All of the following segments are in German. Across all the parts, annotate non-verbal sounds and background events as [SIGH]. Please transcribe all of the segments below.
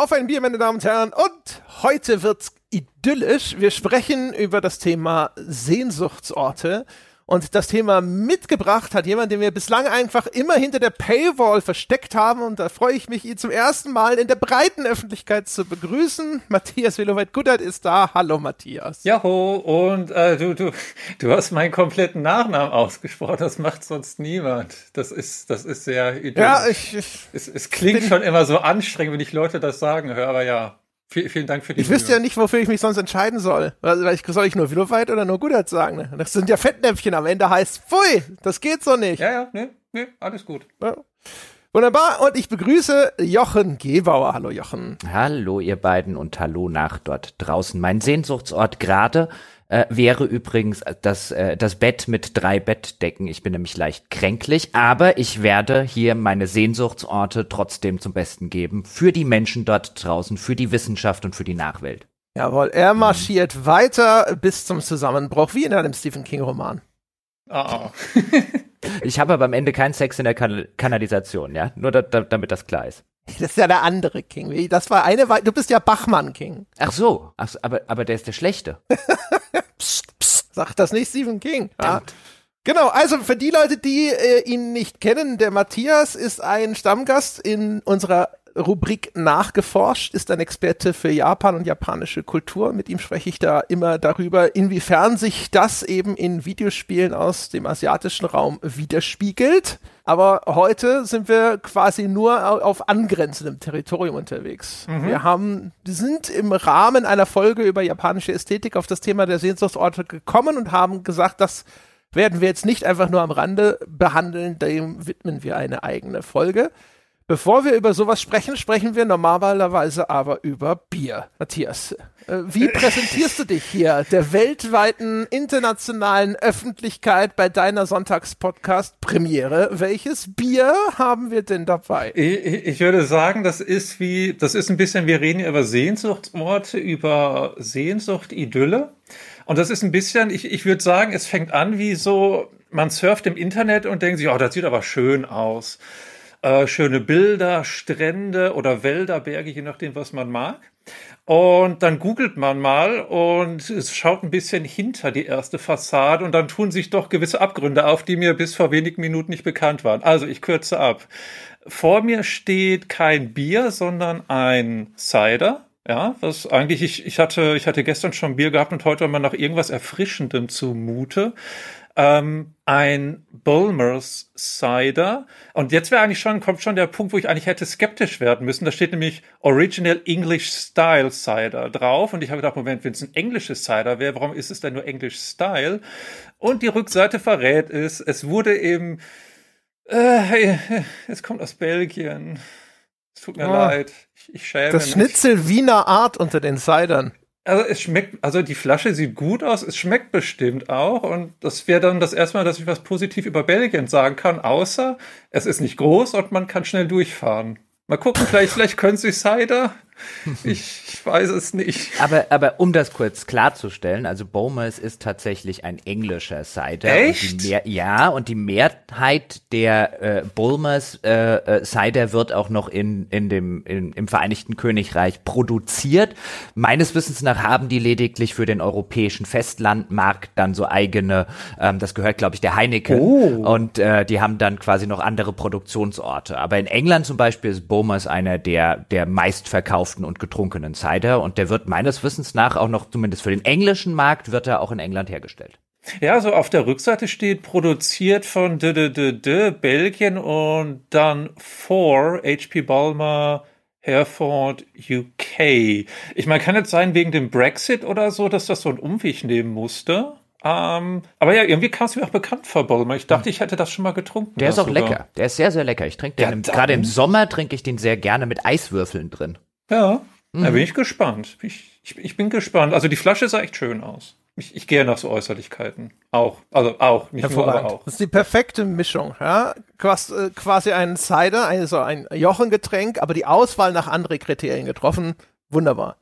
Auf ein Bier, meine Damen und Herren. Und heute wird's idyllisch. Wir sprechen über das Thema Sehnsuchtsorte. Und das Thema mitgebracht hat jemand, den wir bislang einfach immer hinter der Paywall versteckt haben. Und da freue ich mich, ihn zum ersten Mal in der breiten Öffentlichkeit zu begrüßen. Matthias Willoweit-Guttert ist da. Hallo, Matthias. Jaho, und äh, du, du, du hast meinen kompletten Nachnamen ausgesprochen. Das macht sonst niemand. Das ist, das ist sehr idyllisch. Ja, ich, ich es, es klingt schon immer so anstrengend, wenn ich Leute das sagen höre, aber ja. Vielen, vielen Dank für die Ich wüsste ja nicht, wofür ich mich sonst entscheiden soll. Soll ich nur Willoweit oder nur Goodert sagen? Ne? Das sind ja Fettnäpfchen am Ende heißt, pfui, das geht so nicht. Ja, ja, ne, ne, alles gut. Ja. Wunderbar, und ich begrüße Jochen Gebauer. Hallo Jochen. Hallo ihr beiden und hallo nach dort draußen. Mein Sehnsuchtsort gerade äh, wäre übrigens das, äh, das Bett mit drei Bettdecken. Ich bin nämlich leicht kränklich, aber ich werde hier meine Sehnsuchtsorte trotzdem zum Besten geben. Für die Menschen dort draußen, für die Wissenschaft und für die Nachwelt. Jawohl, er marschiert mhm. weiter bis zum Zusammenbruch, wie in einem Stephen King-Roman. Oh, oh. [LAUGHS] ich habe aber am Ende keinen Sex in der kan Kanalisation, ja? Nur da, da, damit das klar ist. Das ist ja der andere King. Das war eine, du bist ja Bachmann King. Ach so, Ach, aber, aber der ist der Schlechte. [LAUGHS] psst, psst, sagt das nicht Stephen King. Ja. Genau, also für die Leute, die äh, ihn nicht kennen, der Matthias ist ein Stammgast in unserer Rubrik Nachgeforscht, ist ein Experte für Japan und japanische Kultur. Mit ihm spreche ich da immer darüber, inwiefern sich das eben in Videospielen aus dem asiatischen Raum widerspiegelt. Aber heute sind wir quasi nur auf angrenzendem Territorium unterwegs. Mhm. Wir haben, wir sind im Rahmen einer Folge über japanische Ästhetik auf das Thema der Sehnsuchtsorte gekommen und haben gesagt, das werden wir jetzt nicht einfach nur am Rande behandeln, dem widmen wir eine eigene Folge. Bevor wir über sowas sprechen, sprechen wir normalerweise aber über Bier. Matthias, äh, wie präsentierst du dich hier der weltweiten internationalen Öffentlichkeit bei deiner Sonntagspodcast-Premiere? Welches Bier haben wir denn dabei? Ich, ich, würde sagen, das ist wie, das ist ein bisschen, wir reden über Sehnsuchtsorte, über Sehnsucht, Idylle. Und das ist ein bisschen, ich, ich würde sagen, es fängt an wie so, man surft im Internet und denkt sich, oh, das sieht aber schön aus äh, schöne Bilder, Strände oder Wälder, Berge, je nachdem, was man mag. Und dann googelt man mal und schaut ein bisschen hinter die erste Fassade und dann tun sich doch gewisse Abgründe auf, die mir bis vor wenigen Minuten nicht bekannt waren. Also ich kürze ab. Vor mir steht kein Bier, sondern ein Cider. Ja, was eigentlich, ich, ich hatte, ich hatte gestern schon Bier gehabt und heute mal nach irgendwas Erfrischendem zumute ähm, ein Bulmers Cider. Und jetzt wäre eigentlich schon, kommt schon der Punkt, wo ich eigentlich hätte skeptisch werden müssen. Da steht nämlich Original English Style Cider drauf. Und ich habe gedacht, Moment, wenn es ein englisches Cider wäre, warum ist es denn nur English Style? Und die Rückseite verrät es. Es wurde eben, äh, [LAUGHS] es kommt aus Belgien. Es tut mir oh, leid. Ich, ich schäme Das Schnitzel Wiener Art unter den Cidern. Also es schmeckt, also die Flasche sieht gut aus, es schmeckt bestimmt auch und das wäre dann das erste Mal, dass ich was positiv über Belgien sagen kann, außer es ist nicht groß und man kann schnell durchfahren. Mal gucken, vielleicht, vielleicht können Sie Cider. Ich, ich, weiß es nicht. Aber, aber um das kurz klarzustellen, also Bomers ist tatsächlich ein englischer Cider. Echt? Und Mehr, ja, und die Mehrheit der äh, Bulmers äh, äh, Cider wird auch noch in, in dem, in, im Vereinigten Königreich produziert. Meines Wissens nach haben die lediglich für den europäischen Festlandmarkt dann so eigene, ähm, das gehört glaube ich der Heineken. Oh. Und äh, die haben dann quasi noch andere Produktionsorte. Aber in England zum Beispiel ist Bomers einer der, der meistverkauften verkauften und getrunkenen Cider und der wird meines Wissens nach auch noch, zumindest für den englischen Markt, wird er auch in England hergestellt. Ja, so auf der Rückseite steht produziert von D -D -D -D Belgien und dann for HP Balmer Hereford UK. Ich meine, kann jetzt sein wegen dem Brexit oder so, dass das so ein Umweg nehmen musste. Ähm, aber ja, irgendwie kam es mir auch bekannt vor, Balmer. Ich dachte, ich hätte das schon mal getrunken. Der ist auch sogar. lecker. Der ist sehr, sehr lecker. Ich trinke den, ja, gerade im Sommer trinke ich den sehr gerne mit Eiswürfeln drin. Ja, mhm. da bin ich gespannt. Ich, ich, ich, bin gespannt. Also die Flasche sah echt schön aus. Ich, ich gehe nach so Äußerlichkeiten. Auch. Also auch, nicht nur, aber auch. Das ist die perfekte Mischung, ja. Quasi, äh, quasi ein Cider, also ein Jochengetränk, aber die Auswahl nach anderen Kriterien getroffen. Wunderbar.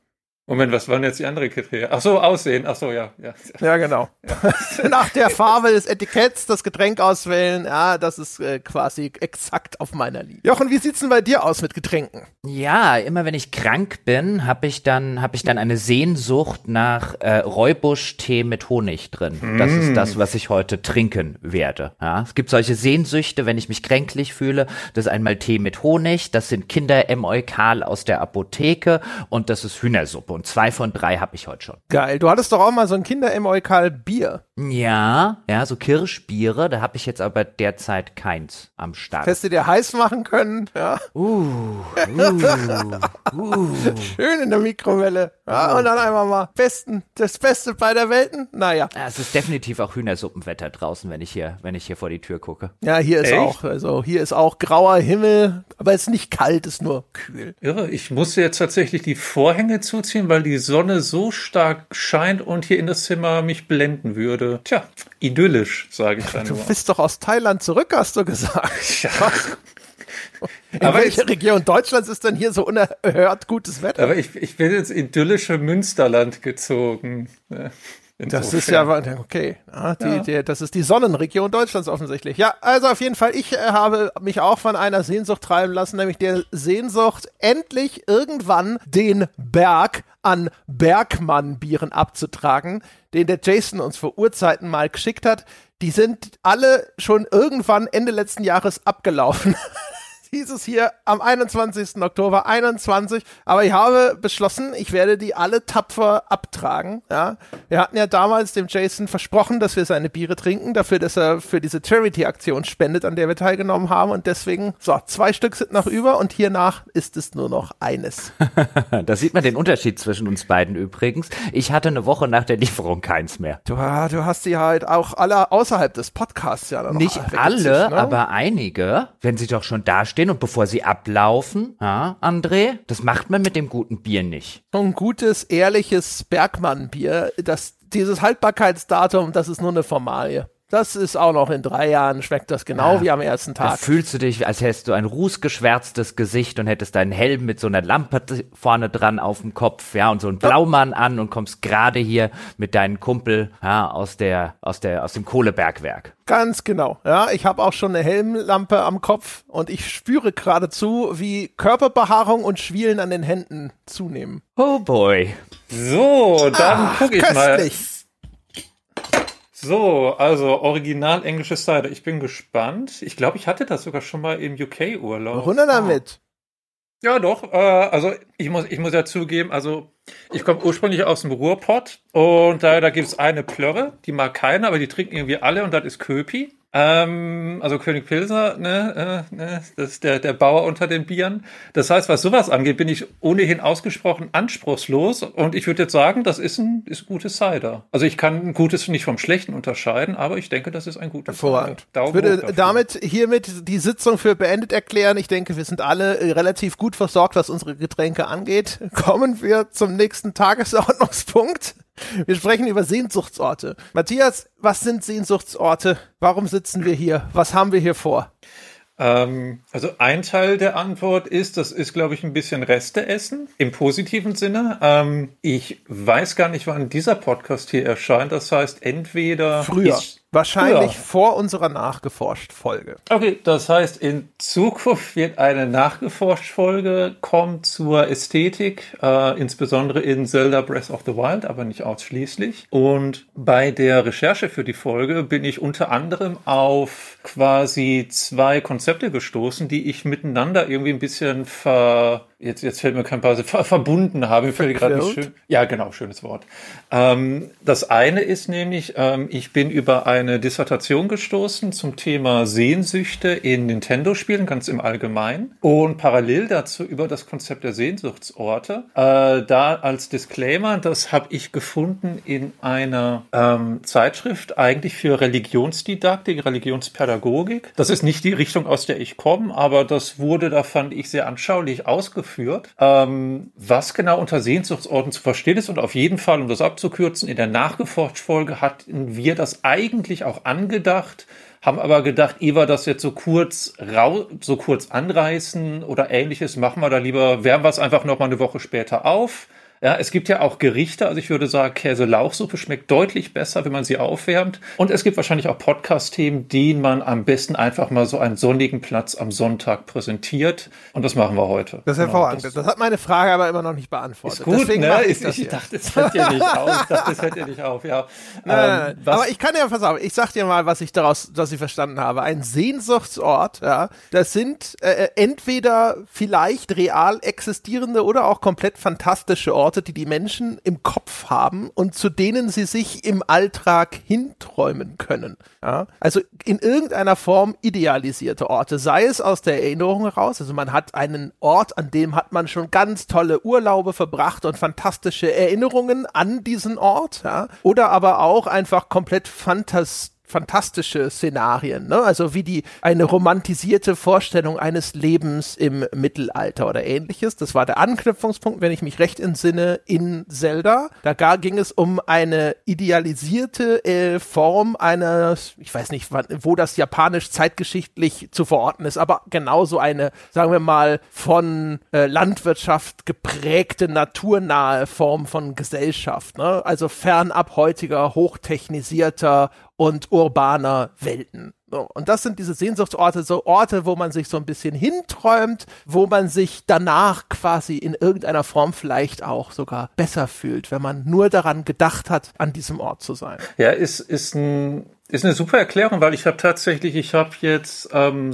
Moment, was waren jetzt die anderen Kriterien? Ach so, Aussehen. Ach so, ja. Ja, ja genau. Ja. [LAUGHS] Nach der Farbe des Etiketts das Getränk auswählen. Ja, das ist äh, quasi exakt auf meiner Linie. Jochen, wie sieht's denn bei dir aus mit Getränken? Ja, immer wenn ich krank bin, habe ich dann habe ich dann eine Sehnsucht nach äh, Räubusch-Tee mit Honig drin. Mm. Das ist das, was ich heute trinken werde. Ja, es gibt solche Sehnsüchte, wenn ich mich kränklich fühle. Das ist einmal Tee mit Honig. Das sind Kinder-Emeukal aus der Apotheke und das ist Hühnersuppe und zwei von drei habe ich heute schon. Geil. Du hattest doch auch mal so ein Kinder-Emeukal Bier. Ja, ja, so Kirschbiere. Da habe ich jetzt aber derzeit keins am Start. Hättest du dir heiß machen können? Ja. Uh, uh, uh. Schön in der Mikrowelle. Ja, und dann einfach mal besten, das Beste bei der Welten. Naja. Ja, es ist definitiv auch Hühnersuppenwetter draußen, wenn ich hier, wenn ich hier vor die Tür gucke. Ja, hier ist Echt? auch, also hier ist auch grauer Himmel, aber es ist nicht kalt, es ist nur kühl. Irre, ich musste jetzt tatsächlich die Vorhänge zuziehen, weil die Sonne so stark scheint und hier in das Zimmer mich blenden würde. Tja, idyllisch, sage ich dann du bist doch aus Thailand zurück, hast du gesagt. Ja. [LAUGHS] In aber welcher ich, Region Deutschlands ist denn hier so unerhört gutes Wetter? Aber ich, ich bin ins idyllische Münsterland gezogen. Insofern. Das ist ja okay. Ja, die, ja. Die, das ist die Sonnenregion Deutschlands offensichtlich. Ja, also auf jeden Fall, ich äh, habe mich auch von einer Sehnsucht treiben lassen, nämlich der Sehnsucht, endlich irgendwann den Berg an Bergmann-Bieren abzutragen, den der Jason uns vor Urzeiten mal geschickt hat. Die sind alle schon irgendwann Ende letzten Jahres abgelaufen. [LAUGHS] hieß es hier am 21. Oktober 21. Aber ich habe beschlossen, ich werde die alle tapfer abtragen. Ja, wir hatten ja damals dem Jason versprochen, dass wir seine Biere trinken, dafür, dass er für diese Charity-Aktion spendet, an der wir teilgenommen haben. Und deswegen, so, zwei Stück sind noch über und hiernach ist es nur noch eines. [LAUGHS] da sieht man den Unterschied zwischen uns beiden übrigens. Ich hatte eine Woche nach der Lieferung keins mehr. Du, du hast die halt auch alle außerhalb des Podcasts ja noch Nicht alle, ne? aber einige, wenn sie doch schon dastehen stehen und bevor sie ablaufen, ja, André, das macht man mit dem guten Bier nicht. Ein gutes, ehrliches Bergmann-Bier, das, dieses Haltbarkeitsdatum, das ist nur eine Formalie. Das ist auch noch in drei Jahren, schmeckt das genau ja, wie am ersten Tag. Da fühlst du dich, als hättest du ein rußgeschwärztes Gesicht und hättest deinen Helm mit so einer Lampe vorne dran auf dem Kopf, ja, und so einen Blaumann an und kommst gerade hier mit deinem Kumpel, ja, aus der, aus der, aus dem Kohlebergwerk. Ganz genau, ja. Ich habe auch schon eine Helmlampe am Kopf und ich spüre geradezu, wie Körperbehaarung und Schwielen an den Händen zunehmen. Oh boy. So, dann ah, guck ich köstlich. mal. So, also original englische Cider. Ich bin gespannt. Ich glaube, ich hatte das sogar schon mal im UK-Urlaub. Runter damit. Ja, doch. Äh, also ich muss, ich muss ja zugeben, also ich komme ursprünglich aus dem Ruhrpott und da, da gibt es eine Plörre, die mag keiner, aber die trinken irgendwie alle und das ist Köpi. Ähm, also König Pilser, ne, äh, ne, das ist der, der Bauer unter den Bieren. Das heißt, was sowas angeht, bin ich ohnehin ausgesprochen anspruchslos und ich würde jetzt sagen, das ist ein, ist ein gutes Cider. Also ich kann ein gutes nicht vom schlechten unterscheiden, aber ich denke, das ist ein gutes Hervorragend. Cider. Ich würde damit hiermit die Sitzung für beendet erklären. Ich denke, wir sind alle äh, relativ gut versorgt, was unsere Getränke angeht. [LAUGHS] Kommen wir zum nächsten Tagesordnungspunkt. Wir sprechen über Sehnsuchtsorte. Matthias, was sind Sehnsuchtsorte? Warum sitzen wir hier? Was haben wir hier vor? Ähm, also ein Teil der Antwort ist, das ist, glaube ich, ein bisschen Reste essen im positiven Sinne. Ähm, ich weiß gar nicht, wann dieser Podcast hier erscheint. Das heißt, entweder früher. Wahrscheinlich ja. vor unserer Nachgeforscht-Folge. Okay, das heißt, in Zukunft wird eine Nachgeforscht-Folge kommen zur Ästhetik, äh, insbesondere in Zelda Breath of the Wild, aber nicht ausschließlich. Und bei der Recherche für die Folge bin ich unter anderem auf quasi zwei Konzepte gestoßen, die ich miteinander irgendwie ein bisschen ver jetzt, jetzt fällt mir kein paar, ver verbunden habe, fällt gerade nicht schön. Ja, genau, schönes Wort. Ähm, das eine ist nämlich, ähm, ich bin über eine Dissertation gestoßen zum Thema Sehnsüchte in Nintendo-Spielen, ganz im Allgemeinen. Und parallel dazu über das Konzept der Sehnsuchtsorte. Äh, da als Disclaimer, das habe ich gefunden in einer ähm, Zeitschrift, eigentlich für Religionsdidaktik, Religionspädagogik. Das ist nicht die Richtung, aus der ich komme, aber das wurde, da fand ich sehr anschaulich ausgeführt geführt, ähm, was genau unter Sehnsuchtsorten zu verstehen ist. Und auf jeden Fall, um das abzukürzen, in der Nachgeforscht-Folge hatten wir das eigentlich auch angedacht, haben aber gedacht, wir das jetzt so kurz rau so kurz anreißen oder ähnliches, machen wir da lieber, wärmen wir es einfach noch mal eine Woche später auf Ja, es gibt ja auch Gerichte, also ich würde sagen, Käse-Lauchsuppe schmeckt deutlich besser, wenn man sie aufwärmt. Und es gibt wahrscheinlich auch Podcast-Themen, denen man am besten einfach mal so einen sonnigen Platz am Sonntag präsentiert. Und das machen wir heute. Das ist genau, hervorragend. Das, das, hat meine Frage aber immer noch nicht beantwortet. Ist gut, Deswegen ne? Ich, ich, ich dachte, das hört ihr nicht auf. Ich dachte, das hört ihr nicht auf, ja. [LAUGHS] Nein, ähm, nein. Aber ich kann ja, auf, ich sag dir mal, was ich daraus, was ich verstanden habe. Ein Sehnsuchtsort, ja, das sind äh, äh entweder vielleicht real existierende oder auch komplett fantastische Orte, Orte, die die Menschen im Kopf haben und zu denen sie sich im Alltag hinträumen können. Ja? Also in irgendeiner Form idealisierte Orte, sei es aus der Erinnerung heraus, also man hat einen Ort, an dem hat man schon ganz tolle Urlaube verbracht und fantastische Erinnerungen an diesen Ort, ja? oder aber auch einfach komplett fantastisch fantastische Szenarien, ne? Also wie die eine romantisierte Vorstellung eines Lebens im Mittelalter oder ähnliches. Das war der Anknüpfungspunkt, wenn ich mich recht entsinne, in Zelda. Da gar ging es um eine idealisierte äh, Form eines, ich weiß nicht, wann, wo das japanisch zeitgeschichtlich zu verorten ist, aber genauso eine, sagen wir mal, von äh, Landwirtschaft geprägte naturnahe Form von Gesellschaft, ne? Also fernab heutiger hochtechnisierter und urbaner Welten. Und das sind diese Sehnsuchtsorte, so Orte, wo man sich so ein bisschen hinträumt, wo man sich danach quasi in irgendeiner Form vielleicht auch sogar besser fühlt, wenn man nur daran gedacht hat, an diesem Ort zu sein. Ja, ist, ist ein ist eine super Erklärung, weil ich habe tatsächlich, ich habe jetzt ähm,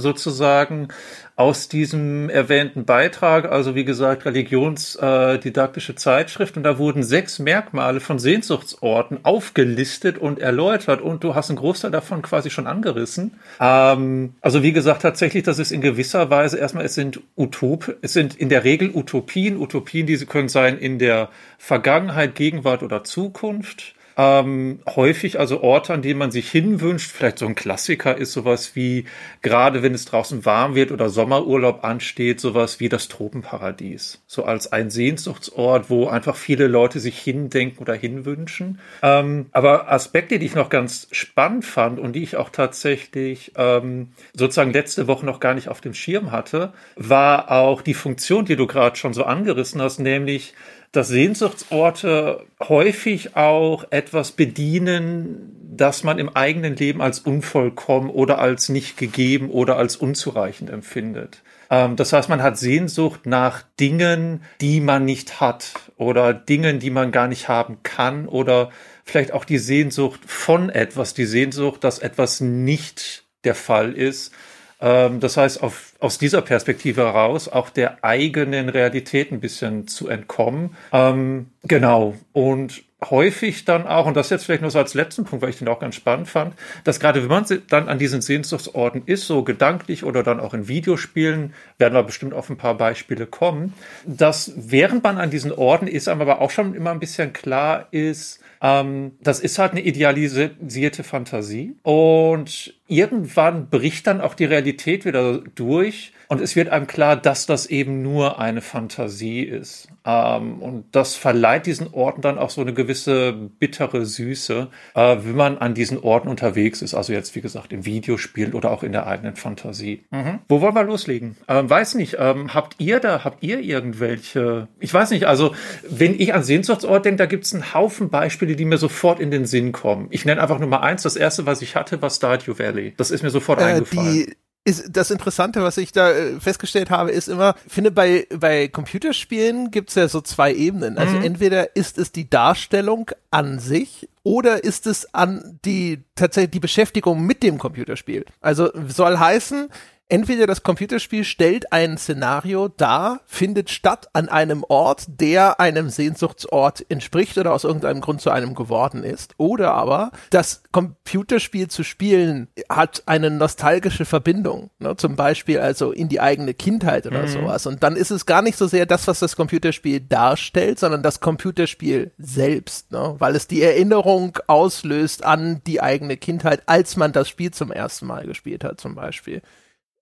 aus diesem erwähnten Beitrag, also wie gesagt, religionsdidaktische äh, Zeitschrift, und da wurden sechs Merkmale von Sehnsuchtsorten aufgelistet und erläutert und du hast einen Großteil davon quasi schon angerissen. Ähm, also wie gesagt, tatsächlich, das ist in gewisser Weise erstmal, es sind Utop, es sind in der Regel Utopien, Utopien, diese können sein in der Vergangenheit, Gegenwart oder Zukunft. Ähm, häufig also Orte, an denen man sich hinwünscht. Vielleicht so ein Klassiker ist sowas wie, gerade wenn es draußen warm wird oder Sommerurlaub ansteht, sowas wie das Tropenparadies. So als ein Sehnsuchtsort, wo einfach viele Leute sich hindenken oder hinwünschen. Ähm, aber Aspekte, die ich noch ganz spannend fand und die ich auch tatsächlich ähm, sozusagen letzte Woche noch gar nicht auf dem Schirm hatte, war auch die Funktion, die du gerade schon so angerissen hast, nämlich dass Sehnsuchtsorte häufig auch etwas bedienen, das man im eigenen Leben als unvollkommen oder als nicht gegeben oder als unzureichend empfindet. Ähm, das heißt, man hat Sehnsucht nach Dingen, die man nicht hat oder Dingen, die man gar nicht haben kann oder vielleicht auch die Sehnsucht von etwas, die Sehnsucht, dass etwas nicht der Fall ist ähm, das heißt, auf, aus dieser Perspektive heraus auch der eigenen Realität ein bisschen zu entkommen. Ähm, genau. Und häufig dann auch, und das jetzt vielleicht nur so als letzten Punkt, weil ich den auch ganz spannend fand, dass gerade wenn man dann an diesen Sehnsuchtsorten ist, so gedanklich oder dann auch in Videospielen, werden wir bestimmt auf ein paar Beispiele kommen, dass während man an diesen Orten ist, einem aber auch schon immer ein bisschen klar ist, ähm, das ist halt eine idealisierte Fantasie. Und irgendwann bricht dann auch die Realität wieder durch und es wird einem klar, dass das eben nur eine Fantasie ist. Ähm, und das verleiht diesen Orten dann auch so eine gewisse bittere Süße, äh, wenn man an diesen Orten unterwegs ist. Also jetzt, wie gesagt, im Videospiel oder auch in der eigenen Fantasie. Mhm. Wo wollen wir loslegen? Ähm, weiß nicht, ähm, habt ihr da, habt ihr irgendwelche, ich weiß nicht, also wenn ich an Sehnsuchtsort denke, da gibt es einen Haufen Beispiele, die mir sofort in den Sinn kommen. Ich nenne einfach nur mal eins. Das erste, was ich hatte, war Stardew Valley. Das ist mir sofort äh, eingefallen. Die ist das Interessante, was ich da äh, festgestellt habe, ist immer, finde bei bei Computerspielen gibt's ja so zwei Ebenen. Also mhm. entweder ist es die Darstellung an sich oder ist es an die tatsächlich die Beschäftigung mit dem Computerspiel. Also soll heißen, Entweder das Computerspiel stellt ein Szenario dar, findet statt an einem Ort, der einem Sehnsuchtsort entspricht oder aus irgendeinem Grund zu einem geworden ist, oder aber das Computerspiel zu spielen hat eine nostalgische Verbindung, ne? zum Beispiel also in die eigene Kindheit oder mhm. sowas. Und dann ist es gar nicht so sehr das, was das Computerspiel darstellt, sondern das Computerspiel selbst, ne? weil es die Erinnerung auslöst an die eigene Kindheit, als man das Spiel zum ersten Mal gespielt hat, zum Beispiel.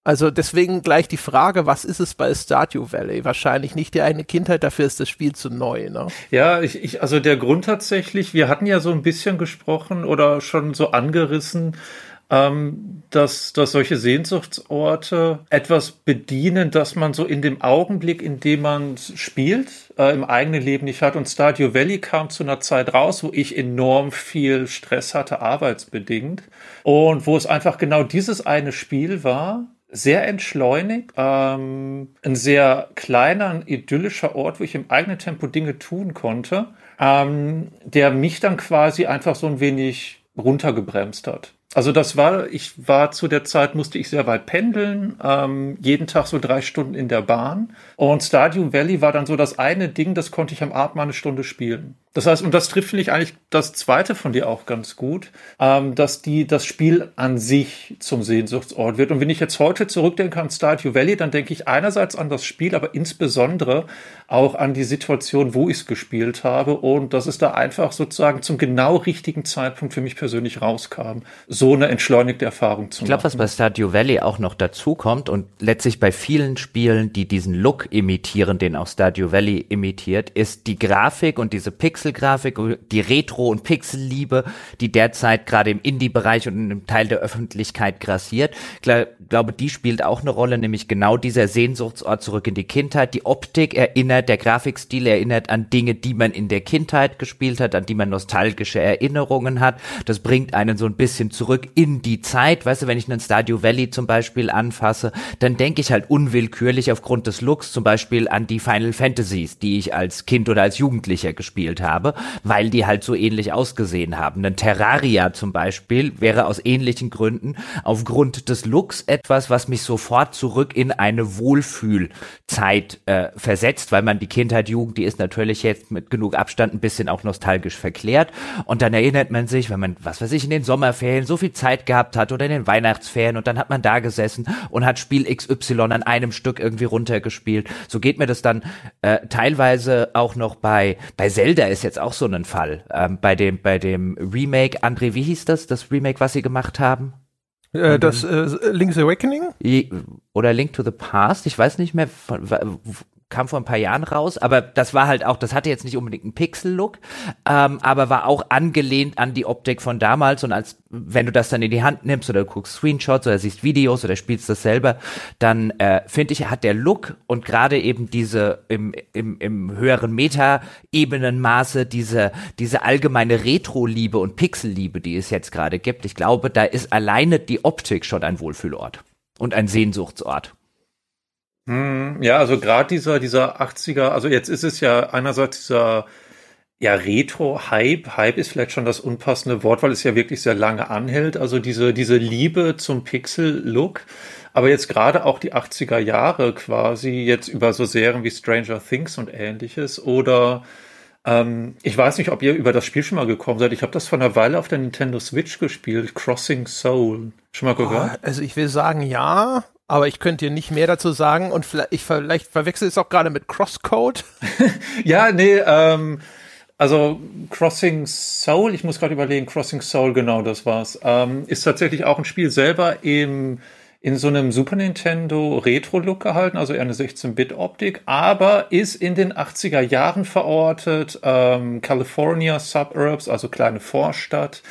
Also deswegen gleich die Frage, was ist es bei Stardew Valley? Wahrscheinlich nicht die eigene Kindheit, dafür ist das Spiel zu neu, ne? Ja, ich, ich, also der Grund tatsächlich, wir hatten ja so ein bisschen gesprochen oder schon so angerissen, ähm, dass, dass solche Sehnsuchtsorte etwas bedienen, dass man so in dem Augenblick, in dem man spielt, äh, im eigenen Leben nicht hat. Und Stadio Valley kam zu einer Zeit raus, wo ich enorm viel Stress hatte, arbeitsbedingt. Und wo es einfach genau dieses eine Spiel war, sehr entschleunigt, ähm, ein sehr kleiner, ein idyllischer Ort, wo ich im eigenen Tempo Dinge tun konnte, ähm, der mich dann quasi einfach so ein wenig runtergebremst hat. Also das war, ich war zu der Zeit, musste ich sehr weit pendeln, ähm, jeden Tag so drei Stunden in der Bahn. Und Stadium Valley war dann so das eine Ding, das konnte ich am Abend mal eine Stunde spielen. Das heißt, und das trifft, finde ich, eigentlich das zweite von dir auch ganz gut, ähm, dass die, das Spiel an sich zum Sehnsuchtsort wird. Und wenn ich jetzt heute zurückdenke an Stardew Valley, dann denke ich einerseits an das Spiel, aber insbesondere auch an die Situation, wo ich es gespielt habe und dass es da einfach sozusagen zum genau richtigen Zeitpunkt für mich persönlich rauskam, so eine entschleunigte Erfahrung zu Ich glaube, was bei Stardew Valley auch noch dazu kommt und letztlich bei vielen Spielen, die diesen Look imitieren, den auch Stardew Valley imitiert, ist die Grafik und diese Pixel Pixelgrafik, die Retro- und Pixelliebe, die derzeit gerade im Indie-Bereich und im Teil der Öffentlichkeit grassiert. Ich glaube, die spielt auch eine Rolle, nämlich genau dieser Sehnsuchtsort zurück in die Kindheit. Die Optik erinnert, der Grafikstil erinnert an Dinge, die man in der Kindheit gespielt hat, an die man nostalgische Erinnerungen hat. Das bringt einen so ein bisschen zurück in die Zeit. Weißt du, wenn ich einen Stadio Valley zum Beispiel anfasse, dann denke ich halt unwillkürlich aufgrund des Looks zum Beispiel an die Final Fantasies, die ich als Kind oder als Jugendlicher gespielt habe habe, weil die halt so ähnlich ausgesehen haben. Ein Terraria zum Beispiel wäre aus ähnlichen Gründen aufgrund des Looks etwas, was mich sofort zurück in eine Wohlfühlzeit äh, versetzt, weil man die Kindheit, Jugend, die ist natürlich jetzt mit genug Abstand ein bisschen auch nostalgisch verklärt. Und dann erinnert man sich, wenn man, was weiß ich, in den Sommerferien so viel Zeit gehabt hat oder in den Weihnachtsferien und dann hat man da gesessen und hat Spiel XY an einem Stück irgendwie runtergespielt. So geht mir das dann äh, teilweise auch noch bei, bei Zelda ist jetzt auch so ein Fall. Ähm, bei dem, bei dem Remake, André, wie hieß das? Das Remake, was sie gemacht haben? Äh, das äh, Link's Awakening? Oder Link to the Past, ich weiß nicht mehr, von, kam vor ein paar Jahren raus, aber das war halt auch, das hatte jetzt nicht unbedingt einen Pixel-Look, ähm, aber war auch angelehnt an die Optik von damals und als wenn du das dann in die Hand nimmst oder guckst Screenshots oder siehst Videos oder spielst das selber, dann äh, finde ich, hat der Look und gerade eben diese im, im, im höheren Meta-Ebenenmaße, diese, diese allgemeine Retro-Liebe und Pixel-Liebe, die es jetzt gerade gibt, ich glaube, da ist alleine die Optik schon ein Wohlfühlort und ein Sehnsuchtsort. Hm, ja, also gerade dieser, dieser 80er, also jetzt ist es ja einerseits dieser ja, Retro-Hype. Hype ist vielleicht schon das unpassende Wort, weil es ja wirklich sehr lange anhält. Also diese, diese Liebe zum Pixel-Look. Aber jetzt gerade auch die 80er Jahre quasi, jetzt über so Serien wie Stranger Things und ähnliches. Oder ähm, ich weiß nicht, ob ihr über das Spiel schon mal gekommen seid. Ich habe das vor einer Weile auf der Nintendo Switch gespielt, Crossing Soul. Schon mal gehört? Oh, also ich will sagen, ja aber ich könnte dir nicht mehr dazu sagen und vielleicht, ich vielleicht verwechsel es auch gerade mit Crosscode. [LAUGHS] ja, nee, ähm, also Crossing Soul, ich muss gerade überlegen, Crossing Soul, genau, das war's, ähm, ist tatsächlich auch ein Spiel selber im in so einem Super Nintendo Retro-Look gehalten, also eher eine 16-Bit-Optik, aber ist in den 80er Jahren verortet, ähm, California Suburbs, also kleine Vorstadt.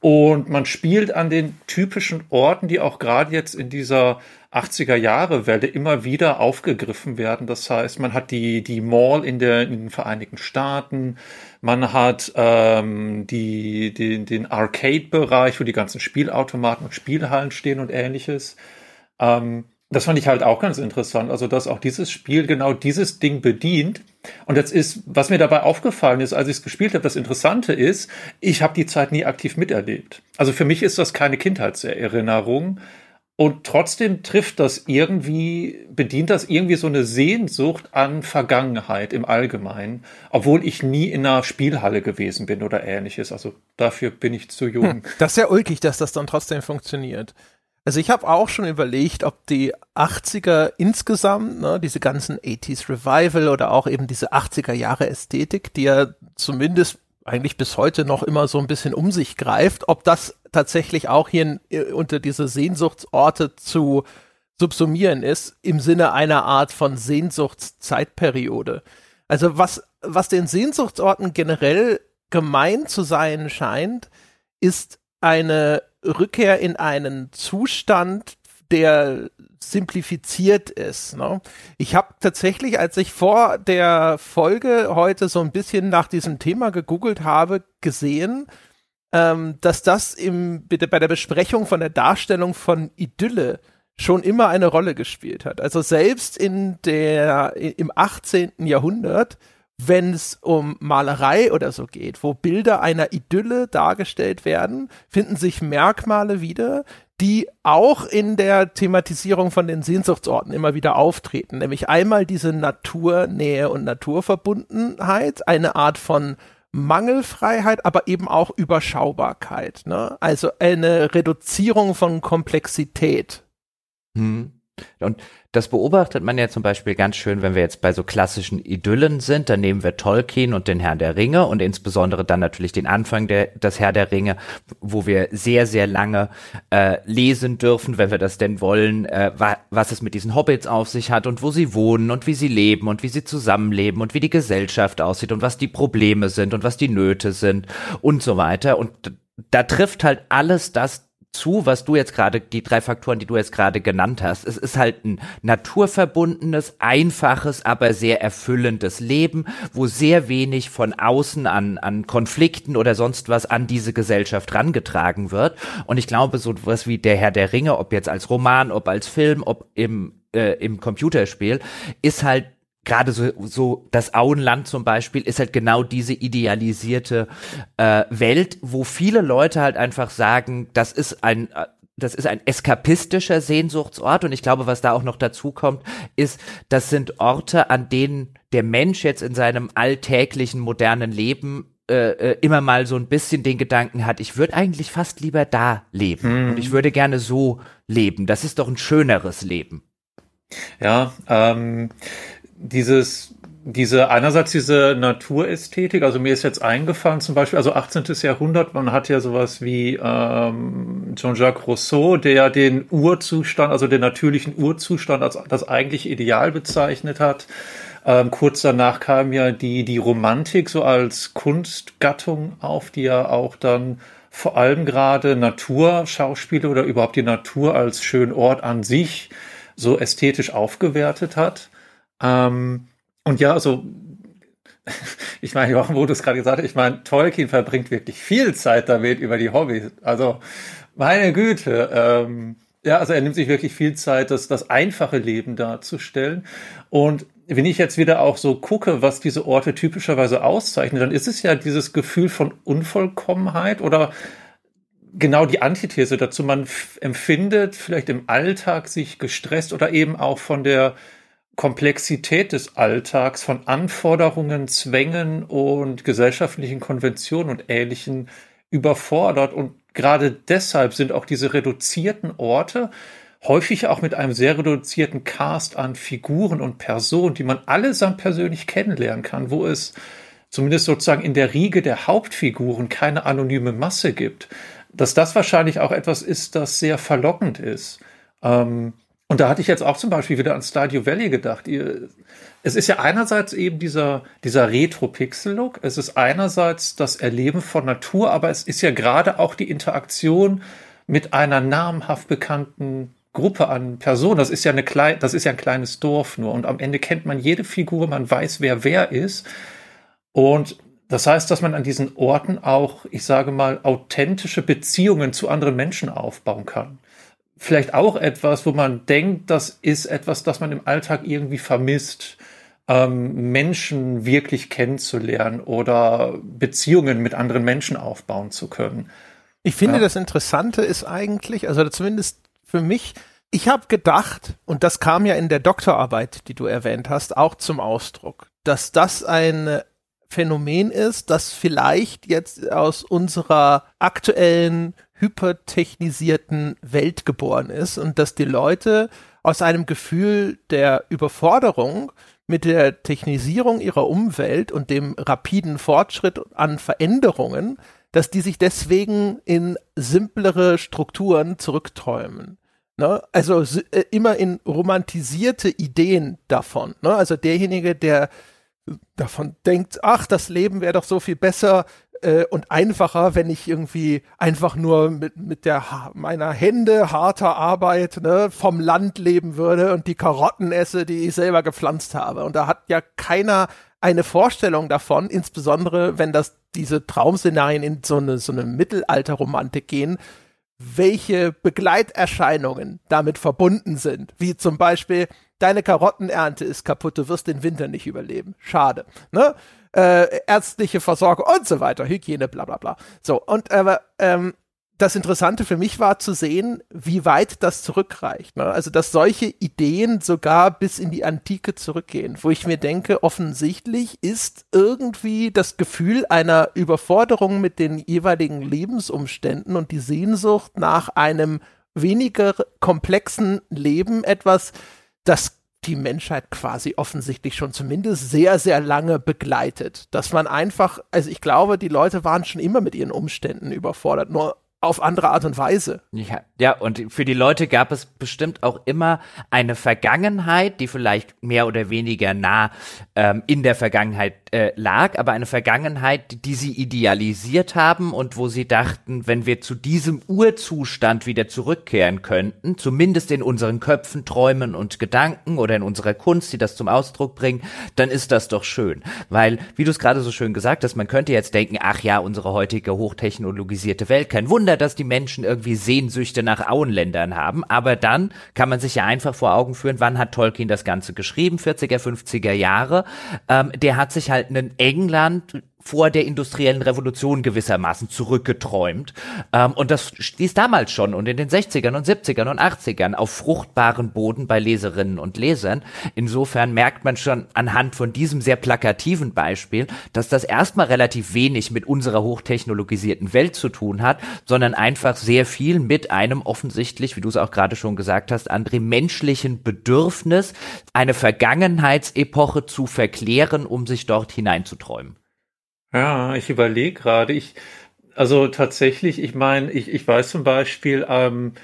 Und man spielt an den typischen Orten, die auch gerade jetzt in dieser 80er Jahre Welle immer wieder aufgegriffen werden. Das heißt, man hat die, die Mall in, der, in den Vereinigten Staaten, man hat ähm, die, die, den Arcade-Bereich, wo die ganzen Spielautomaten und Spielhallen stehen und ähnliches. Ähm, das fand ich halt auch ganz interessant. Also, dass auch dieses Spiel genau dieses Ding bedient. Und jetzt ist, was mir dabei aufgefallen ist, als ich es gespielt habe, das Interessante ist, ich habe die Zeit nie aktiv miterlebt. Also für mich ist das keine Kindheitserinnerung, und trotzdem trifft das irgendwie, bedient das irgendwie so eine Sehnsucht an Vergangenheit im Allgemeinen, obwohl ich nie in einer Spielhalle gewesen bin oder ähnliches. Also dafür bin ich zu jung. Hm, das ist ja ulkig, dass das dann trotzdem funktioniert. Also ich habe auch schon überlegt, ob die 80er insgesamt, ne, diese ganzen 80s Revival oder auch eben diese 80er Jahre Ästhetik, die ja zumindest eigentlich bis heute noch immer so ein bisschen um sich greift, ob das tatsächlich auch hier in, unter diese Sehnsuchtsorte zu subsumieren ist, im Sinne einer Art von Sehnsuchtszeitperiode. Also was, was den Sehnsuchtsorten generell gemein zu sein scheint, ist eine Rückkehr in einen Zustand, der simplifiziert ist. Ne? Ich habe tatsächlich, als ich vor der Folge heute so ein bisschen nach diesem Thema gegoogelt habe, gesehen, ähm, dass das im, bei der Besprechung von der Darstellung von Idylle schon immer eine Rolle gespielt hat. Also selbst in der, im 18. Jahrhundert, wenn es um Malerei oder so geht, wo Bilder einer Idylle dargestellt werden, finden sich Merkmale wieder, die auch in der Thematisierung von den Sehnsuchtsorten immer wieder auftreten. Nämlich einmal diese Naturnähe und Naturverbundenheit, eine Art von Mangelfreiheit, aber eben auch Überschaubarkeit. Ne? Also eine Reduzierung von Komplexität. Hm. Und das beobachtet man ja zum Beispiel ganz schön, wenn wir jetzt bei so klassischen Idyllen sind. Dann nehmen wir Tolkien und den Herr der Ringe und insbesondere dann natürlich den Anfang der, des Herr der Ringe, wo wir sehr, sehr lange äh, lesen dürfen, wenn wir das denn wollen, äh, wa was es mit diesen Hobbits auf sich hat und wo sie wohnen und wie sie leben und wie sie zusammenleben und wie die Gesellschaft aussieht und was die Probleme sind und was die Nöte sind und so weiter. Und da trifft halt alles das zu, was du jetzt gerade, die drei Faktoren, die du jetzt gerade genannt hast. Es ist halt ein naturverbundenes, einfaches, aber sehr erfüllendes Leben, wo sehr wenig von außen an, an Konflikten oder sonst was an diese Gesellschaft rangetragen wird. Und ich glaube, so was wie der Herr der Ringe, ob jetzt als Roman, ob als Film, ob im, äh, im Computerspiel, ist halt gerade so, so das Auenland zum Beispiel ist halt genau diese idealisierte äh, Welt, wo viele Leute halt einfach sagen, das ist ein äh, das ist ein eskapistischer Sehnsuchtsort und ich glaube, was da auch noch dazu kommt, ist, das sind Orte, an denen der Mensch jetzt in seinem alltäglichen modernen Leben äh, äh immer mal so ein bisschen den Gedanken hat, ich würde eigentlich fast lieber da leben hm. und ich würde gerne so leben. Das ist doch ein schöneres Leben. Ja, ähm, dieses, diese, einerseits diese Naturästhetik, also mir ist jetzt eingefallen, zum Beispiel, also 18. Jahrhundert, man hat ja sowas wie ähm, Jean-Jacques Rousseau, der den Urzustand, also den natürlichen Urzustand als das eigentliche Ideal bezeichnet hat. Ähm, kurz danach kam ja die, die Romantik so als Kunstgattung auf, die ja auch dann vor allem gerade Naturschauspiele oder überhaupt die Natur als schönen Ort an sich so ästhetisch aufgewertet hat. Ähm, und ja, also [LAUGHS] ich meine, Jochen, wo du es gerade gesagt hast, ich meine, Tolkien verbringt wirklich viel Zeit damit über die Hobbys. Also, meine Güte, ähm, ja, also er nimmt sich wirklich viel Zeit, das, das einfache Leben darzustellen. Und wenn ich jetzt wieder auch so gucke, was diese Orte typischerweise auszeichnen, dann ist es ja dieses Gefühl von Unvollkommenheit oder genau die Antithese dazu. Man empfindet vielleicht im Alltag sich gestresst oder eben auch von der Komplexität des Alltags von Anforderungen, Zwängen und gesellschaftlichen Konventionen und Ähnlichen überfordert. Und gerade deshalb sind auch diese reduzierten Orte häufig auch mit einem sehr reduzierten Cast an Figuren und Personen, die man allesamt persönlich kennenlernen kann, wo es zumindest sozusagen in der Riege der Hauptfiguren keine anonyme Masse gibt. Dass das wahrscheinlich auch etwas ist, das sehr verlockend ist. Ähm, und da hatte ich jetzt auch zum Beispiel wieder an Stadio Valley gedacht. Es ist ja einerseits eben dieser, dieser Retro-Pixel-Look. Es ist einerseits das Erleben von Natur, aber es ist ja gerade auch die Interaktion mit einer namhaft bekannten Gruppe an Personen. Das ist ja eine klein, das ist ja ein kleines Dorf nur. Und am Ende kennt man jede Figur, man weiß, wer wer ist. Und das heißt, dass man an diesen Orten auch, ich sage mal, authentische Beziehungen zu anderen Menschen aufbauen kann vielleicht auch etwas, wo man denkt, das ist etwas, das man im Alltag irgendwie vermisst, ähm, Menschen wirklich kennenzulernen oder Beziehungen mit anderen Menschen aufbauen zu können. Ich finde, ja. das Interessante ist eigentlich, also zumindest für mich, ich habe gedacht, und das kam ja in der Doktorarbeit, die du erwähnt hast, auch zum Ausdruck, dass das ein Phänomen ist, das vielleicht jetzt aus unserer aktuellen hypertechnisierten Welt geboren ist und dass die Leute aus einem Gefühl der Überforderung mit der Technisierung ihrer Umwelt und dem rapiden Fortschritt an Veränderungen, dass die sich deswegen in simplere Strukturen zurückträumen. Ne? Also äh, immer in romantisierte Ideen davon. Ne? Also derjenige, der davon denkt, ach, das Leben wäre doch so viel besser, äh, und einfacher, wenn ich irgendwie einfach nur mit, mit der meiner Hände harter Arbeit ne, vom Land leben würde und die Karotten esse, die ich selber gepflanzt habe. Und da hat ja keiner eine Vorstellung davon, insbesondere wenn das diese Traumszenarien in so eine, so eine Mittelalterromantik gehen, welche Begleiterscheinungen damit verbunden sind. Wie zum Beispiel, deine Karottenernte ist kaputt, du wirst den Winter nicht überleben. Schade. Ne? Äh, ärztliche Versorgung und so weiter, Hygiene, bla bla bla. So, und aber ähm, das Interessante für mich war zu sehen, wie weit das zurückreicht. Ne? Also, dass solche Ideen sogar bis in die Antike zurückgehen, wo ich mir denke, offensichtlich ist irgendwie das Gefühl einer Überforderung mit den jeweiligen Lebensumständen und die Sehnsucht nach einem weniger komplexen Leben etwas, das die Menschheit quasi offensichtlich schon zumindest sehr, sehr lange begleitet. Dass man einfach, also ich glaube, die Leute waren schon immer mit ihren Umständen überfordert. Nur auf andere Art und Weise. Ja, ja, und für die Leute gab es bestimmt auch immer eine Vergangenheit, die vielleicht mehr oder weniger nah ähm, in der Vergangenheit äh, lag, aber eine Vergangenheit, die sie idealisiert haben und wo sie dachten, wenn wir zu diesem Urzustand wieder zurückkehren könnten, zumindest in unseren Köpfen, Träumen und Gedanken oder in unserer Kunst, die das zum Ausdruck bringen, dann ist das doch schön. Weil, wie du es gerade so schön gesagt hast, man könnte jetzt denken, ach ja, unsere heutige hochtechnologisierte Welt, kein Wunder, Wunder, dass die Menschen irgendwie Sehnsüchte nach Auenländern haben, aber dann kann man sich ja einfach vor Augen führen, wann hat Tolkien das Ganze geschrieben, 40er, 50er Jahre. Ähm, der hat sich halt in England vor der industriellen Revolution gewissermaßen zurückgeträumt. Ähm, und das stieß damals schon und in den 60ern und 70ern und 80ern auf fruchtbaren Boden bei Leserinnen und Lesern. Insofern merkt man schon anhand von diesem sehr plakativen Beispiel, dass das erstmal relativ wenig mit unserer hochtechnologisierten Welt zu tun hat, sondern einfach sehr viel mit einem offensichtlich, wie du es auch gerade schon gesagt hast, André, menschlichen Bedürfnis, eine Vergangenheitsepoche zu verklären, um sich dort hineinzuträumen. Ja, ich überlege gerade. Ich, also tatsächlich, ich meine, ich, ich weiß zum Beispiel, ähm,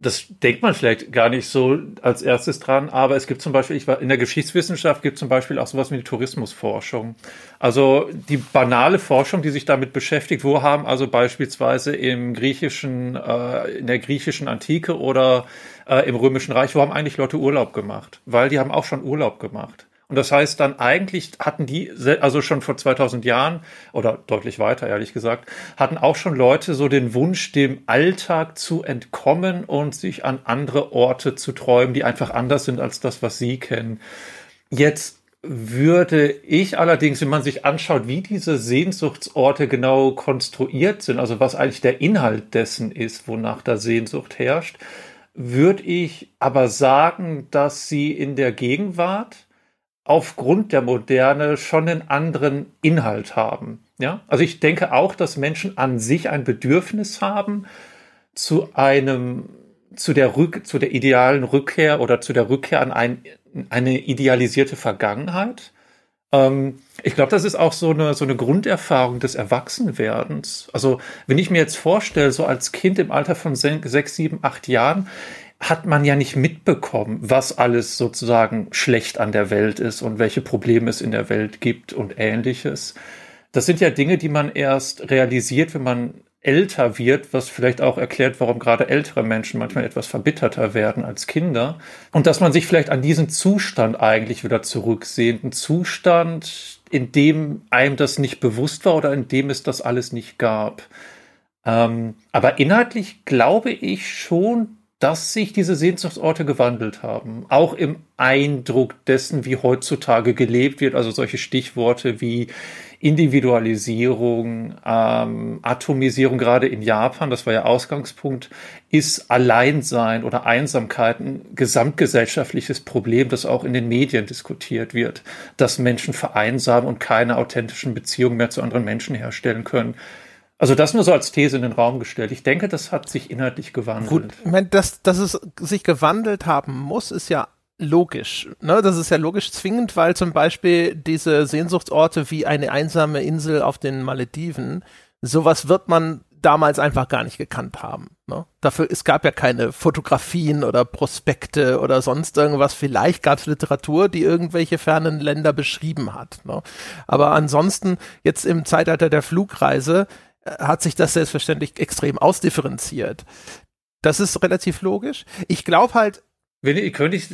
das denkt man vielleicht gar nicht so als erstes dran, aber es gibt zum Beispiel, ich war in der Geschichtswissenschaft gibt zum Beispiel auch sowas wie die Tourismusforschung. Also die banale Forschung, die sich damit beschäftigt, wo haben also beispielsweise im griechischen, äh, in der griechischen Antike oder äh, im römischen Reich, wo haben eigentlich Leute Urlaub gemacht? Weil die haben auch schon Urlaub gemacht. Und das heißt dann eigentlich hatten die, also schon vor 2000 Jahren oder deutlich weiter, ehrlich gesagt, hatten auch schon Leute so den Wunsch, dem Alltag zu entkommen und sich an andere Orte zu träumen, die einfach anders sind als das, was sie kennen. Jetzt würde ich allerdings, wenn man sich anschaut, wie diese Sehnsuchtsorte genau konstruiert sind, also was eigentlich der Inhalt dessen ist, wonach da Sehnsucht herrscht, würde ich aber sagen, dass sie in der Gegenwart aufgrund der Moderne schon einen anderen Inhalt haben. Ja, also ich denke auch, dass Menschen an sich ein Bedürfnis haben zu einem, zu der Rück, zu der idealen Rückkehr oder zu der Rückkehr an ein, eine idealisierte Vergangenheit. Ähm, ich glaube, das ist auch so eine, so eine Grunderfahrung des Erwachsenwerdens. Also, wenn ich mir jetzt vorstelle, so als Kind im Alter von sechs, sieben, acht Jahren, hat man ja nicht mitbekommen, was alles sozusagen schlecht an der Welt ist und welche Probleme es in der Welt gibt und ähnliches. Das sind ja Dinge, die man erst realisiert, wenn man älter wird, was vielleicht auch erklärt, warum gerade ältere Menschen manchmal etwas verbitterter werden als Kinder. Und dass man sich vielleicht an diesen Zustand eigentlich wieder zurücksehnt. Ein Zustand, in dem einem das nicht bewusst war oder in dem es das alles nicht gab. Ähm, aber inhaltlich glaube ich schon, dass sich diese Sehnsuchtsorte gewandelt haben. Auch im Eindruck dessen, wie heutzutage gelebt wird. Also solche Stichworte wie Individualisierung, ähm, Atomisierung, gerade in Japan, das war ja Ausgangspunkt, ist Alleinsein oder Einsamkeit ein gesamtgesellschaftliches Problem, das auch in den Medien diskutiert wird, dass Menschen vereinsamen und keine authentischen Beziehungen mehr zu anderen Menschen herstellen können. Also das nur so als These in den Raum gestellt. Ich denke, das hat sich inhaltlich gewandelt. Gut, ich meine, dass, dass es sich gewandelt haben muss, ist ja logisch. Ne? Das ist ja logisch zwingend, weil zum Beispiel diese Sehnsuchtsorte wie eine einsame Insel auf den Malediven, sowas wird man damals einfach gar nicht gekannt haben. Ne? Dafür, es gab ja keine Fotografien oder Prospekte oder sonst irgendwas. Vielleicht gab es Literatur, die irgendwelche fernen Länder beschrieben hat. Ne? Aber ansonsten, jetzt im Zeitalter der Flugreise, hat sich das selbstverständlich extrem ausdifferenziert. Das ist relativ logisch. Ich glaube halt, wenn ich, könnte ich,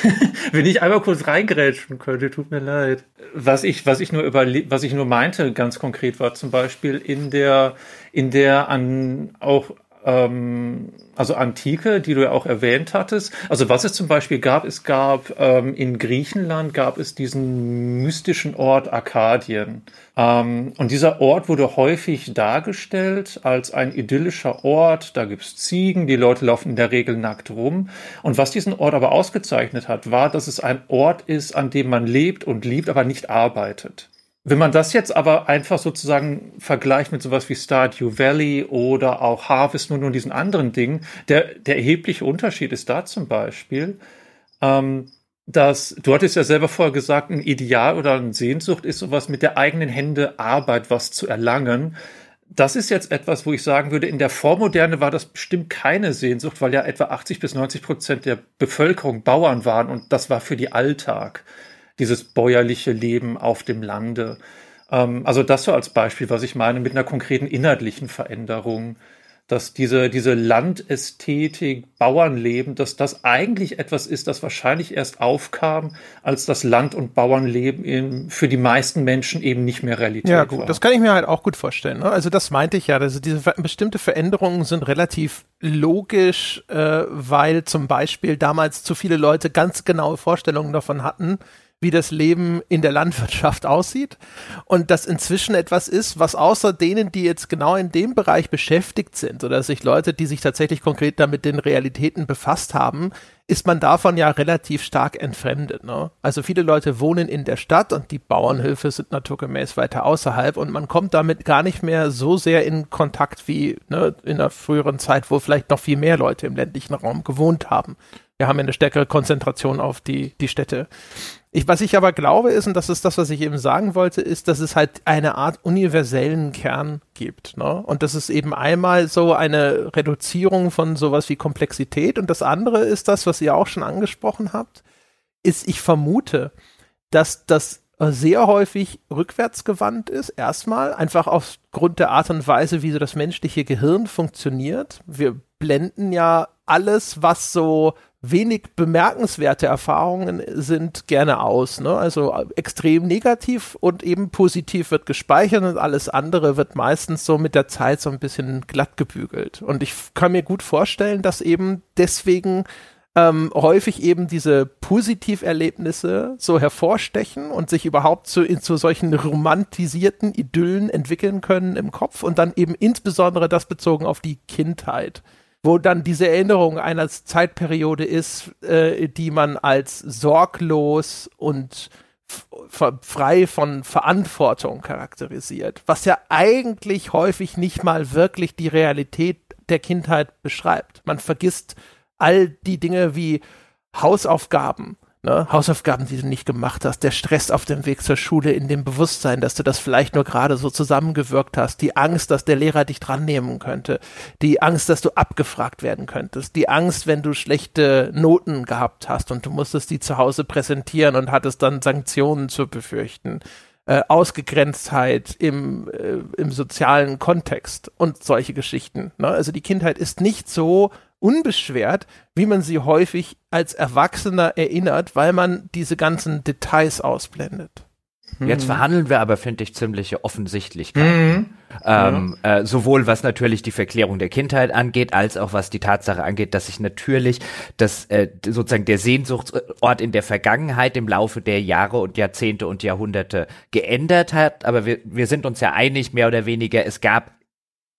[LAUGHS] wenn ich einmal kurz reingrätschen könnte, tut mir leid. Was ich, was ich nur über, was ich nur meinte, ganz konkret war zum Beispiel in der, in der an auch ähm, also Antike, die du ja auch erwähnt hattest. Also was es zum Beispiel gab, es gab ähm, in Griechenland gab es diesen mystischen Ort Arkadien. Ähm, und dieser Ort wurde häufig dargestellt als ein idyllischer Ort. Da gibt's Ziegen, die Leute laufen in der Regel nackt rum. Und was diesen Ort aber ausgezeichnet hat, war, dass es ein Ort ist, an dem man lebt und liebt, aber nicht arbeitet. Wenn man das jetzt aber einfach sozusagen vergleicht mit sowas wie Stardew Valley oder auch Harvest Moon und diesen anderen Dingen, der, der erhebliche Unterschied ist da zum Beispiel, ähm, dass, du hattest ja selber vorher gesagt, ein Ideal oder eine Sehnsucht ist sowas mit der eigenen Hände Arbeit, was zu erlangen. Das ist jetzt etwas, wo ich sagen würde, in der Vormoderne war das bestimmt keine Sehnsucht, weil ja etwa 80 bis 90 Prozent der Bevölkerung Bauern waren und das war für die Alltag dieses bäuerliche Leben auf dem Lande. Ähm, also das so als Beispiel, was ich meine, mit einer konkreten inhaltlichen Veränderung, dass diese, diese Landästhetik, Bauernleben, dass das eigentlich etwas ist, das wahrscheinlich erst aufkam, als das Land- und Bauernleben in, für die meisten Menschen eben nicht mehr Realität ja, gut, war. Das kann ich mir halt auch gut vorstellen. Ne? Also das meinte ich ja, also diese bestimmte Veränderungen sind relativ logisch, äh, weil zum Beispiel damals zu viele Leute ganz genaue Vorstellungen davon hatten, wie das Leben in der Landwirtschaft [LAUGHS] aussieht und das inzwischen etwas ist, was außer denen, die jetzt genau in dem Bereich beschäftigt sind oder sich Leute, die sich tatsächlich konkret damit den Realitäten befasst haben, ist man davon ja relativ stark entfremdet. Ne? Also viele Leute wohnen in der Stadt und die Bauernhöfe sind naturgemäß weiter außerhalb und man kommt damit gar nicht mehr so sehr in Kontakt wie ne, in der früheren Zeit, wo vielleicht noch viel mehr Leute im ländlichen Raum gewohnt haben. Wir haben eine stärkere Konzentration auf die, die Städte. Ich, was ich aber glaube ist, und das ist das, was ich eben sagen wollte, ist, dass es halt eine Art universellen Kern gibt. Ne? Und das ist eben einmal so eine Reduzierung von sowas wie Komplexität. Und das andere ist das, was ihr auch schon angesprochen habt, ist, ich vermute, dass das sehr häufig rückwärtsgewandt ist. Erstmal einfach aufgrund der Art und Weise, wie so das menschliche Gehirn funktioniert. Wir blenden ja alles, was so wenig bemerkenswerte Erfahrungen sind gerne aus. Ne? Also extrem negativ und eben positiv wird gespeichert und alles andere wird meistens so mit der Zeit so ein bisschen glatt gebügelt. Und ich kann mir gut vorstellen, dass eben deswegen ähm, häufig eben diese Positiverlebnisse so hervorstechen und sich überhaupt zu, zu solchen romantisierten Idyllen entwickeln können im Kopf und dann eben insbesondere das bezogen auf die Kindheit wo dann diese Erinnerung einer Zeitperiode ist, äh, die man als sorglos und frei von Verantwortung charakterisiert, was ja eigentlich häufig nicht mal wirklich die Realität der Kindheit beschreibt. Man vergisst all die Dinge wie Hausaufgaben, Ne? Hausaufgaben, die du nicht gemacht hast, der Stress auf dem Weg zur Schule in dem Bewusstsein, dass du das vielleicht nur gerade so zusammengewirkt hast, die Angst, dass der Lehrer dich dran nehmen könnte, die Angst, dass du abgefragt werden könntest, die Angst, wenn du schlechte Noten gehabt hast und du musstest die zu Hause präsentieren und hattest dann Sanktionen zu befürchten. Äh, Ausgegrenztheit im, äh, im sozialen Kontext und solche Geschichten. Ne? Also die Kindheit ist nicht so unbeschwert, wie man sie häufig als Erwachsener erinnert, weil man diese ganzen Details ausblendet. Jetzt hm. verhandeln wir aber, finde ich, ziemliche Offensichtlichkeiten. Mhm. Ähm, ja. äh, sowohl was natürlich die Verklärung der Kindheit angeht, als auch was die Tatsache angeht, dass sich natürlich das äh, sozusagen der Sehnsuchtsort in der Vergangenheit im Laufe der Jahre und Jahrzehnte und Jahrhunderte geändert hat. Aber wir, wir sind uns ja einig, mehr oder weniger, es gab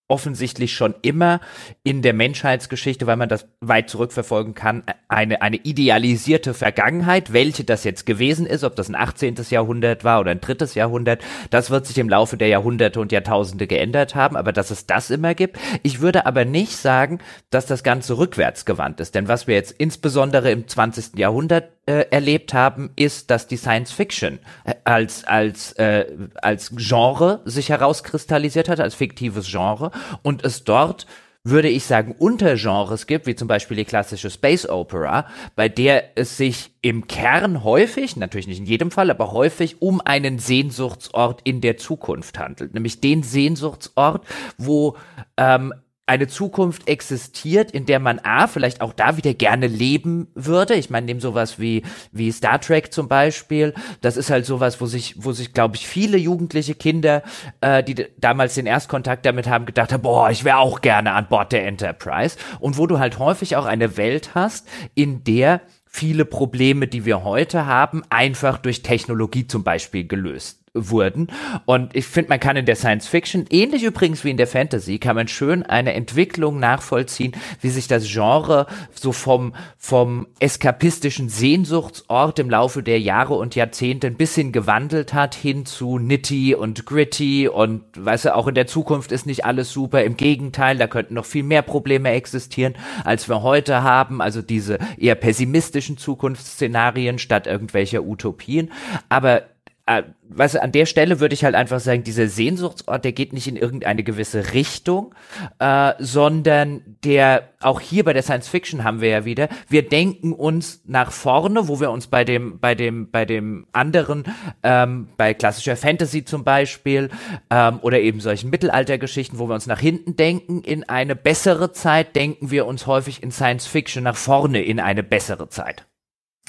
offensichtlich schon immer in der Menschheitsgeschichte, weil man das weit zurückverfolgen kann, eine, eine idealisierte Vergangenheit, welche das jetzt gewesen ist, ob das ein 18. Jahrhundert war oder ein drittes Jahrhundert, das wird sich im Laufe der Jahrhunderte und Jahrtausende geändert haben, aber dass es das immer gibt. Ich würde aber nicht sagen, dass das Ganze rückwärts gewandt ist, denn was wir jetzt insbesondere im 20. Jahrhundert äh, erlebt haben, ist, dass die Science Fiction äh, als als äh, als Genre sich herauskristallisiert hat, als fiktives Genre und es dort würde ich sagen, Untergenres gibt, wie zum Beispiel die klassische Space Opera, bei der es sich im Kern häufig, natürlich nicht in jedem Fall, aber häufig um einen Sehnsuchtsort in der Zukunft handelt. Nämlich den Sehnsuchtsort, wo ähm, eine Zukunft existiert, in der man A, vielleicht auch da wieder gerne leben würde. Ich meine, neben sowas wie, wie Star Trek zum Beispiel. Das ist halt sowas, wo sich, wo sich, glaube ich, viele jugendliche Kinder, äh, die damals den Erstkontakt damit haben, gedacht haben, boah, ich wäre auch gerne an Bord der Enterprise. Und wo du halt häufig auch eine Welt hast, in der viele Probleme, die wir heute haben, einfach durch Technologie zum Beispiel gelöst wurden. Und ich finde, man kann in der Science Fiction, ähnlich übrigens wie in der Fantasy, kann man schön eine Entwicklung nachvollziehen, wie sich das Genre so vom, vom eskapistischen Sehnsuchtsort im Laufe der Jahre und Jahrzehnte ein bisschen gewandelt hat, hin zu nitty und gritty und, weißt du, auch in der Zukunft ist nicht alles super. Im Gegenteil, da könnten noch viel mehr Probleme existieren, als wir heute haben. Also diese eher pessimistischen Zukunftsszenarien statt irgendwelcher Utopien. Aber äh, weißt du, an der Stelle würde ich halt einfach sagen, dieser Sehnsuchtsort, der geht nicht in irgendeine gewisse Richtung, äh, sondern der, auch hier bei der Science Fiction haben wir ja wieder, wir denken uns nach vorne, wo wir uns bei dem, bei dem, bei dem anderen, ähm, bei klassischer Fantasy zum Beispiel, ähm, oder eben solchen Mittelaltergeschichten, wo wir uns nach hinten denken, in eine bessere Zeit, denken wir uns häufig in Science Fiction nach vorne in eine bessere Zeit.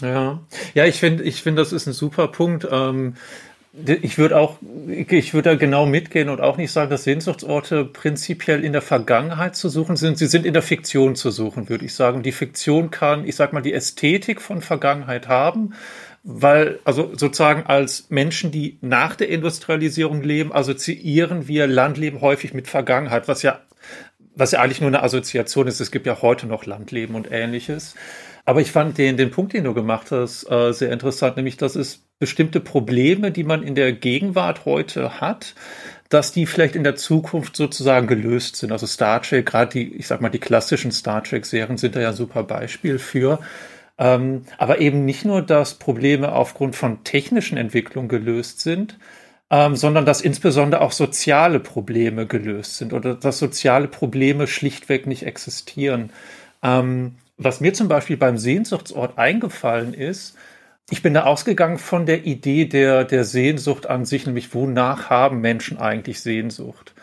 Ja, ja, ich finde, ich finde, das ist ein super Punkt. Ähm, ich würde auch, ich würde da genau mitgehen und auch nicht sagen, dass Sehnsuchtsorte prinzipiell in der Vergangenheit zu suchen sind. Sie sind in der Fiktion zu suchen, würde ich sagen. Die Fiktion kann, ich sag mal, die Ästhetik von Vergangenheit haben, weil, also sozusagen als Menschen, die nach der Industrialisierung leben, assoziieren wir Landleben häufig mit Vergangenheit, was ja, was ja eigentlich nur eine Assoziation ist. Es gibt ja heute noch Landleben und ähnliches. Aber ich fand den, den Punkt, den du gemacht hast, äh, sehr interessant, nämlich, dass es bestimmte Probleme, die man in der Gegenwart heute hat, dass die vielleicht in der Zukunft sozusagen gelöst sind. Also Star Trek, gerade die, ich sag mal, die klassischen Star Trek-Serien sind da ja ein super Beispiel für. Ähm, aber eben nicht nur, dass Probleme aufgrund von technischen Entwicklungen gelöst sind, ähm, sondern dass insbesondere auch soziale Probleme gelöst sind oder dass soziale Probleme schlichtweg nicht existieren. Ähm, was mir zum Beispiel beim Sehnsuchtsort eingefallen ist, ich bin da ausgegangen von der Idee der, der Sehnsucht an sich, nämlich wonach haben Menschen eigentlich Sehnsucht?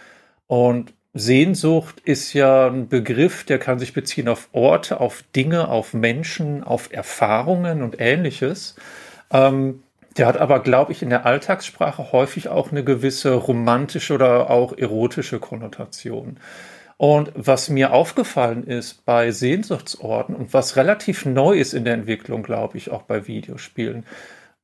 Und Sehnsucht ist ja ein Begriff, der kann sich beziehen auf Orte, auf Dinge, auf Menschen, auf Erfahrungen und ähnliches. Ähm, der hat aber, glaube ich, in der Alltagssprache häufig auch eine gewisse romantische oder auch erotische Konnotation. Und was mir aufgefallen ist bei Sehnsuchtsorten und was relativ neu ist in der Entwicklung, glaube ich, auch bei Videospielen,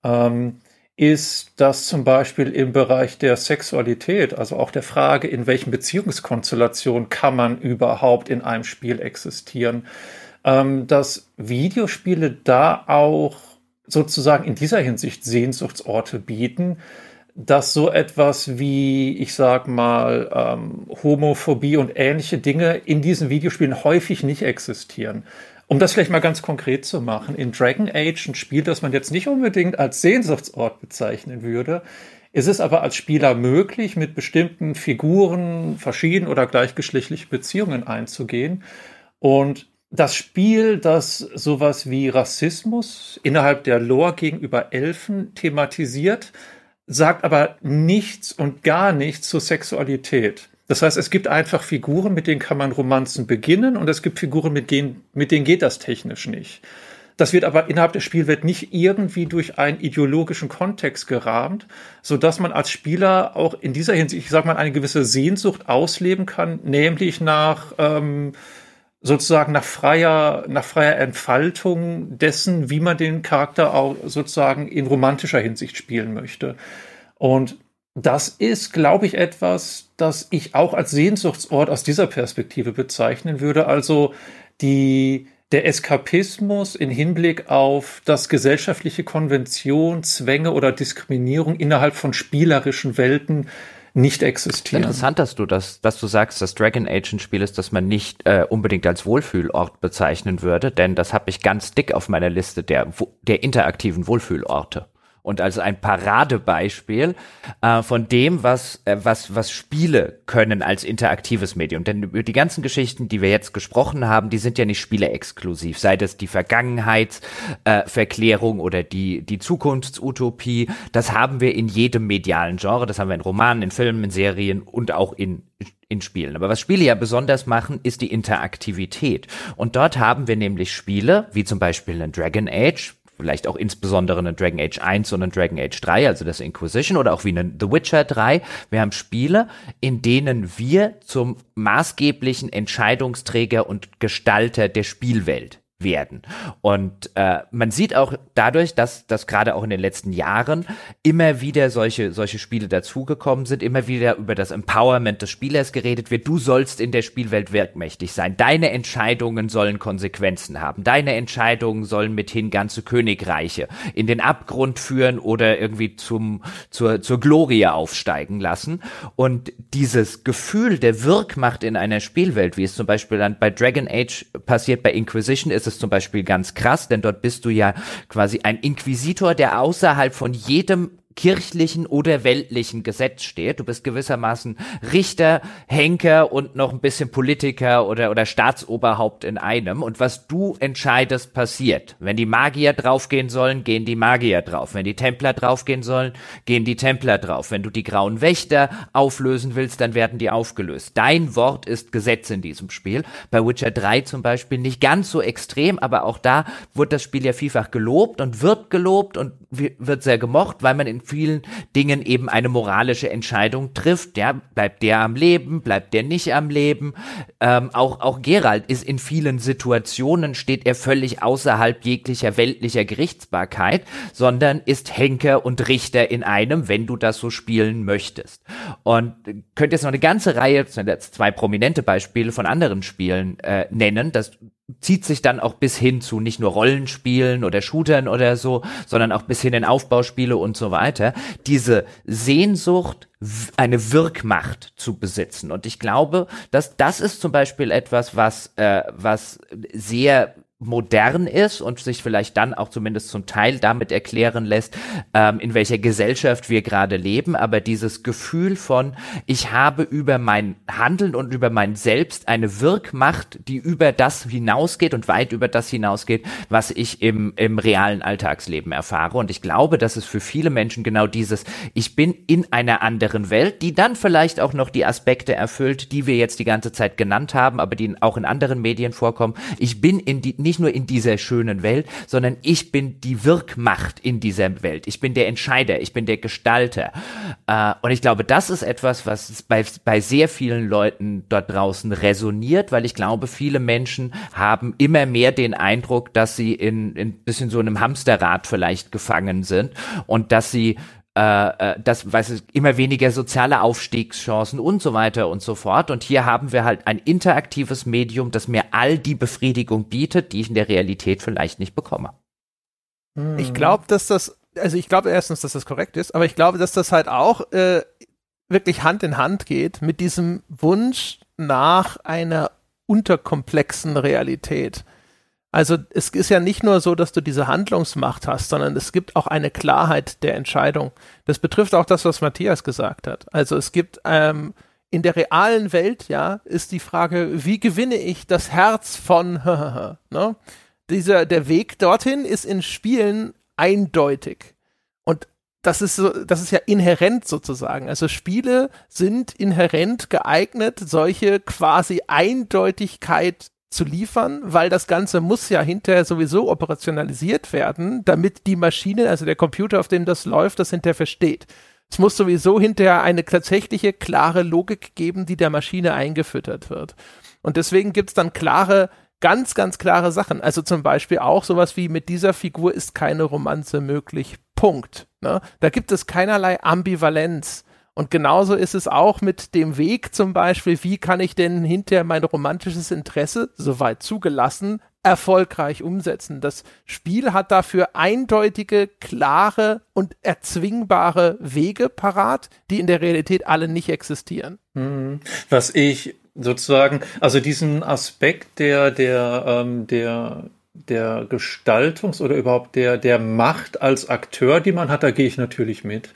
ähm, ist, dass zum Beispiel im Bereich der Sexualität, also auch der Frage, in welchen Beziehungskonstellationen kann man überhaupt in einem Spiel existieren, ähm, dass Videospiele da auch sozusagen in dieser Hinsicht Sehnsuchtsorte bieten, dass so etwas wie, ich sag mal, ähm, Homophobie und ähnliche Dinge in diesen Videospielen häufig nicht existieren. Um das vielleicht mal ganz konkret zu machen, in Dragon Age, ein Spiel, das man jetzt nicht unbedingt als Sehnsuchtsort bezeichnen würde, ist es aber als Spieler möglich, mit bestimmten Figuren verschieden oder gleichgeschlechtliche Beziehungen einzugehen. Und das Spiel, das sowas wie Rassismus innerhalb der Lore gegenüber Elfen thematisiert, sagt aber nichts und gar nichts zur Sexualität. Das heißt, es gibt einfach Figuren, mit denen kann man Romanzen beginnen und es gibt Figuren, mit denen, mit denen geht das technisch nicht. Das wird aber innerhalb der Spielwelt nicht irgendwie durch einen ideologischen Kontext gerahmt, so dass man als Spieler auch in dieser Hinsicht, ich sag mal, eine gewisse Sehnsucht ausleben kann, nämlich nach ähm, sozusagen nach freier, nach freier Entfaltung dessen, wie man den Charakter auch sozusagen in romantischer Hinsicht spielen möchte. Und das ist, glaube ich, etwas, das ich auch als Sehnsuchtsort aus dieser Perspektive bezeichnen würde. Also die, der Eskapismus in Hinblick auf das gesellschaftliche Konvention, Zwänge oder Diskriminierung innerhalb von spielerischen Welten nicht existieren. Interessant, dass du das, dass du sagst, dass Dragon Age Spiel ist, das man nicht äh, unbedingt als Wohlfühlort bezeichnen würde, denn das habe ich ganz dick auf meiner Liste der, der interaktiven Wohlfühlorte und als ein Paradebeispiel äh, von dem, was, äh, was, was Spiele können als interaktives Medium. Denn über die ganzen Geschichten, die wir jetzt gesprochen haben, die sind ja nicht Spiele-exklusiv. Sei das die Vergangenheitsverklärung äh, oder die, die Zukunftsutopie. Das haben wir in jedem medialen Genre. Das haben wir in Romanen, in Filmen, in Serien und auch in in Spielen. Aber was Spiele ja besonders machen, ist die Interaktivität. Und dort haben wir nämlich Spiele, wie zum Beispiel ein Dragon Age, vielleicht auch insbesondere einen Dragon Age 1 und einen Dragon Age 3, also das Inquisition oder auch wie einen The Witcher 3. Wir haben Spiele, in denen wir zum maßgeblichen Entscheidungsträger und Gestalter der Spielwelt werden. Und äh, man sieht auch dadurch, dass, dass gerade auch in den letzten Jahren immer wieder solche, solche Spiele dazugekommen sind, immer wieder über das Empowerment des Spielers geredet wird. Du sollst in der Spielwelt wirkmächtig sein. Deine Entscheidungen sollen Konsequenzen haben. Deine Entscheidungen sollen mithin ganze Königreiche in den Abgrund führen oder irgendwie zum, zur, zur Glorie aufsteigen lassen. Und dieses Gefühl der Wirkmacht in einer Spielwelt, wie es zum Beispiel dann bei Dragon Age passiert, bei Inquisition ist es zum Beispiel ganz krass, denn dort bist du ja quasi ein Inquisitor, der außerhalb von jedem kirchlichen oder weltlichen Gesetz steht. Du bist gewissermaßen Richter, Henker und noch ein bisschen Politiker oder, oder Staatsoberhaupt in einem. Und was du entscheidest, passiert. Wenn die Magier draufgehen sollen, gehen die Magier drauf. Wenn die Templer draufgehen sollen, gehen die Templer drauf. Wenn du die grauen Wächter auflösen willst, dann werden die aufgelöst. Dein Wort ist Gesetz in diesem Spiel. Bei Witcher 3 zum Beispiel nicht ganz so extrem, aber auch da wird das Spiel ja vielfach gelobt und wird gelobt und wird sehr gemocht, weil man in vielen Dingen eben eine moralische Entscheidung trifft. Ja, bleibt der am Leben, bleibt der nicht am Leben. Ähm, auch, auch Gerald ist in vielen Situationen, steht er völlig außerhalb jeglicher weltlicher Gerichtsbarkeit, sondern ist Henker und Richter in einem, wenn du das so spielen möchtest. Und könnt jetzt noch eine ganze Reihe, zwei prominente Beispiele von anderen Spielen äh, nennen, dass zieht sich dann auch bis hin zu nicht nur Rollenspielen oder Shootern oder so, sondern auch bis hin in Aufbauspiele und so weiter, diese Sehnsucht, eine Wirkmacht zu besitzen. Und ich glaube, dass das ist zum Beispiel etwas, was, äh, was sehr modern ist und sich vielleicht dann auch zumindest zum Teil damit erklären lässt, ähm, in welcher Gesellschaft wir gerade leben. Aber dieses Gefühl von, ich habe über mein Handeln und über mein Selbst eine Wirkmacht, die über das hinausgeht und weit über das hinausgeht, was ich im, im realen Alltagsleben erfahre. Und ich glaube, dass es für viele Menschen genau dieses, ich bin in einer anderen Welt, die dann vielleicht auch noch die Aspekte erfüllt, die wir jetzt die ganze Zeit genannt haben, aber die auch in anderen Medien vorkommen. Ich bin in die, nicht nur in dieser schönen Welt, sondern ich bin die Wirkmacht in dieser Welt. Ich bin der Entscheider, ich bin der Gestalter. Äh, und ich glaube, das ist etwas, was bei, bei sehr vielen Leuten dort draußen resoniert, weil ich glaube, viele Menschen haben immer mehr den Eindruck, dass sie in, in bisschen so einem Hamsterrad vielleicht gefangen sind und dass sie äh, äh, das, weiß ich, immer weniger soziale Aufstiegschancen und so weiter und so fort. Und hier haben wir halt ein interaktives Medium, das mir all die Befriedigung bietet, die ich in der Realität vielleicht nicht bekomme. Ich glaube, dass das, also ich glaube erstens, dass das korrekt ist, aber ich glaube, dass das halt auch äh, wirklich Hand in Hand geht mit diesem Wunsch nach einer unterkomplexen Realität. Also es ist ja nicht nur so, dass du diese Handlungsmacht hast, sondern es gibt auch eine Klarheit der Entscheidung. Das betrifft auch das, was Matthias gesagt hat. Also es gibt ähm, in der realen Welt, ja, ist die Frage, wie gewinne ich das Herz von, [LAUGHS] ne? Dieser, der Weg dorthin ist in Spielen eindeutig. Und das ist so, das ist ja inhärent sozusagen. Also Spiele sind inhärent geeignet, solche quasi Eindeutigkeit zu liefern, weil das Ganze muss ja hinterher sowieso operationalisiert werden, damit die Maschine, also der Computer, auf dem das läuft, das hinterher versteht. Es muss sowieso hinterher eine tatsächliche klare Logik geben, die der Maschine eingefüttert wird. Und deswegen gibt's dann klare, ganz, ganz klare Sachen. Also zum Beispiel auch sowas wie mit dieser Figur ist keine Romanze möglich. Punkt. Ne? Da gibt es keinerlei Ambivalenz. Und genauso ist es auch mit dem Weg zum Beispiel, wie kann ich denn hinterher mein romantisches Interesse, soweit zugelassen, erfolgreich umsetzen. Das Spiel hat dafür eindeutige, klare und erzwingbare Wege parat, die in der Realität alle nicht existieren. Mhm. Was ich sozusagen, also diesen Aspekt der, der, ähm, der, der Gestaltungs- oder überhaupt der, der Macht als Akteur, die man hat, da gehe ich natürlich mit.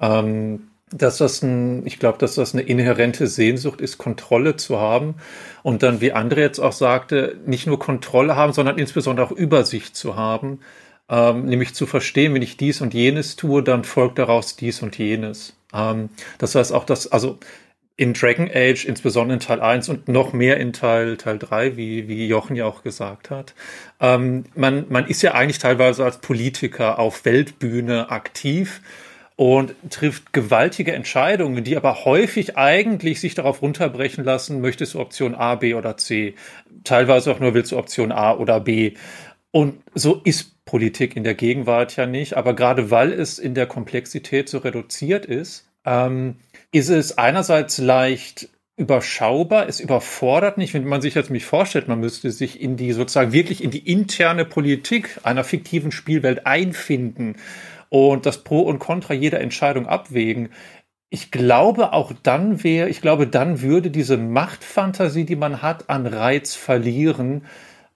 Ähm, dass das ein, ich glaube, dass das eine inhärente Sehnsucht ist, Kontrolle zu haben und dann, wie André jetzt auch sagte, nicht nur Kontrolle haben, sondern insbesondere auch Übersicht zu haben, ähm, nämlich zu verstehen, wenn ich dies und jenes tue, dann folgt daraus dies und jenes. Ähm, das heißt auch, dass, also in Dragon Age, insbesondere in Teil 1 und noch mehr in Teil, Teil 3, wie, wie Jochen ja auch gesagt hat. Ähm, man, man ist ja eigentlich teilweise als Politiker auf Weltbühne aktiv und trifft gewaltige Entscheidungen, die aber häufig eigentlich sich darauf runterbrechen lassen, möchtest du Option A, B oder C. Teilweise auch nur willst du Option A oder B. Und so ist Politik in der Gegenwart ja nicht, aber gerade weil es in der Komplexität so reduziert ist, ähm, ist es einerseits leicht überschaubar, es überfordert nicht, wenn man sich jetzt mich vorstellt, man müsste sich in die sozusagen wirklich in die interne Politik einer fiktiven Spielwelt einfinden und das Pro und Contra jeder Entscheidung abwägen. Ich glaube, auch dann wäre, ich glaube, dann würde diese Machtfantasie, die man hat, an Reiz verlieren,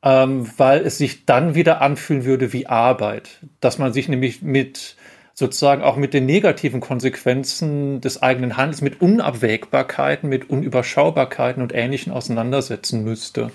ähm, weil es sich dann wieder anfühlen würde wie Arbeit. Dass man sich nämlich mit sozusagen auch mit den negativen Konsequenzen des eigenen Handels, mit Unabwägbarkeiten, mit Unüberschaubarkeiten und Ähnlichen auseinandersetzen müsste.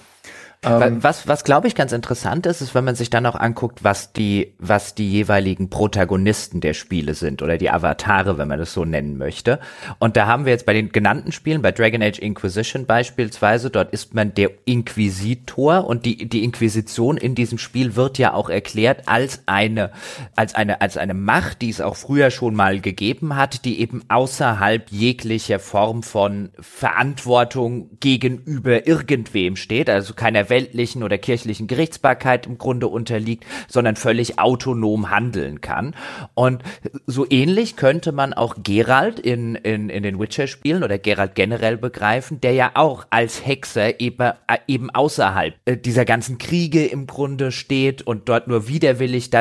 Ähm, was, was glaube ich ganz interessant ist, ist, wenn man sich dann auch anguckt, was die, was die jeweiligen Protagonisten der Spiele sind oder die Avatare, wenn man das so nennen möchte. Und da haben wir jetzt bei den genannten Spielen, bei Dragon Age Inquisition beispielsweise, dort ist man der Inquisitor und die, die Inquisition in diesem Spiel wird ja auch erklärt als eine, als eine, als eine Macht, die es auch früher schon mal gegeben hat, die eben außerhalb jeglicher Form von Verantwortung gegenüber irgendwem steht, also keiner weltlichen oder kirchlichen Gerichtsbarkeit im Grunde unterliegt, sondern völlig autonom handeln kann. Und so ähnlich könnte man auch Geralt in, in, in den Witcher-Spielen oder Geralt generell begreifen, der ja auch als Hexer eben, äh, eben außerhalb äh, dieser ganzen Kriege im Grunde steht und dort nur widerwillig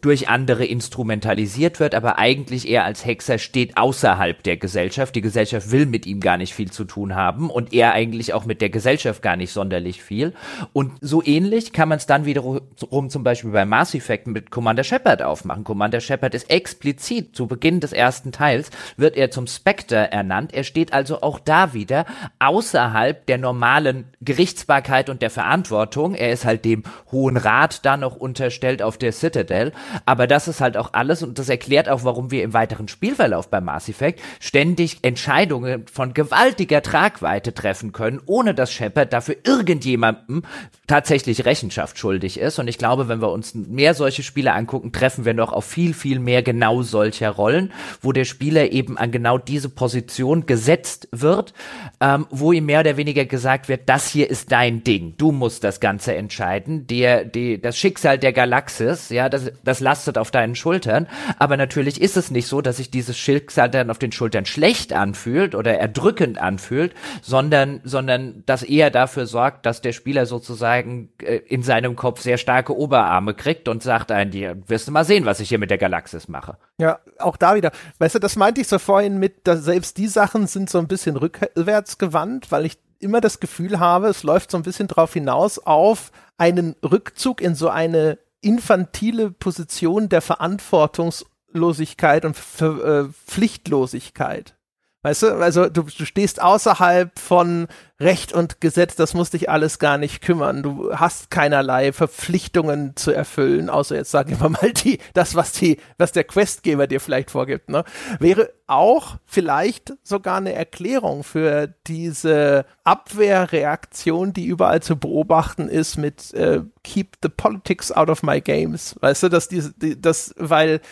durch andere instrumentalisiert wird, aber eigentlich er als Hexer steht außerhalb der Gesellschaft. Die Gesellschaft will mit ihm gar nicht viel zu tun haben und er eigentlich auch mit der Gesellschaft gar nicht sonderlich viel. Und so ähnlich kann man es dann wiederum zum Beispiel bei Mass Effect mit Commander Shepard aufmachen. Commander Shepard ist explizit zu Beginn des ersten Teils wird er zum Spectre ernannt. Er steht also auch da wieder außerhalb der normalen Gerichtsbarkeit und der Verantwortung. Er ist halt dem Hohen Rat da noch unterstellt auf der Citadel. Aber das ist halt auch alles und das erklärt auch, warum wir im weiteren Spielverlauf bei Mass Effect ständig Entscheidungen von gewaltiger Tragweite treffen können, ohne dass Shepard dafür irgendjemandem tatsächlich Rechenschaft schuldig ist. Und ich glaube, wenn wir uns mehr solche Spiele angucken, treffen wir noch auf viel, viel mehr genau solcher Rollen, wo der Spieler eben an genau diese Position gesetzt wird, ähm, wo ihm mehr oder weniger gesagt wird, das hier ist dein Ding, du musst das Ganze entscheiden, der, die, das Schicksal der Galaxis, ja, das, das lastet auf deinen Schultern. Aber natürlich ist es nicht so, dass sich dieses Schicksal dann auf den Schultern schlecht anfühlt oder erdrückend anfühlt, sondern, sondern das eher dafür sorgt, dass der Spieler sozusagen äh, in seinem Kopf sehr starke Oberarme kriegt und sagt ein, die wirst du mal sehen, was ich hier mit der Galaxis mache. Ja, auch da wieder. Weißt du, das meinte ich so vorhin mit, dass selbst die Sachen sind so ein bisschen rückwärts gewandt, weil ich immer das Gefühl habe, es läuft so ein bisschen drauf hinaus auf einen Rückzug in so eine infantile Position der Verantwortungslosigkeit und Ver äh, Pflichtlosigkeit. Weißt du, also du, du stehst außerhalb von Recht und Gesetz, das muss dich alles gar nicht kümmern. Du hast keinerlei Verpflichtungen zu erfüllen, außer jetzt sagen wir [LAUGHS] mal die, das, was die, was der Questgeber dir vielleicht vorgibt, ne? Wäre auch vielleicht sogar eine Erklärung für diese Abwehrreaktion, die überall zu beobachten ist mit äh, Keep the politics out of my games. Weißt du, dass diese, die, das, weil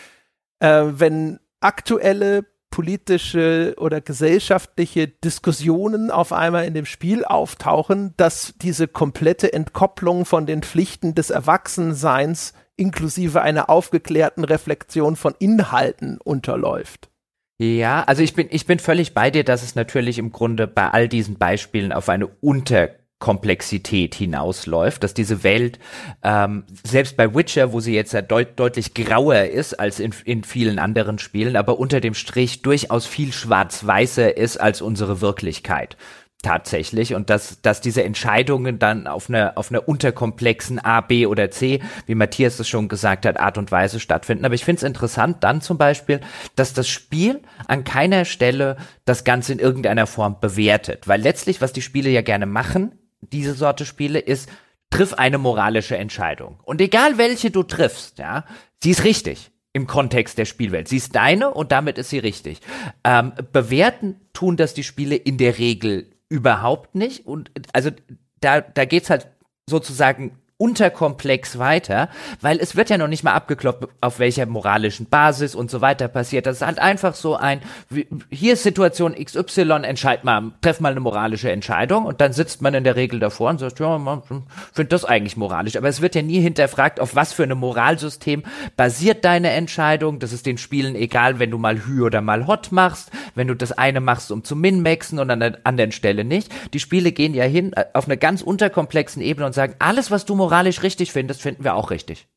äh, wenn aktuelle politische oder gesellschaftliche Diskussionen auf einmal in dem Spiel auftauchen, dass diese komplette Entkopplung von den Pflichten des Erwachsenseins inklusive einer aufgeklärten Reflexion von Inhalten unterläuft. Ja, also ich bin, ich bin völlig bei dir, dass es natürlich im Grunde bei all diesen Beispielen auf eine Unter Komplexität hinausläuft, dass diese Welt ähm, selbst bei Witcher, wo sie jetzt ja deut deutlich grauer ist als in, in vielen anderen Spielen, aber unter dem Strich durchaus viel schwarz-weißer ist als unsere Wirklichkeit. Tatsächlich. Und dass, dass diese Entscheidungen dann auf einer auf einer unterkomplexen A, B oder C, wie Matthias es schon gesagt hat, Art und Weise stattfinden. Aber ich finde es interessant dann zum Beispiel, dass das Spiel an keiner Stelle das Ganze in irgendeiner Form bewertet, weil letztlich, was die Spiele ja gerne machen, diese Sorte Spiele, ist, triff eine moralische Entscheidung. Und egal welche du triffst, ja, sie ist richtig im Kontext der Spielwelt. Sie ist deine und damit ist sie richtig. Ähm, bewerten tun das die Spiele in der Regel überhaupt nicht. Und also da, da geht's halt sozusagen unterkomplex weiter, weil es wird ja noch nicht mal abgekloppt, auf welcher moralischen Basis und so weiter passiert. Das ist halt einfach so ein, hier ist Situation XY, entscheid mal, treff mal eine moralische Entscheidung und dann sitzt man in der Regel davor und sagt, ja, man findet das eigentlich moralisch. Aber es wird ja nie hinterfragt, auf was für einem Moralsystem basiert deine Entscheidung. Das ist den Spielen egal, wenn du mal Hü oder mal Hot machst, wenn du das eine machst, um zu min-maxen und an der anderen Stelle nicht. Die Spiele gehen ja hin äh, auf einer ganz unterkomplexen Ebene und sagen, alles, was du moralisch moralisch richtig findest, finden wir auch richtig.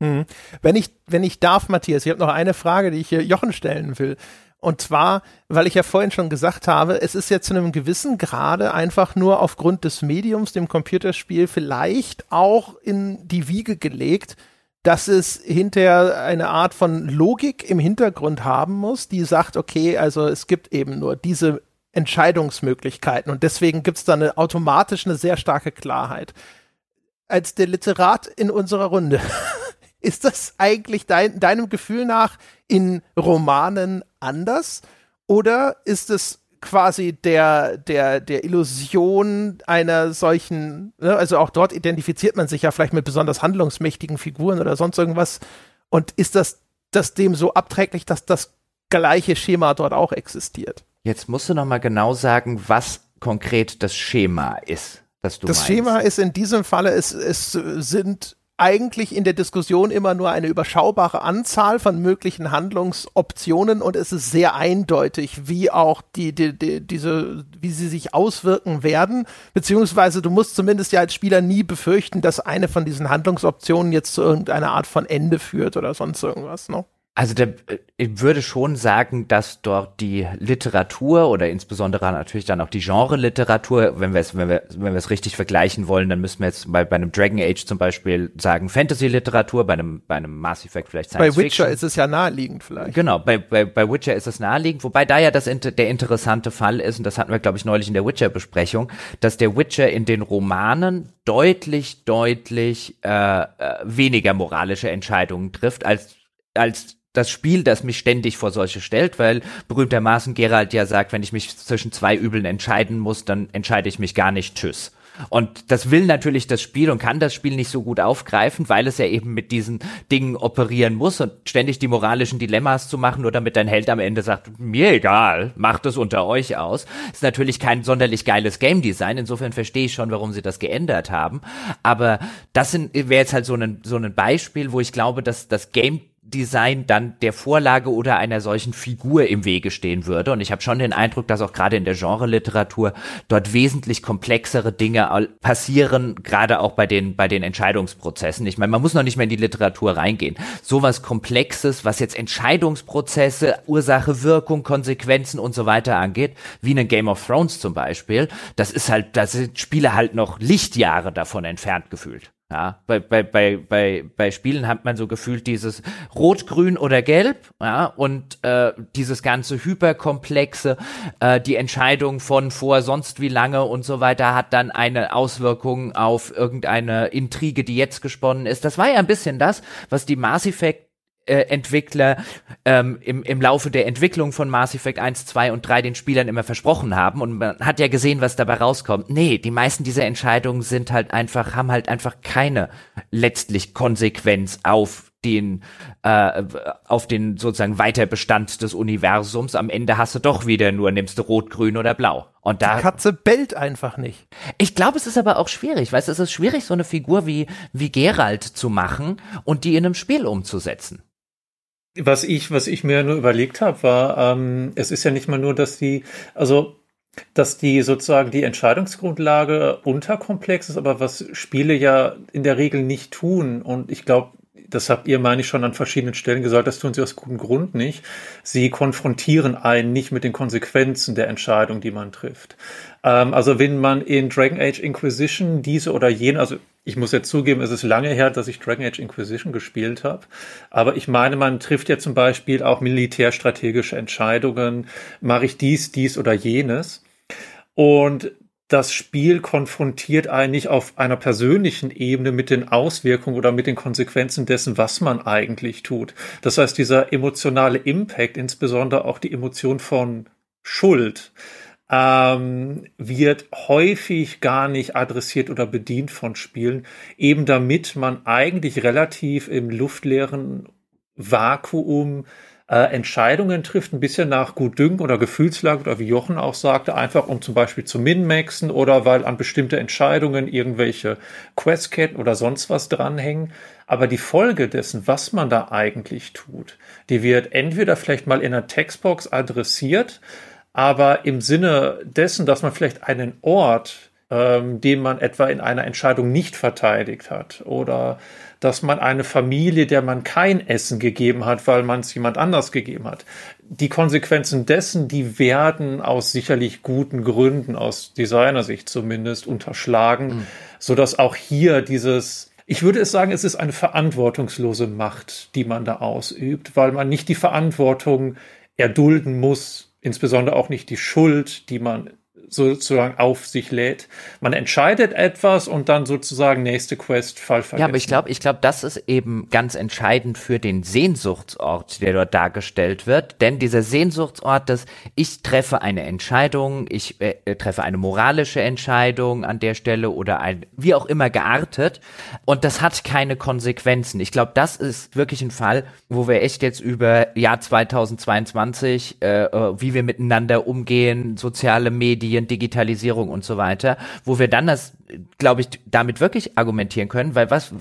Mhm. Wenn ich, wenn ich darf, Matthias, ich habe noch eine Frage, die ich hier Jochen stellen will. Und zwar, weil ich ja vorhin schon gesagt habe, es ist ja zu einem gewissen Grade einfach nur aufgrund des Mediums, dem Computerspiel, vielleicht auch in die Wiege gelegt, dass es hinterher eine Art von Logik im Hintergrund haben muss, die sagt, okay, also es gibt eben nur diese Entscheidungsmöglichkeiten und deswegen gibt es da eine automatisch eine sehr starke Klarheit als der Literat in unserer Runde. [LAUGHS] Ist das eigentlich dein, deinem Gefühl nach in Romanen anders? Oder ist es quasi der, der, der Illusion einer solchen, ne, also auch dort identifiziert man sich ja vielleicht mit besonders handlungsmächtigen Figuren oder sonst irgendwas. Und ist das, das dem so abträglich, dass das gleiche Schema dort auch existiert? Jetzt musst du noch mal genau sagen, was konkret das Schema ist das meinst. Schema ist in diesem Falle, es, es sind eigentlich in der Diskussion immer nur eine überschaubare Anzahl von möglichen Handlungsoptionen und es ist sehr eindeutig, wie auch die, die, die, diese, wie sie sich auswirken werden. Beziehungsweise du musst zumindest ja als Spieler nie befürchten, dass eine von diesen Handlungsoptionen jetzt zu irgendeiner Art von Ende führt oder sonst irgendwas, ne? Also der, ich würde schon sagen, dass dort die Literatur oder insbesondere natürlich dann auch die Genre-Literatur, wenn wir es, wenn wir, wenn wir es richtig vergleichen wollen, dann müssen wir jetzt bei, bei einem Dragon Age zum Beispiel sagen Fantasy-Literatur, bei einem, bei einem Mass Effect vielleicht Science Bei Witcher Fiction. ist es ja naheliegend vielleicht. Genau, bei, bei, bei Witcher ist es naheliegend, wobei da ja das der interessante Fall ist, und das hatten wir, glaube ich, neulich in der Witcher-Besprechung, dass der Witcher in den Romanen deutlich, deutlich äh, äh weniger moralische Entscheidungen trifft als als das Spiel, das mich ständig vor solche stellt, weil berühmtermaßen Gerald ja sagt, wenn ich mich zwischen zwei Übeln entscheiden muss, dann entscheide ich mich gar nicht. Tschüss. Und das will natürlich das Spiel und kann das Spiel nicht so gut aufgreifen, weil es ja eben mit diesen Dingen operieren muss und ständig die moralischen Dilemmas zu machen, nur damit dein Held am Ende sagt, mir egal, macht es unter euch aus. Ist natürlich kein sonderlich geiles Game Design. Insofern verstehe ich schon, warum sie das geändert haben. Aber das wäre jetzt halt so ein, so ein Beispiel, wo ich glaube, dass das Game Design dann der Vorlage oder einer solchen Figur im Wege stehen würde. Und ich habe schon den Eindruck, dass auch gerade in der Genre-Literatur dort wesentlich komplexere Dinge passieren, gerade auch bei den, bei den Entscheidungsprozessen. Ich meine, man muss noch nicht mehr in die Literatur reingehen. Sowas Komplexes, was jetzt Entscheidungsprozesse, Ursache, Wirkung, Konsequenzen und so weiter angeht, wie ein Game of Thrones zum Beispiel, das ist halt, da sind Spiele halt noch Lichtjahre davon entfernt gefühlt. Ja, bei, bei, bei, bei, bei Spielen hat man so gefühlt dieses Rot, Grün oder Gelb, ja, und äh, dieses ganze Hyperkomplexe, äh, die Entscheidung von vor sonst wie lange und so weiter hat dann eine Auswirkung auf irgendeine Intrige, die jetzt gesponnen ist. Das war ja ein bisschen das, was die Mass Effect äh, Entwickler ähm, im, im Laufe der Entwicklung von Mass Effect 1, 2 und 3 den Spielern immer versprochen haben und man hat ja gesehen, was dabei rauskommt. Nee, die meisten dieser Entscheidungen sind halt einfach, haben halt einfach keine letztlich Konsequenz auf den äh, auf den sozusagen Weiterbestand des Universums. Am Ende hast du doch wieder nur nimmst du rot, grün oder blau. Und da die Katze bellt einfach nicht. Ich glaube, es ist aber auch schwierig, weißt du, es ist schwierig so eine Figur wie wie Gerald zu machen und die in einem Spiel umzusetzen. Was ich, was ich mir nur überlegt habe, war, ähm, es ist ja nicht mal nur, dass die, also dass die sozusagen die Entscheidungsgrundlage unterkomplex ist, aber was Spiele ja in der Regel nicht tun. Und ich glaube, das habt ihr, meine ich, schon an verschiedenen Stellen gesagt, das tun sie aus gutem Grund nicht. Sie konfrontieren einen nicht mit den Konsequenzen der Entscheidung, die man trifft. Ähm, also wenn man in Dragon Age Inquisition diese oder jene, also ich muss ja zugeben, es ist lange her, dass ich Dragon Age Inquisition gespielt habe. Aber ich meine, man trifft ja zum Beispiel auch militärstrategische Entscheidungen. Mache ich dies, dies oder jenes? Und das Spiel konfrontiert eigentlich auf einer persönlichen Ebene mit den Auswirkungen oder mit den Konsequenzen dessen, was man eigentlich tut. Das heißt, dieser emotionale Impact, insbesondere auch die Emotion von Schuld, ähm, wird häufig gar nicht adressiert oder bedient von Spielen, eben damit man eigentlich relativ im luftleeren Vakuum äh, Entscheidungen trifft, ein bisschen nach Gutdünken oder Gefühlslage oder wie Jochen auch sagte, einfach um zum Beispiel zu min-maxen oder weil an bestimmte Entscheidungen irgendwelche Questketten oder sonst was dranhängen. Aber die Folge dessen, was man da eigentlich tut, die wird entweder vielleicht mal in einer Textbox adressiert, aber im Sinne dessen, dass man vielleicht einen Ort, ähm, den man etwa in einer Entscheidung nicht verteidigt hat oder dass man eine Familie, der man kein Essen gegeben hat, weil man es jemand anders gegeben hat. Die Konsequenzen dessen, die werden aus sicherlich guten Gründen, aus Designersicht zumindest, unterschlagen, mhm. so dass auch hier dieses ich würde es sagen, es ist eine verantwortungslose Macht, die man da ausübt, weil man nicht die Verantwortung erdulden muss, insbesondere auch nicht die Schuld, die man sozusagen auf sich lädt. Man entscheidet etwas und dann sozusagen nächste Quest Fall vergessen. Ja, aber ich glaube, ich glaube, das ist eben ganz entscheidend für den Sehnsuchtsort, der dort dargestellt wird. Denn dieser Sehnsuchtsort, dass ich treffe eine Entscheidung, ich äh, äh, treffe eine moralische Entscheidung an der Stelle oder ein, wie auch immer geartet. Und das hat keine Konsequenzen. Ich glaube, das ist wirklich ein Fall, wo wir echt jetzt über Jahr 2022, äh, äh, wie wir miteinander umgehen, soziale Medien, Medien, Digitalisierung und so weiter, wo wir dann das, glaube ich, damit wirklich argumentieren können, weil was,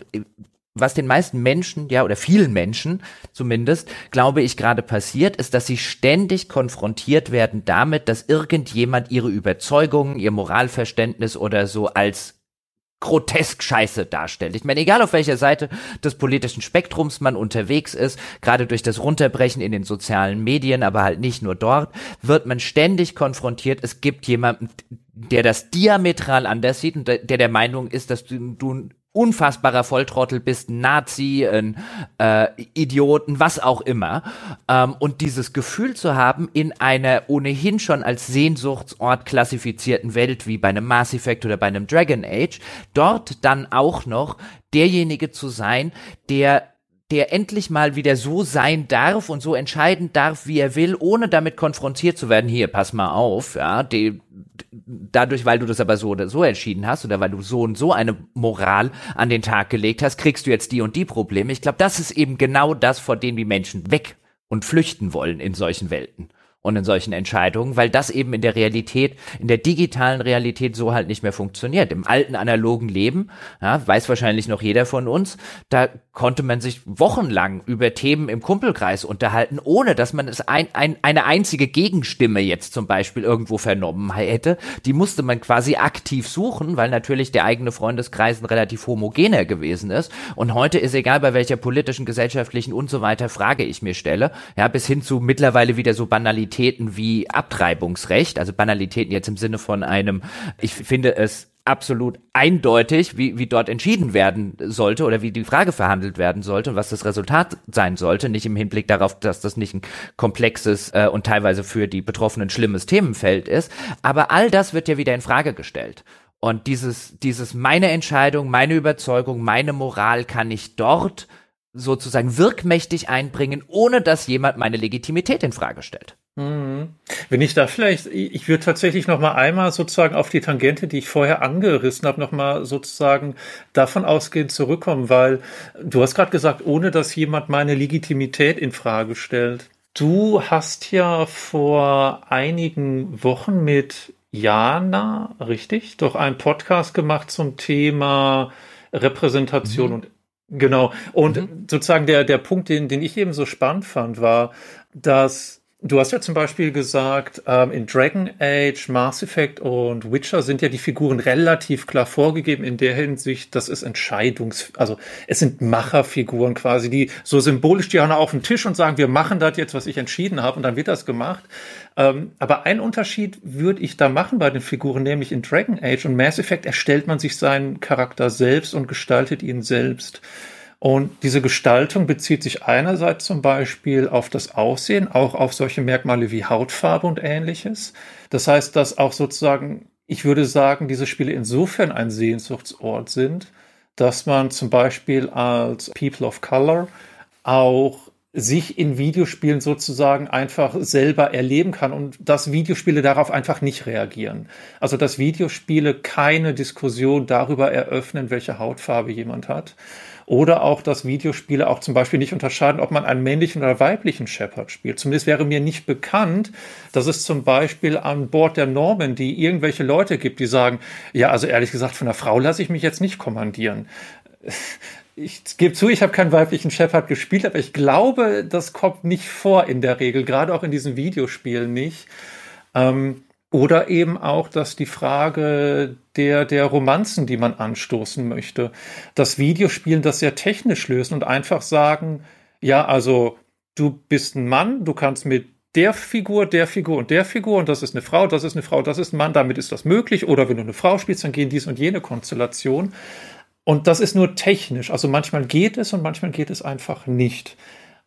was den meisten Menschen, ja, oder vielen Menschen zumindest, glaube ich, gerade passiert, ist, dass sie ständig konfrontiert werden damit, dass irgendjemand ihre Überzeugungen, ihr Moralverständnis oder so als grotesk scheiße darstellt. Ich meine, egal auf welcher Seite des politischen Spektrums man unterwegs ist, gerade durch das Runterbrechen in den sozialen Medien, aber halt nicht nur dort, wird man ständig konfrontiert. Es gibt jemanden, der das diametral anders sieht und der der Meinung ist, dass du, du unfassbarer Volltrottel bist, Nazi, ein äh, Idioten, was auch immer. Ähm, und dieses Gefühl zu haben, in einer ohnehin schon als Sehnsuchtsort klassifizierten Welt wie bei einem Mass Effect oder bei einem Dragon Age, dort dann auch noch derjenige zu sein, der der endlich mal wieder so sein darf und so entscheiden darf, wie er will, ohne damit konfrontiert zu werden. Hier, pass mal auf, ja, die, dadurch, weil du das aber so oder so entschieden hast oder weil du so und so eine Moral an den Tag gelegt hast, kriegst du jetzt die und die Probleme. Ich glaube, das ist eben genau das, vor dem die Menschen weg und flüchten wollen in solchen Welten und in solchen Entscheidungen, weil das eben in der Realität, in der digitalen Realität so halt nicht mehr funktioniert. Im alten analogen Leben, ja, weiß wahrscheinlich noch jeder von uns, da konnte man sich wochenlang über Themen im Kumpelkreis unterhalten, ohne dass man es ein, ein, eine einzige Gegenstimme jetzt zum Beispiel irgendwo vernommen hätte. Die musste man quasi aktiv suchen, weil natürlich der eigene Freundeskreis ein relativ homogener gewesen ist. Und heute ist egal, bei welcher politischen, gesellschaftlichen und so weiter Frage ich mir stelle, ja, bis hin zu mittlerweile wieder so Banalität Banalitäten wie Abtreibungsrecht, also Banalitäten jetzt im Sinne von einem, ich finde es absolut eindeutig, wie, wie dort entschieden werden sollte oder wie die Frage verhandelt werden sollte und was das Resultat sein sollte, nicht im Hinblick darauf, dass das nicht ein komplexes äh, und teilweise für die Betroffenen schlimmes Themenfeld ist. Aber all das wird ja wieder in Frage gestellt. Und dieses, dieses meine Entscheidung, meine Überzeugung, meine Moral kann ich dort sozusagen wirkmächtig einbringen, ohne dass jemand meine Legitimität in Frage stellt. Mhm. Wenn ich da vielleicht, ich würde tatsächlich noch mal einmal sozusagen auf die Tangente, die ich vorher angerissen habe, noch mal sozusagen davon ausgehend zurückkommen, weil du hast gerade gesagt, ohne dass jemand meine Legitimität in Frage stellt. Du hast ja vor einigen Wochen mit Jana, richtig, doch einen Podcast gemacht zum Thema Repräsentation mhm. und Genau. Und mhm. sozusagen der, der Punkt, den, den ich eben so spannend fand, war, dass Du hast ja zum Beispiel gesagt, ähm, in Dragon Age, Mass Effect und Witcher sind ja die Figuren relativ klar vorgegeben in der Hinsicht, dass es Entscheidungs-, also es sind Macherfiguren quasi, die so symbolisch die haben auf den Tisch und sagen, wir machen das jetzt, was ich entschieden habe und dann wird das gemacht. Ähm, aber ein Unterschied würde ich da machen bei den Figuren, nämlich in Dragon Age und Mass Effect erstellt man sich seinen Charakter selbst und gestaltet ihn selbst. Und diese Gestaltung bezieht sich einerseits zum Beispiel auf das Aussehen, auch auf solche Merkmale wie Hautfarbe und ähnliches. Das heißt, dass auch sozusagen, ich würde sagen, diese Spiele insofern ein Sehnsuchtsort sind, dass man zum Beispiel als People of Color auch sich in Videospielen sozusagen einfach selber erleben kann und dass Videospiele darauf einfach nicht reagieren. Also dass Videospiele keine Diskussion darüber eröffnen, welche Hautfarbe jemand hat, oder auch, dass Videospiele auch zum Beispiel nicht unterscheiden, ob man einen männlichen oder weiblichen Shepard spielt. Zumindest wäre mir nicht bekannt, dass es zum Beispiel an Bord der Normandy irgendwelche Leute gibt, die sagen, ja, also ehrlich gesagt, von einer Frau lasse ich mich jetzt nicht kommandieren. Ich gebe zu, ich habe keinen weiblichen Shepard gespielt, aber ich glaube, das kommt nicht vor in der Regel, gerade auch in diesen Videospielen nicht. Ähm, oder eben auch, dass die Frage der, der Romanzen, die man anstoßen möchte, das Videospielen das sehr technisch lösen und einfach sagen, ja, also du bist ein Mann, du kannst mit der Figur, der Figur und der Figur und das ist eine Frau, das ist eine Frau, das ist ein Mann, damit ist das möglich. Oder wenn du eine Frau spielst, dann gehen dies und jene Konstellation. Und das ist nur technisch. Also manchmal geht es und manchmal geht es einfach nicht.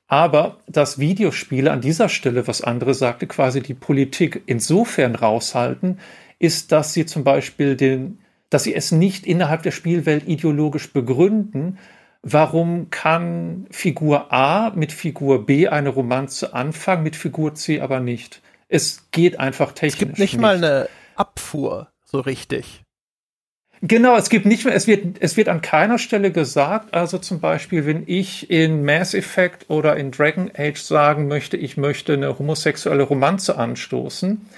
Aber dass Videospiele an dieser Stelle, was andere sagte, quasi die Politik insofern raushalten, ist, dass sie zum Beispiel den, dass sie es nicht innerhalb der Spielwelt ideologisch begründen. Warum kann Figur A mit Figur B eine Romanze anfangen, mit Figur C aber nicht? Es geht einfach technisch. Es gibt nicht, nicht. mal eine Abfuhr so richtig. Genau, es gibt nicht mehr, es wird, es wird an keiner Stelle gesagt, also zum Beispiel, wenn ich in Mass Effect oder in Dragon Age sagen möchte, ich möchte eine homosexuelle Romanze anstoßen,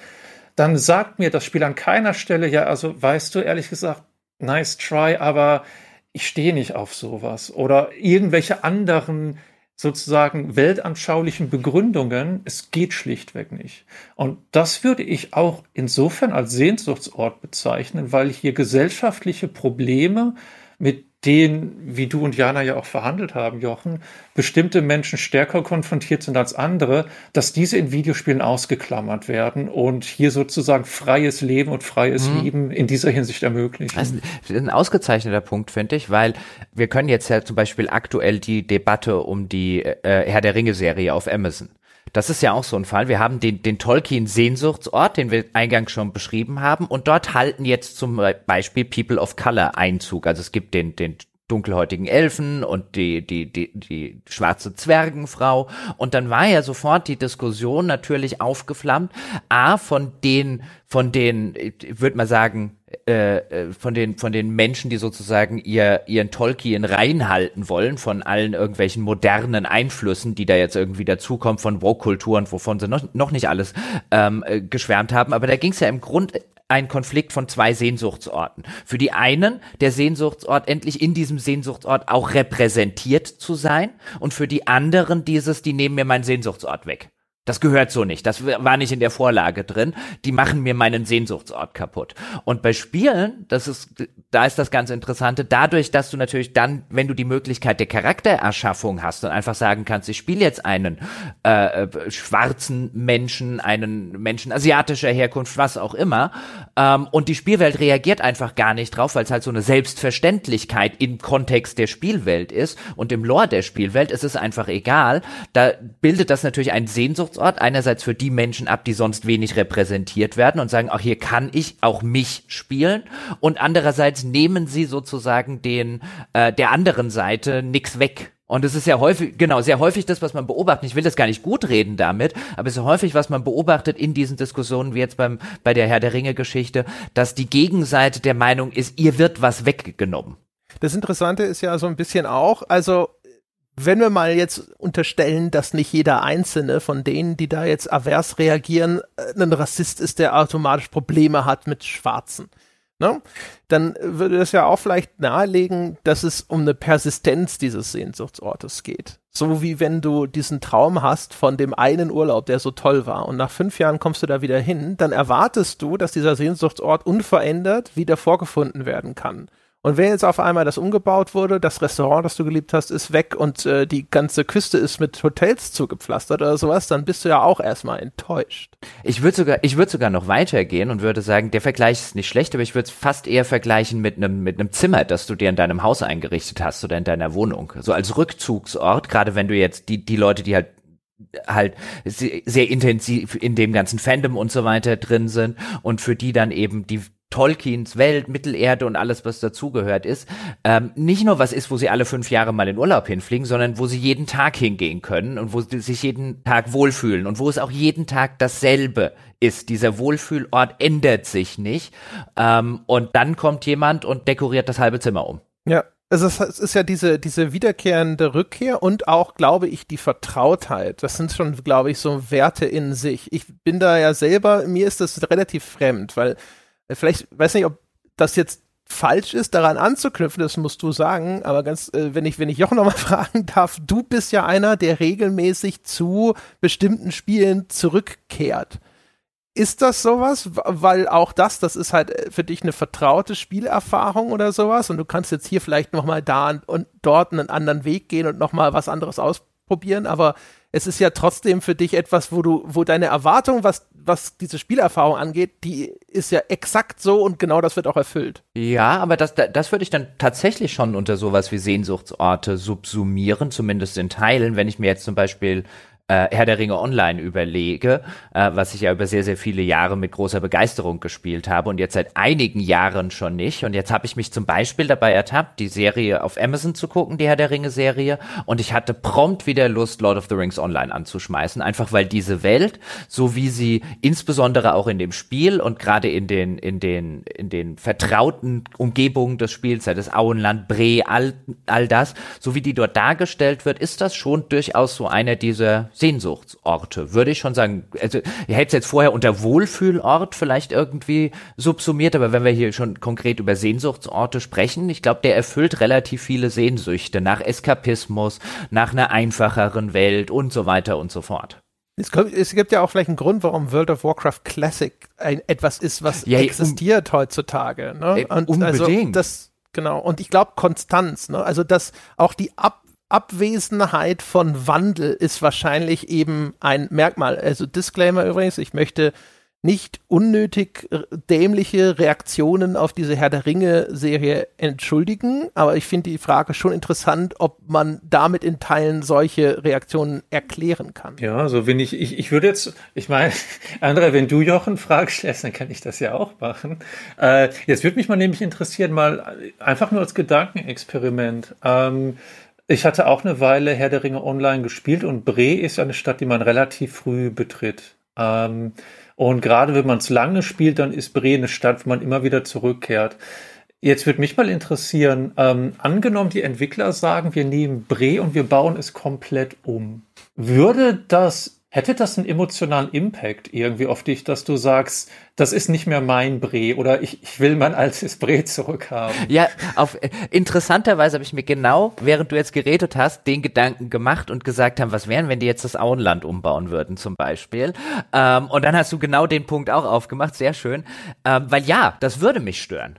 dann sagt mir das Spiel an keiner Stelle, ja, also weißt du, ehrlich gesagt, nice try, aber ich stehe nicht auf sowas. Oder irgendwelche anderen sozusagen weltanschaulichen Begründungen, es geht schlichtweg nicht. Und das würde ich auch insofern als Sehnsuchtsort bezeichnen, weil hier gesellschaftliche Probleme mit denen, wie du und Jana ja auch verhandelt haben, Jochen, bestimmte Menschen stärker konfrontiert sind als andere, dass diese in Videospielen ausgeklammert werden und hier sozusagen freies Leben und freies mhm. Leben in dieser Hinsicht ermöglichen. Das ist ein ausgezeichneter Punkt, finde ich, weil wir können jetzt ja zum Beispiel aktuell die Debatte um die äh, Herr der Ringe-Serie auf Amazon. Das ist ja auch so ein Fall. Wir haben den, den Tolkien-Sehnsuchtsort, den wir eingangs schon beschrieben haben, und dort halten jetzt zum Beispiel People of Color Einzug. Also es gibt den, den dunkelhäutigen Elfen und die, die, die, die schwarze Zwergenfrau. Und dann war ja sofort die Diskussion natürlich aufgeflammt. A, von den, von den, ich würde mal sagen, äh, äh, von den von den Menschen, die sozusagen ihr ihren Tolkien reinhalten wollen von allen irgendwelchen modernen Einflüssen, die da jetzt irgendwie dazukommen von Woke-Kulturen, wovon sie noch, noch nicht alles ähm, äh, geschwärmt haben. Aber da ging es ja im Grund ein Konflikt von zwei Sehnsuchtsorten. Für die einen der Sehnsuchtsort endlich in diesem Sehnsuchtsort auch repräsentiert zu sein und für die anderen dieses, die nehmen mir meinen Sehnsuchtsort weg. Das gehört so nicht. Das war nicht in der Vorlage drin. Die machen mir meinen Sehnsuchtsort kaputt. Und bei Spielen, das ist, da ist das ganz Interessante, dadurch, dass du natürlich dann, wenn du die Möglichkeit der Charaktererschaffung hast und einfach sagen kannst, ich spiele jetzt einen äh, äh, schwarzen Menschen, einen Menschen asiatischer Herkunft, was auch immer, ähm, und die Spielwelt reagiert einfach gar nicht drauf, weil es halt so eine Selbstverständlichkeit im Kontext der Spielwelt ist und im Lore der Spielwelt ist es einfach egal. Da bildet das natürlich einen Sehnsuchtsort Sehnsuchtsort einerseits für die Menschen ab, die sonst wenig repräsentiert werden und sagen, auch hier kann ich auch mich spielen und andererseits nehmen sie sozusagen den äh, der anderen Seite nix weg. Und es ist ja häufig, genau, sehr häufig das, was man beobachtet. Ich will das gar nicht gut reden damit, aber es ist häufig, was man beobachtet in diesen Diskussionen, wie jetzt beim, bei der Herr der Ringe Geschichte, dass die Gegenseite der Meinung ist, ihr wird was weggenommen. Das Interessante ist ja so ein bisschen auch, also wenn wir mal jetzt unterstellen, dass nicht jeder einzelne von denen, die da jetzt avers reagieren, äh, ein Rassist ist, der automatisch Probleme hat mit Schwarzen. ne, dann würde es ja auch vielleicht nahelegen, dass es um eine Persistenz dieses Sehnsuchtsortes geht. So wie wenn du diesen Traum hast von dem einen Urlaub, der so toll war, und nach fünf Jahren kommst du da wieder hin, dann erwartest du, dass dieser Sehnsuchtsort unverändert wieder vorgefunden werden kann. Und wenn jetzt auf einmal das umgebaut wurde, das Restaurant, das du geliebt hast, ist weg und äh, die ganze Küste ist mit Hotels zugepflastert oder sowas, dann bist du ja auch erstmal enttäuscht. Ich würde sogar, ich würde sogar noch weitergehen und würde sagen, der Vergleich ist nicht schlecht, aber ich würde es fast eher vergleichen mit einem mit einem Zimmer, das du dir in deinem Haus eingerichtet hast oder in deiner Wohnung. So als Rückzugsort, gerade wenn du jetzt die die Leute, die halt halt sehr intensiv in dem ganzen Fandom und so weiter drin sind und für die dann eben die Tolkiens Welt, Mittelerde und alles, was dazugehört ist, ähm, nicht nur was ist, wo sie alle fünf Jahre mal in Urlaub hinfliegen, sondern wo sie jeden Tag hingehen können und wo sie sich jeden Tag wohlfühlen und wo es auch jeden Tag dasselbe ist. Dieser Wohlfühlort ändert sich nicht. Ähm, und dann kommt jemand und dekoriert das halbe Zimmer um. Ja, also es ist ja diese, diese wiederkehrende Rückkehr und auch, glaube ich, die Vertrautheit. Das sind schon, glaube ich, so Werte in sich. Ich bin da ja selber, mir ist das relativ fremd, weil vielleicht, weiß nicht, ob das jetzt falsch ist, daran anzuknüpfen, das musst du sagen, aber ganz, äh, wenn ich, wenn ich Jochen nochmal [LAUGHS] fragen darf, du bist ja einer, der regelmäßig zu bestimmten Spielen zurückkehrt. Ist das sowas? Weil auch das, das ist halt äh, für dich eine vertraute Spielerfahrung oder sowas und du kannst jetzt hier vielleicht nochmal da und dort einen anderen Weg gehen und nochmal was anderes ausprobieren, aber es ist ja trotzdem für dich etwas, wo du, wo deine Erwartung, was, was diese Spielerfahrung angeht, die ist ja exakt so und genau das wird auch erfüllt. Ja, aber das, das würde ich dann tatsächlich schon unter sowas wie Sehnsuchtsorte subsumieren, zumindest in Teilen, wenn ich mir jetzt zum Beispiel äh, Herr der Ringe Online überlege, äh, was ich ja über sehr, sehr viele Jahre mit großer Begeisterung gespielt habe und jetzt seit einigen Jahren schon nicht. Und jetzt habe ich mich zum Beispiel dabei ertappt, die Serie auf Amazon zu gucken, die Herr der Ringe Serie. Und ich hatte prompt wieder Lust, Lord of the Rings Online anzuschmeißen, einfach weil diese Welt, so wie sie insbesondere auch in dem Spiel und gerade in den, in den, in den vertrauten Umgebungen des Spiels, sei das Auenland, Bre, all, all das, so wie die dort dargestellt wird, ist das schon durchaus so einer dieser Sehnsuchtsorte, würde ich schon sagen. Also, ihr hättet es jetzt vorher unter Wohlfühlort vielleicht irgendwie subsumiert, aber wenn wir hier schon konkret über Sehnsuchtsorte sprechen, ich glaube, der erfüllt relativ viele Sehnsüchte nach Eskapismus, nach einer einfacheren Welt und so weiter und so fort. Es, kommt, es, gibt ja auch vielleicht einen Grund, warum World of Warcraft Classic ein, etwas ist, was ja, existiert um, heutzutage. Ne? Und unbedingt. Also das, genau. Und ich glaube Konstanz, ne? Also dass auch die Ab Abwesenheit von Wandel ist wahrscheinlich eben ein Merkmal. Also Disclaimer übrigens, ich möchte nicht unnötig dämliche Reaktionen auf diese Herr der Ringe-Serie entschuldigen, aber ich finde die Frage schon interessant, ob man damit in Teilen solche Reaktionen erklären kann. Ja, so also wenn ich, ich, ich würde jetzt, ich meine, [LAUGHS] Andrea, wenn du Jochen Fragen stellst, dann kann ich das ja auch machen. Äh, jetzt würde mich mal nämlich interessieren, mal einfach nur als Gedankenexperiment. Ähm, ich hatte auch eine Weile Herr der Ringe online gespielt und Bre ist eine Stadt, die man relativ früh betritt. Ähm, und gerade wenn man es lange spielt, dann ist Bre eine Stadt, wo man immer wieder zurückkehrt. Jetzt würde mich mal interessieren, ähm, angenommen die Entwickler sagen, wir nehmen Bre und wir bauen es komplett um. Würde das Hätte das einen emotionalen Impact irgendwie auf dich, dass du sagst, das ist nicht mehr mein Bre oder ich, ich will mein altes [LAUGHS] Bre zurückhaben? Ja, auf, interessanterweise habe ich mir genau, während du jetzt geredet hast, den Gedanken gemacht und gesagt haben, was wären, wenn die jetzt das Auenland umbauen würden zum Beispiel. Ähm, und dann hast du genau den Punkt auch aufgemacht, sehr schön. Ähm, weil ja, das würde mich stören.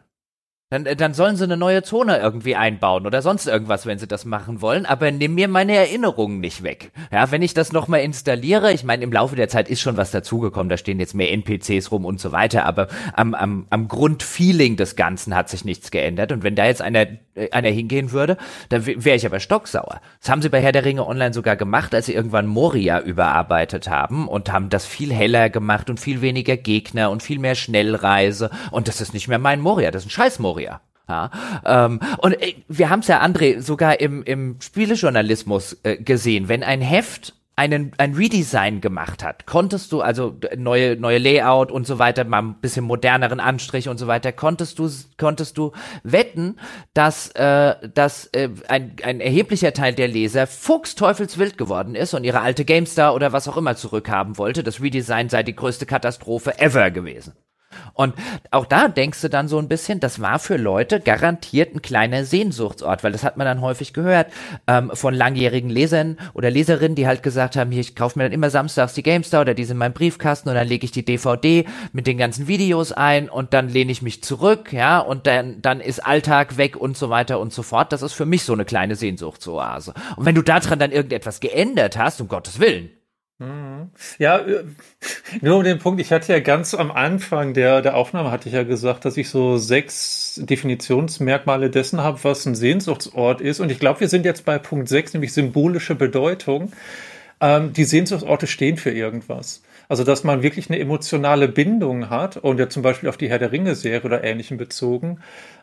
Dann, äh, dann sollen sie eine neue Zone irgendwie einbauen oder sonst irgendwas, wenn sie das machen wollen. Aber nimm mir meine Erinnerungen nicht weg. Ja, wenn ich das nochmal installiere, ich meine, im Laufe der Zeit ist schon was dazugekommen. Da stehen jetzt mehr NPCs rum und so weiter. Aber am, am, am Grundfeeling des Ganzen hat sich nichts geändert. Und wenn da jetzt einer, äh, einer hingehen würde, dann wäre ich aber stocksauer. Das haben sie bei Herr der Ringe Online sogar gemacht, als sie irgendwann Moria überarbeitet haben und haben das viel heller gemacht und viel weniger Gegner und viel mehr Schnellreise. Und das ist nicht mehr mein Moria, das ist ein scheiß Moria. Moria. Ja, ähm, und äh, wir haben es ja, André, sogar im, im Spielejournalismus äh, gesehen. Wenn ein Heft einen, ein Redesign gemacht hat, konntest du, also neue, neue Layout und so weiter, mal ein bisschen moderneren Anstrich und so weiter, konntest du, konntest du wetten, dass, äh, dass äh, ein, ein erheblicher Teil der Leser fuchsteufelswild geworden ist und ihre alte GameStar oder was auch immer zurückhaben wollte. Das Redesign sei die größte Katastrophe ever gewesen. Und auch da denkst du dann so ein bisschen, das war für Leute garantiert ein kleiner Sehnsuchtsort, weil das hat man dann häufig gehört ähm, von langjährigen Lesern oder Leserinnen, die halt gesagt haben, hier, ich kaufe mir dann immer samstags die GameStar oder die sind in meinem Briefkasten und dann lege ich die DVD mit den ganzen Videos ein und dann lehne ich mich zurück, ja, und dann, dann ist Alltag weg und so weiter und so fort. Das ist für mich so eine kleine Sehnsuchtsoase. Und wenn du daran dann irgendetwas geändert hast, um Gottes Willen. Ja, äh, nur um den Punkt, ich hatte ja ganz am Anfang der, der Aufnahme hatte ich ja gesagt, dass ich so sechs Definitionsmerkmale dessen habe, was ein Sehnsuchtsort ist. Und ich glaube, wir sind jetzt bei Punkt sechs, nämlich symbolische Bedeutung. Ähm, die Sehnsuchtsorte stehen für irgendwas. Also, dass man wirklich eine emotionale Bindung hat und ja zum Beispiel auf die Herr der Ringe-Serie oder ähnlichem bezogen,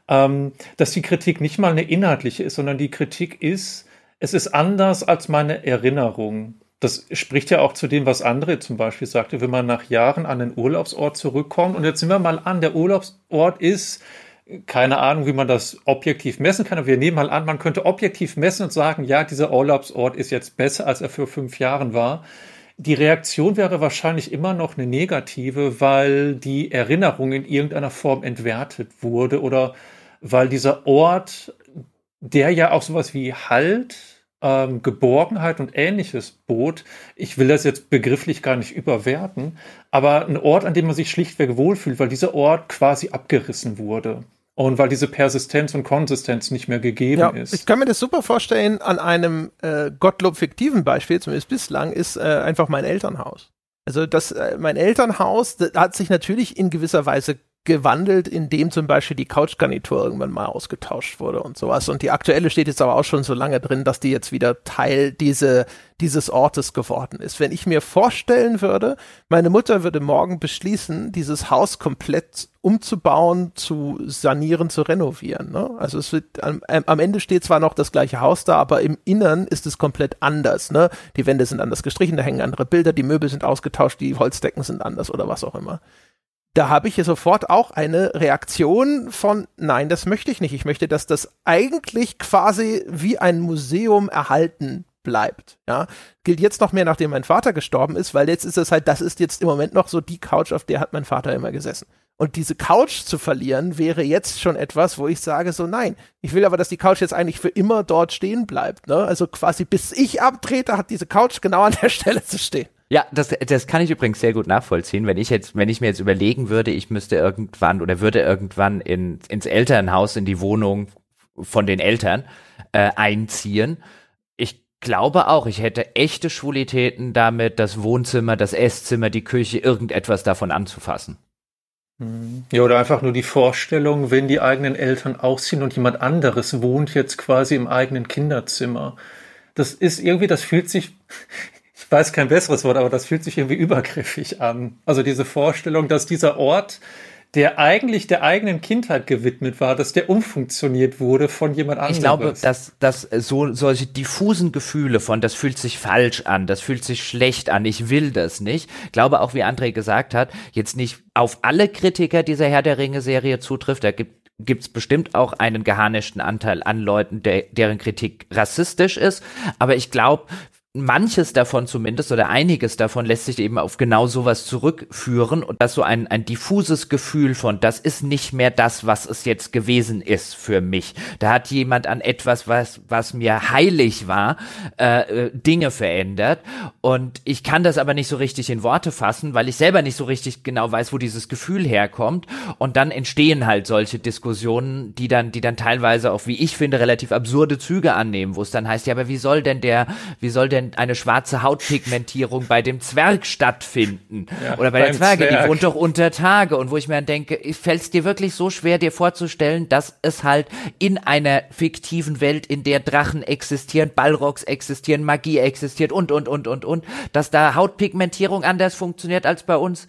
ähm, dass die Kritik nicht mal eine inhaltliche ist, sondern die Kritik ist, es ist anders als meine Erinnerung das spricht ja auch zu dem, was André zum Beispiel sagte, wenn man nach Jahren an den Urlaubsort zurückkommt. Und jetzt sind wir mal an, der Urlaubsort ist, keine Ahnung, wie man das objektiv messen kann, aber wir nehmen mal an, man könnte objektiv messen und sagen, ja, dieser Urlaubsort ist jetzt besser, als er für fünf Jahren war. Die Reaktion wäre wahrscheinlich immer noch eine negative, weil die Erinnerung in irgendeiner Form entwertet wurde oder weil dieser Ort, der ja auch sowas wie Halt ähm, Geborgenheit und ähnliches bot. Ich will das jetzt begrifflich gar nicht überwerten, aber ein Ort, an dem man sich schlichtweg wohlfühlt, weil dieser Ort quasi abgerissen wurde. Und weil diese Persistenz und Konsistenz nicht mehr gegeben ja, ist. Ich kann mir das super vorstellen an einem äh, Gottlob fiktiven Beispiel, zumindest bislang, ist äh, einfach mein Elternhaus. Also das, äh, mein Elternhaus das hat sich natürlich in gewisser Weise gewandelt, indem zum Beispiel die Couchgarnitur irgendwann mal ausgetauscht wurde und sowas. Und die aktuelle steht jetzt aber auch schon so lange drin, dass die jetzt wieder Teil diese, dieses Ortes geworden ist. Wenn ich mir vorstellen würde, meine Mutter würde morgen beschließen, dieses Haus komplett umzubauen, zu sanieren, zu renovieren. Ne? Also es wird am, am Ende steht zwar noch das gleiche Haus da, aber im Innern ist es komplett anders. Ne? Die Wände sind anders gestrichen, da hängen andere Bilder, die Möbel sind ausgetauscht, die Holzdecken sind anders oder was auch immer da habe ich hier sofort auch eine Reaktion von, nein, das möchte ich nicht. Ich möchte, dass das eigentlich quasi wie ein Museum erhalten bleibt. Ja, gilt jetzt noch mehr, nachdem mein Vater gestorben ist, weil jetzt ist es halt, das ist jetzt im Moment noch so die Couch, auf der hat mein Vater immer gesessen. Und diese Couch zu verlieren wäre jetzt schon etwas, wo ich sage so, nein, ich will aber, dass die Couch jetzt eigentlich für immer dort stehen bleibt. Ne? Also quasi bis ich abtrete, hat diese Couch genau an der [LAUGHS] Stelle zu stehen. Ja, das, das kann ich übrigens sehr gut nachvollziehen. Wenn ich jetzt, wenn ich mir jetzt überlegen würde, ich müsste irgendwann oder würde irgendwann in, ins Elternhaus, in die Wohnung von den Eltern äh, einziehen, ich glaube auch, ich hätte echte Schwulitäten damit, das Wohnzimmer, das Esszimmer, die Küche, irgendetwas davon anzufassen. Ja, oder einfach nur die Vorstellung, wenn die eigenen Eltern ausziehen und jemand anderes wohnt jetzt quasi im eigenen Kinderzimmer. Das ist irgendwie, das fühlt sich, ich weiß kein besseres Wort, aber das fühlt sich irgendwie übergriffig an. Also diese Vorstellung, dass dieser Ort, der eigentlich der eigenen Kindheit gewidmet war, dass der umfunktioniert wurde von jemand anderem. Ich glaube, dass, dass so solche diffusen Gefühle von, das fühlt sich falsch an, das fühlt sich schlecht an, ich will das nicht, glaube auch, wie André gesagt hat, jetzt nicht auf alle Kritiker dieser Herr der Ringe-Serie zutrifft. Da gibt gibt's bestimmt auch einen geharnischten Anteil an Leuten, der, deren Kritik rassistisch ist. Aber ich glaube, manches davon zumindest oder einiges davon lässt sich eben auf genau sowas zurückführen und das so ein, ein diffuses Gefühl von, das ist nicht mehr das, was es jetzt gewesen ist für mich. Da hat jemand an etwas, was, was mir heilig war, äh, äh, Dinge verändert und ich kann das aber nicht so richtig in Worte fassen, weil ich selber nicht so richtig genau weiß, wo dieses Gefühl herkommt und dann entstehen halt solche Diskussionen, die dann, die dann teilweise auch, wie ich finde, relativ absurde Züge annehmen, wo es dann heißt, ja, aber wie soll denn der, wie soll denn denn eine schwarze Hautpigmentierung bei dem Zwerg stattfinden? Ja, Oder bei der Zwerge, Zwerg. die wohnt doch unter Tage. Und wo ich mir dann denke, fällt es dir wirklich so schwer, dir vorzustellen, dass es halt in einer fiktiven Welt, in der Drachen existieren, Ballrocks existieren, Magie existiert und, und, und, und, und, dass da Hautpigmentierung anders funktioniert als bei uns?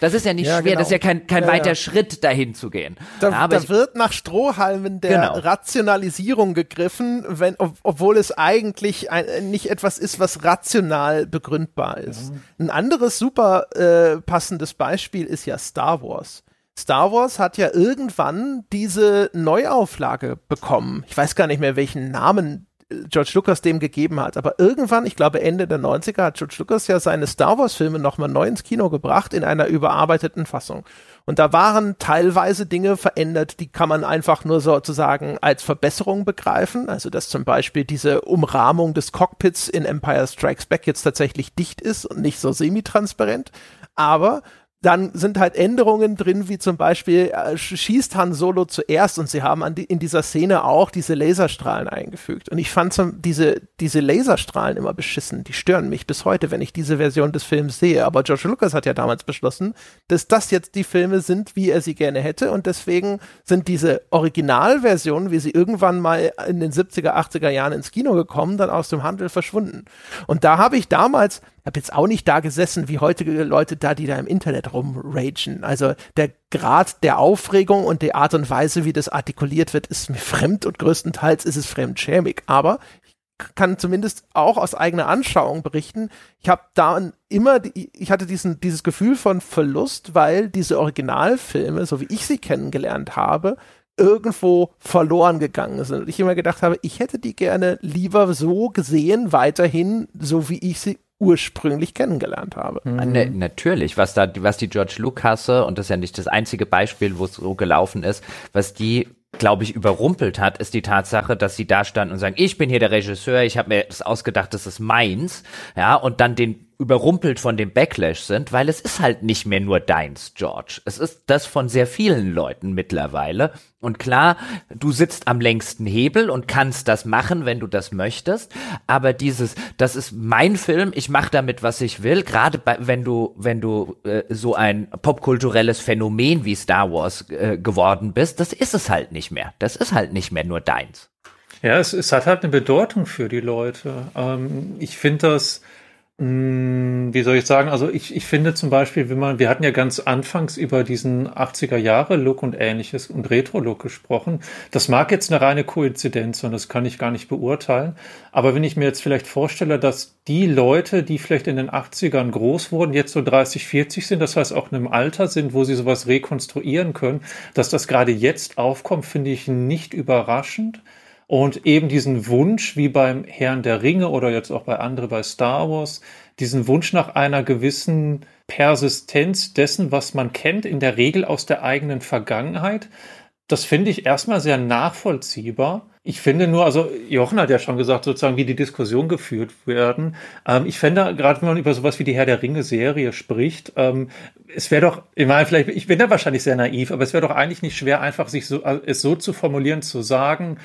Das ist ja nicht ja, schwer, genau. das ist ja kein, kein ja, weiter ja. Schritt, dahin zu gehen. Da, da wird nach Strohhalmen der genau. Rationalisierung gegriffen, wenn, ob, obwohl es eigentlich ein, nicht etwas ist, was rational begründbar ist. Ein anderes super äh, passendes Beispiel ist ja Star Wars. Star Wars hat ja irgendwann diese Neuauflage bekommen. Ich weiß gar nicht mehr, welchen Namen George Lucas dem gegeben hat. Aber irgendwann, ich glaube Ende der 90er, hat George Lucas ja seine Star Wars Filme nochmal neu ins Kino gebracht in einer überarbeiteten Fassung. Und da waren teilweise Dinge verändert, die kann man einfach nur sozusagen als Verbesserung begreifen. Also, dass zum Beispiel diese Umrahmung des Cockpits in Empire Strikes Back jetzt tatsächlich dicht ist und nicht so semi-transparent. Aber dann sind halt Änderungen drin, wie zum Beispiel äh, schießt Han Solo zuerst und sie haben die, in dieser Szene auch diese Laserstrahlen eingefügt. Und ich fand so, diese, diese Laserstrahlen immer beschissen. Die stören mich bis heute, wenn ich diese Version des Films sehe. Aber George Lucas hat ja damals beschlossen, dass das jetzt die Filme sind, wie er sie gerne hätte. Und deswegen sind diese Originalversionen, wie sie irgendwann mal in den 70er, 80er Jahren ins Kino gekommen, dann aus dem Handel verschwunden. Und da habe ich damals habe jetzt auch nicht da gesessen wie heutige Leute da, die da im Internet rumragen. Also der Grad der Aufregung und die Art und Weise, wie das artikuliert wird, ist mir [LAUGHS] fremd und größtenteils ist es fremdschämig. Aber ich kann zumindest auch aus eigener Anschauung berichten. Ich habe da immer, ich hatte diesen, dieses Gefühl von Verlust, weil diese Originalfilme, so wie ich sie kennengelernt habe, irgendwo verloren gegangen sind. Und ich immer gedacht habe, ich hätte die gerne lieber so gesehen, weiterhin, so wie ich sie ursprünglich kennengelernt habe. Mhm. Ne, natürlich, was da, was die George Lucas und das ist ja nicht das einzige Beispiel, wo es so gelaufen ist, was die glaube ich, überrumpelt hat, ist die Tatsache, dass sie da standen und sagen, ich bin hier der Regisseur, ich habe mir das ausgedacht, das ist meins, ja, und dann den überrumpelt von dem Backlash sind, weil es ist halt nicht mehr nur deins, George. Es ist das von sehr vielen Leuten mittlerweile. Und klar, du sitzt am längsten Hebel und kannst das machen, wenn du das möchtest. Aber dieses, das ist mein Film, ich mache damit, was ich will. Gerade bei, wenn du, wenn du äh, so ein popkulturelles Phänomen wie Star Wars äh, geworden bist, das ist es halt nicht mehr. Das ist halt nicht mehr nur deins. Ja, es, es hat halt eine Bedeutung für die Leute. Ähm, ich finde das wie soll ich sagen? Also ich, ich finde zum Beispiel, wenn man, wir hatten ja ganz anfangs über diesen 80er Jahre Look und ähnliches und Retro-Look gesprochen. Das mag jetzt eine reine Koinzidenz und das kann ich gar nicht beurteilen. Aber wenn ich mir jetzt vielleicht vorstelle, dass die Leute, die vielleicht in den 80ern groß wurden, jetzt so 30, 40 sind, das heißt auch in einem Alter sind, wo sie sowas rekonstruieren können, dass das gerade jetzt aufkommt, finde ich nicht überraschend. Und eben diesen Wunsch, wie beim Herrn der Ringe oder jetzt auch bei anderen bei Star Wars, diesen Wunsch nach einer gewissen Persistenz dessen, was man kennt, in der Regel aus der eigenen Vergangenheit. Das finde ich erstmal sehr nachvollziehbar. Ich finde nur, also Jochen hat ja schon gesagt, sozusagen, wie die Diskussion geführt werden. Ähm, ich fände, gerade wenn man über sowas wie die Herr der Ringe-Serie spricht, ähm, es wäre doch, ich meine, vielleicht, ich bin da wahrscheinlich sehr naiv, aber es wäre doch eigentlich nicht schwer, einfach sich so, es so zu formulieren, zu sagen,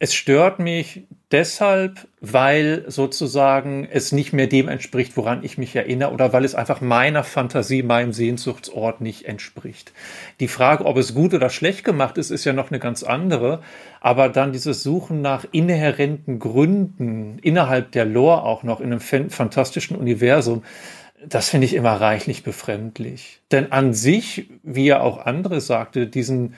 es stört mich deshalb, weil sozusagen es nicht mehr dem entspricht, woran ich mich erinnere oder weil es einfach meiner Fantasie, meinem Sehnsuchtsort nicht entspricht. Die Frage, ob es gut oder schlecht gemacht ist, ist ja noch eine ganz andere. Aber dann dieses Suchen nach inhärenten Gründen innerhalb der Lore auch noch in einem fantastischen Universum, das finde ich immer reichlich befremdlich. Denn an sich, wie ja auch andere sagte, diesen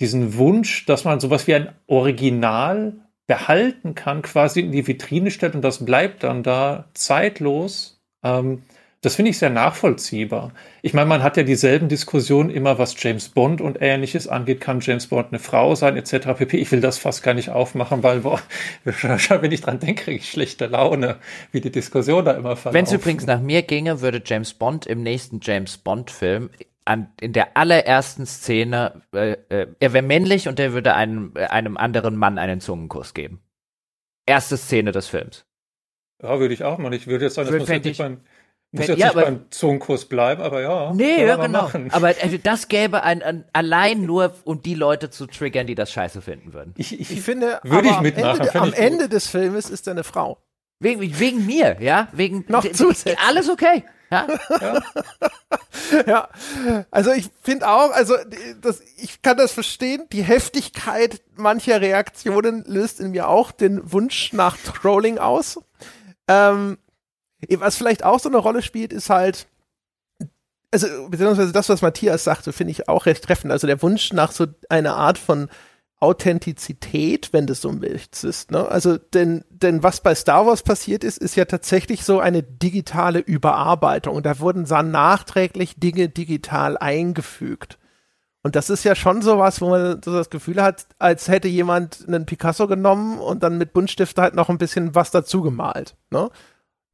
diesen Wunsch, dass man sowas wie ein Original behalten kann, quasi in die Vitrine stellt und das bleibt dann da zeitlos. Ähm, das finde ich sehr nachvollziehbar. Ich meine, man hat ja dieselben Diskussionen immer, was James Bond und ähnliches angeht. Kann James Bond eine Frau sein, etc. pp. Ich will das fast gar nicht aufmachen, weil, boah, [LAUGHS] wenn ich dran denke, kriege ich schlechte Laune, wie die Diskussion da immer verläuft. Wenn es übrigens nach mir ginge, würde James Bond im nächsten James Bond-Film an, in der allerersten Szene, äh, äh, er wäre männlich und er würde einem, äh, einem anderen Mann einen Zungenkuss geben. Erste Szene des Films. Ja, würde ich auch machen. Ich würde jetzt sagen, das muss jetzt nicht beim, muss jetzt ja, nicht aber, beim Zungenkuss bleiben, aber ja. Nee, ja, genau. Machen. Aber also, das gäbe ein, ein, allein nur, um die Leute zu triggern, die das scheiße finden würden. Ich, ich, ich finde, würde ich mitmachen. Am Ende, am Ende des Filmes ist er eine Frau. Wegen, wegen mir, ja? Wegen noch zusätzlich. Alles okay. Ja. [LAUGHS] ja. Also ich finde auch, also das, ich kann das verstehen. Die Heftigkeit mancher Reaktionen löst in mir auch den Wunsch nach Trolling aus. Ähm, was vielleicht auch so eine Rolle spielt, ist halt, also beziehungsweise das, was Matthias sagte, finde ich auch recht treffend. Also der Wunsch nach so einer Art von Authentizität, wenn das so nichts ist. Ne? Also, denn, denn was bei Star Wars passiert ist, ist ja tatsächlich so eine digitale Überarbeitung. Da wurden dann nachträglich Dinge digital eingefügt. Und das ist ja schon sowas, wo man so das Gefühl hat, als hätte jemand einen Picasso genommen und dann mit Buntstift halt noch ein bisschen was dazu gemalt. Ne?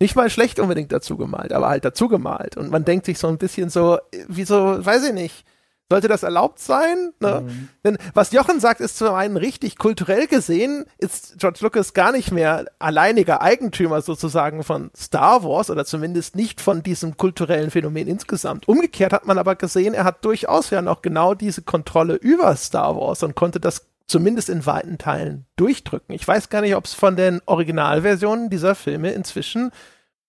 Nicht mal schlecht unbedingt dazu gemalt, aber halt dazu gemalt. Und man denkt sich so ein bisschen so, wie so, weiß ich nicht, sollte das erlaubt sein? Ne? Mhm. Denn was Jochen sagt, ist zum einen richtig. Kulturell gesehen ist George Lucas gar nicht mehr alleiniger Eigentümer sozusagen von Star Wars oder zumindest nicht von diesem kulturellen Phänomen insgesamt. Umgekehrt hat man aber gesehen, er hat durchaus ja noch genau diese Kontrolle über Star Wars und konnte das zumindest in weiten Teilen durchdrücken. Ich weiß gar nicht, ob es von den Originalversionen dieser Filme inzwischen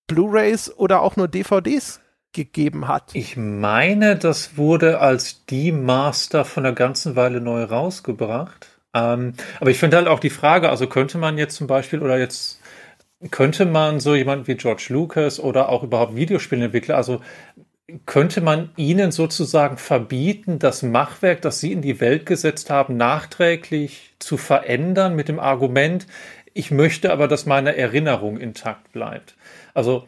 Blu-rays oder auch nur DVDs gegeben hat. Ich meine, das wurde als die Master von der ganzen Weile neu rausgebracht. Ähm, aber ich finde halt auch die Frage, also könnte man jetzt zum Beispiel oder jetzt könnte man so jemand wie George Lucas oder auch überhaupt Videospielentwickler, also könnte man ihnen sozusagen verbieten, das Machwerk, das sie in die Welt gesetzt haben, nachträglich zu verändern mit dem Argument, ich möchte aber, dass meine Erinnerung intakt bleibt. Also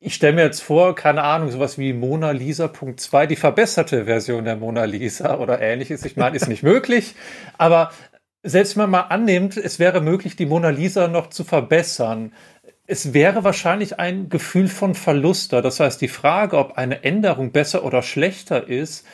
ich stelle mir jetzt vor, keine Ahnung, sowas wie Mona Lisa Punkt 2, die verbesserte Version der Mona Lisa oder ähnliches. Ich meine, ist nicht möglich. Aber selbst wenn man mal annimmt, es wäre möglich, die Mona Lisa noch zu verbessern, es wäre wahrscheinlich ein Gefühl von Verlust da. Das heißt, die Frage, ob eine Änderung besser oder schlechter ist,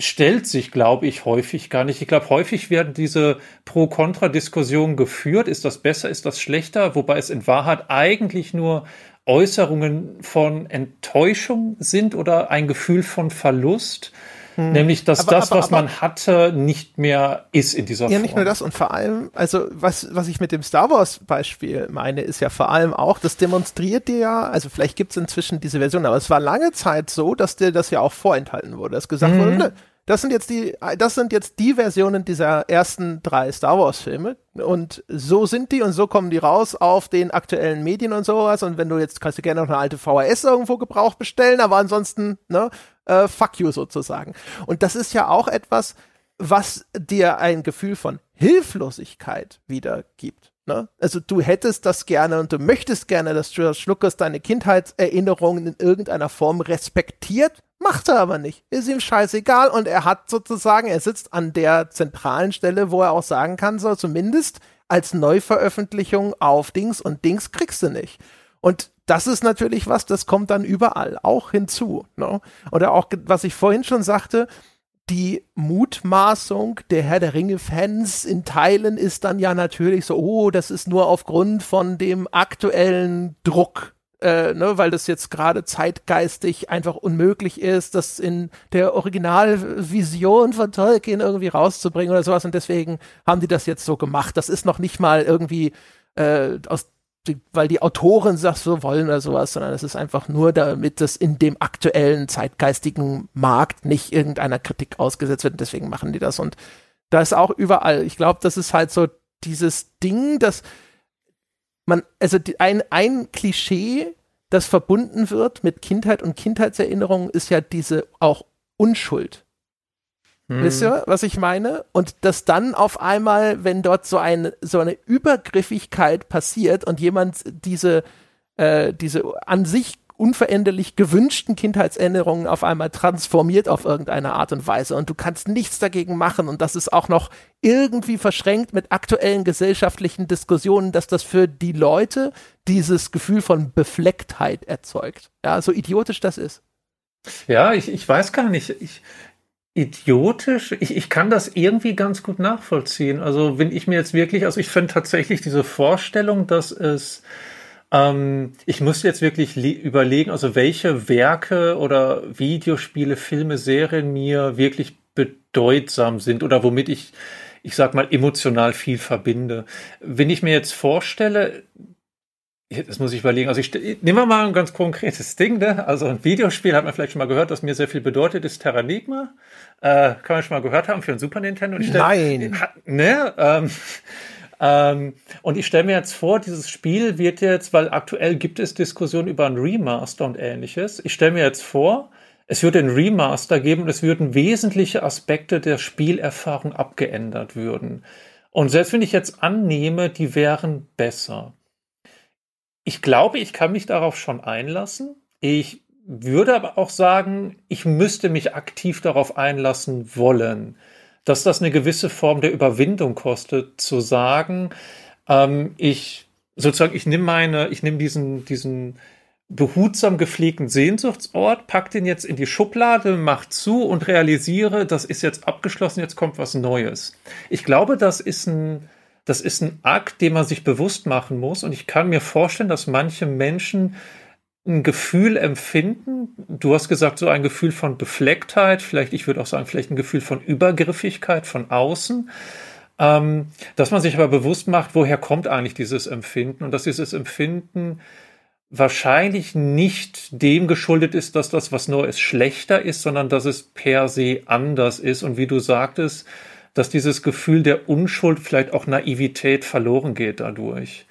stellt sich, glaube ich, häufig gar nicht. Ich glaube, häufig werden diese Pro-Kontra-Diskussionen geführt. Ist das besser, ist das schlechter? Wobei es in Wahrheit eigentlich nur Äußerungen von Enttäuschung sind oder ein Gefühl von Verlust. Hm. Nämlich, dass aber, das, aber, was aber, man hatte, nicht mehr ist in dieser ja, Form. Ja, nicht nur das und vor allem, also was, was ich mit dem Star Wars Beispiel meine, ist ja vor allem auch, das demonstriert dir ja, also vielleicht gibt es inzwischen diese Version, aber es war lange Zeit so, dass dir das ja auch vorenthalten wurde, dass gesagt mhm. wurde, das sind jetzt die, das sind jetzt die Versionen dieser ersten drei Star Wars Filme. Und so sind die und so kommen die raus auf den aktuellen Medien und sowas. Und wenn du jetzt kannst du gerne noch eine alte VHS irgendwo gebraucht bestellen, aber ansonsten, ne, äh, fuck you sozusagen. Und das ist ja auch etwas, was dir ein Gefühl von Hilflosigkeit wiedergibt. Ne? Also du hättest das gerne und du möchtest gerne, dass George Lucas deine Kindheitserinnerungen in irgendeiner Form respektiert Macht er aber nicht. Ist ihm scheißegal und er hat sozusagen, er sitzt an der zentralen Stelle, wo er auch sagen kann, so zumindest als Neuveröffentlichung auf Dings und Dings kriegst du nicht. Und das ist natürlich was, das kommt dann überall auch hinzu. Ne? Oder auch, was ich vorhin schon sagte, die Mutmaßung der Herr der Ringe-Fans in Teilen ist dann ja natürlich so, oh, das ist nur aufgrund von dem aktuellen Druck äh, ne, weil das jetzt gerade zeitgeistig einfach unmöglich ist, das in der Originalvision von Tolkien irgendwie rauszubringen oder sowas. Und deswegen haben die das jetzt so gemacht. Das ist noch nicht mal irgendwie äh, aus weil die Autoren das so wollen oder sowas, sondern es ist einfach nur, damit das in dem aktuellen zeitgeistigen Markt nicht irgendeiner Kritik ausgesetzt wird. Deswegen machen die das. Und da ist auch überall, ich glaube, das ist halt so dieses Ding, dass man, also die, ein, ein Klischee, das verbunden wird mit Kindheit und Kindheitserinnerungen, ist ja diese auch Unschuld. Hm. Wisst ihr, was ich meine? Und dass dann auf einmal, wenn dort so eine, so eine Übergriffigkeit passiert und jemand diese, äh, diese an sich unveränderlich gewünschten Kindheitserinnerungen auf einmal transformiert auf irgendeine Art und Weise und du kannst nichts dagegen machen und das ist auch noch irgendwie verschränkt mit aktuellen gesellschaftlichen Diskussionen, dass das für die Leute dieses Gefühl von Beflecktheit erzeugt. Ja, so idiotisch das ist. Ja, ich, ich weiß gar nicht. Ich, idiotisch. Ich, ich kann das irgendwie ganz gut nachvollziehen. Also wenn ich mir jetzt wirklich, also ich finde tatsächlich diese Vorstellung, dass es ähm, ich muss jetzt wirklich überlegen, also welche Werke oder Videospiele, Filme, Serien mir wirklich bedeutsam sind oder womit ich, ich sag mal, emotional viel verbinde. Wenn ich mir jetzt vorstelle, das muss ich überlegen. Also ich nehmen wir mal ein ganz konkretes Ding, ne? Also ein Videospiel hat man vielleicht schon mal gehört, das mir sehr viel bedeutet, ist Terranigma. Äh, kann man schon mal gehört haben für ein Super Nintendo. Nein. Ne? Ähm, ähm, und ich stelle mir jetzt vor, dieses Spiel wird jetzt, weil aktuell gibt es Diskussionen über ein Remaster und ähnliches. Ich stelle mir jetzt vor, es würde ein Remaster geben und es würden wesentliche Aspekte der Spielerfahrung abgeändert würden. Und selbst wenn ich jetzt annehme, die wären besser. Ich glaube, ich kann mich darauf schon einlassen. Ich würde aber auch sagen, ich müsste mich aktiv darauf einlassen wollen, dass das eine gewisse Form der Überwindung kostet, zu sagen, ähm, ich sozusagen, ich nehme meine, ich nehme diesen, diesen behutsam gepflegten Sehnsuchtsort, pack den jetzt in die Schublade, mach zu und realisiere, das ist jetzt abgeschlossen, jetzt kommt was Neues. Ich glaube, das ist ein, das ist ein Akt, den man sich bewusst machen muss und ich kann mir vorstellen, dass manche Menschen ein Gefühl empfinden. Du hast gesagt, so ein Gefühl von Beflecktheit, vielleicht, ich würde auch sagen, vielleicht ein Gefühl von Übergriffigkeit von außen. Ähm, dass man sich aber bewusst macht, woher kommt eigentlich dieses Empfinden und dass dieses Empfinden wahrscheinlich nicht dem geschuldet ist, dass das, was Neues schlechter ist, sondern dass es per se anders ist. Und wie du sagtest, dass dieses Gefühl der Unschuld, vielleicht auch Naivität verloren geht dadurch.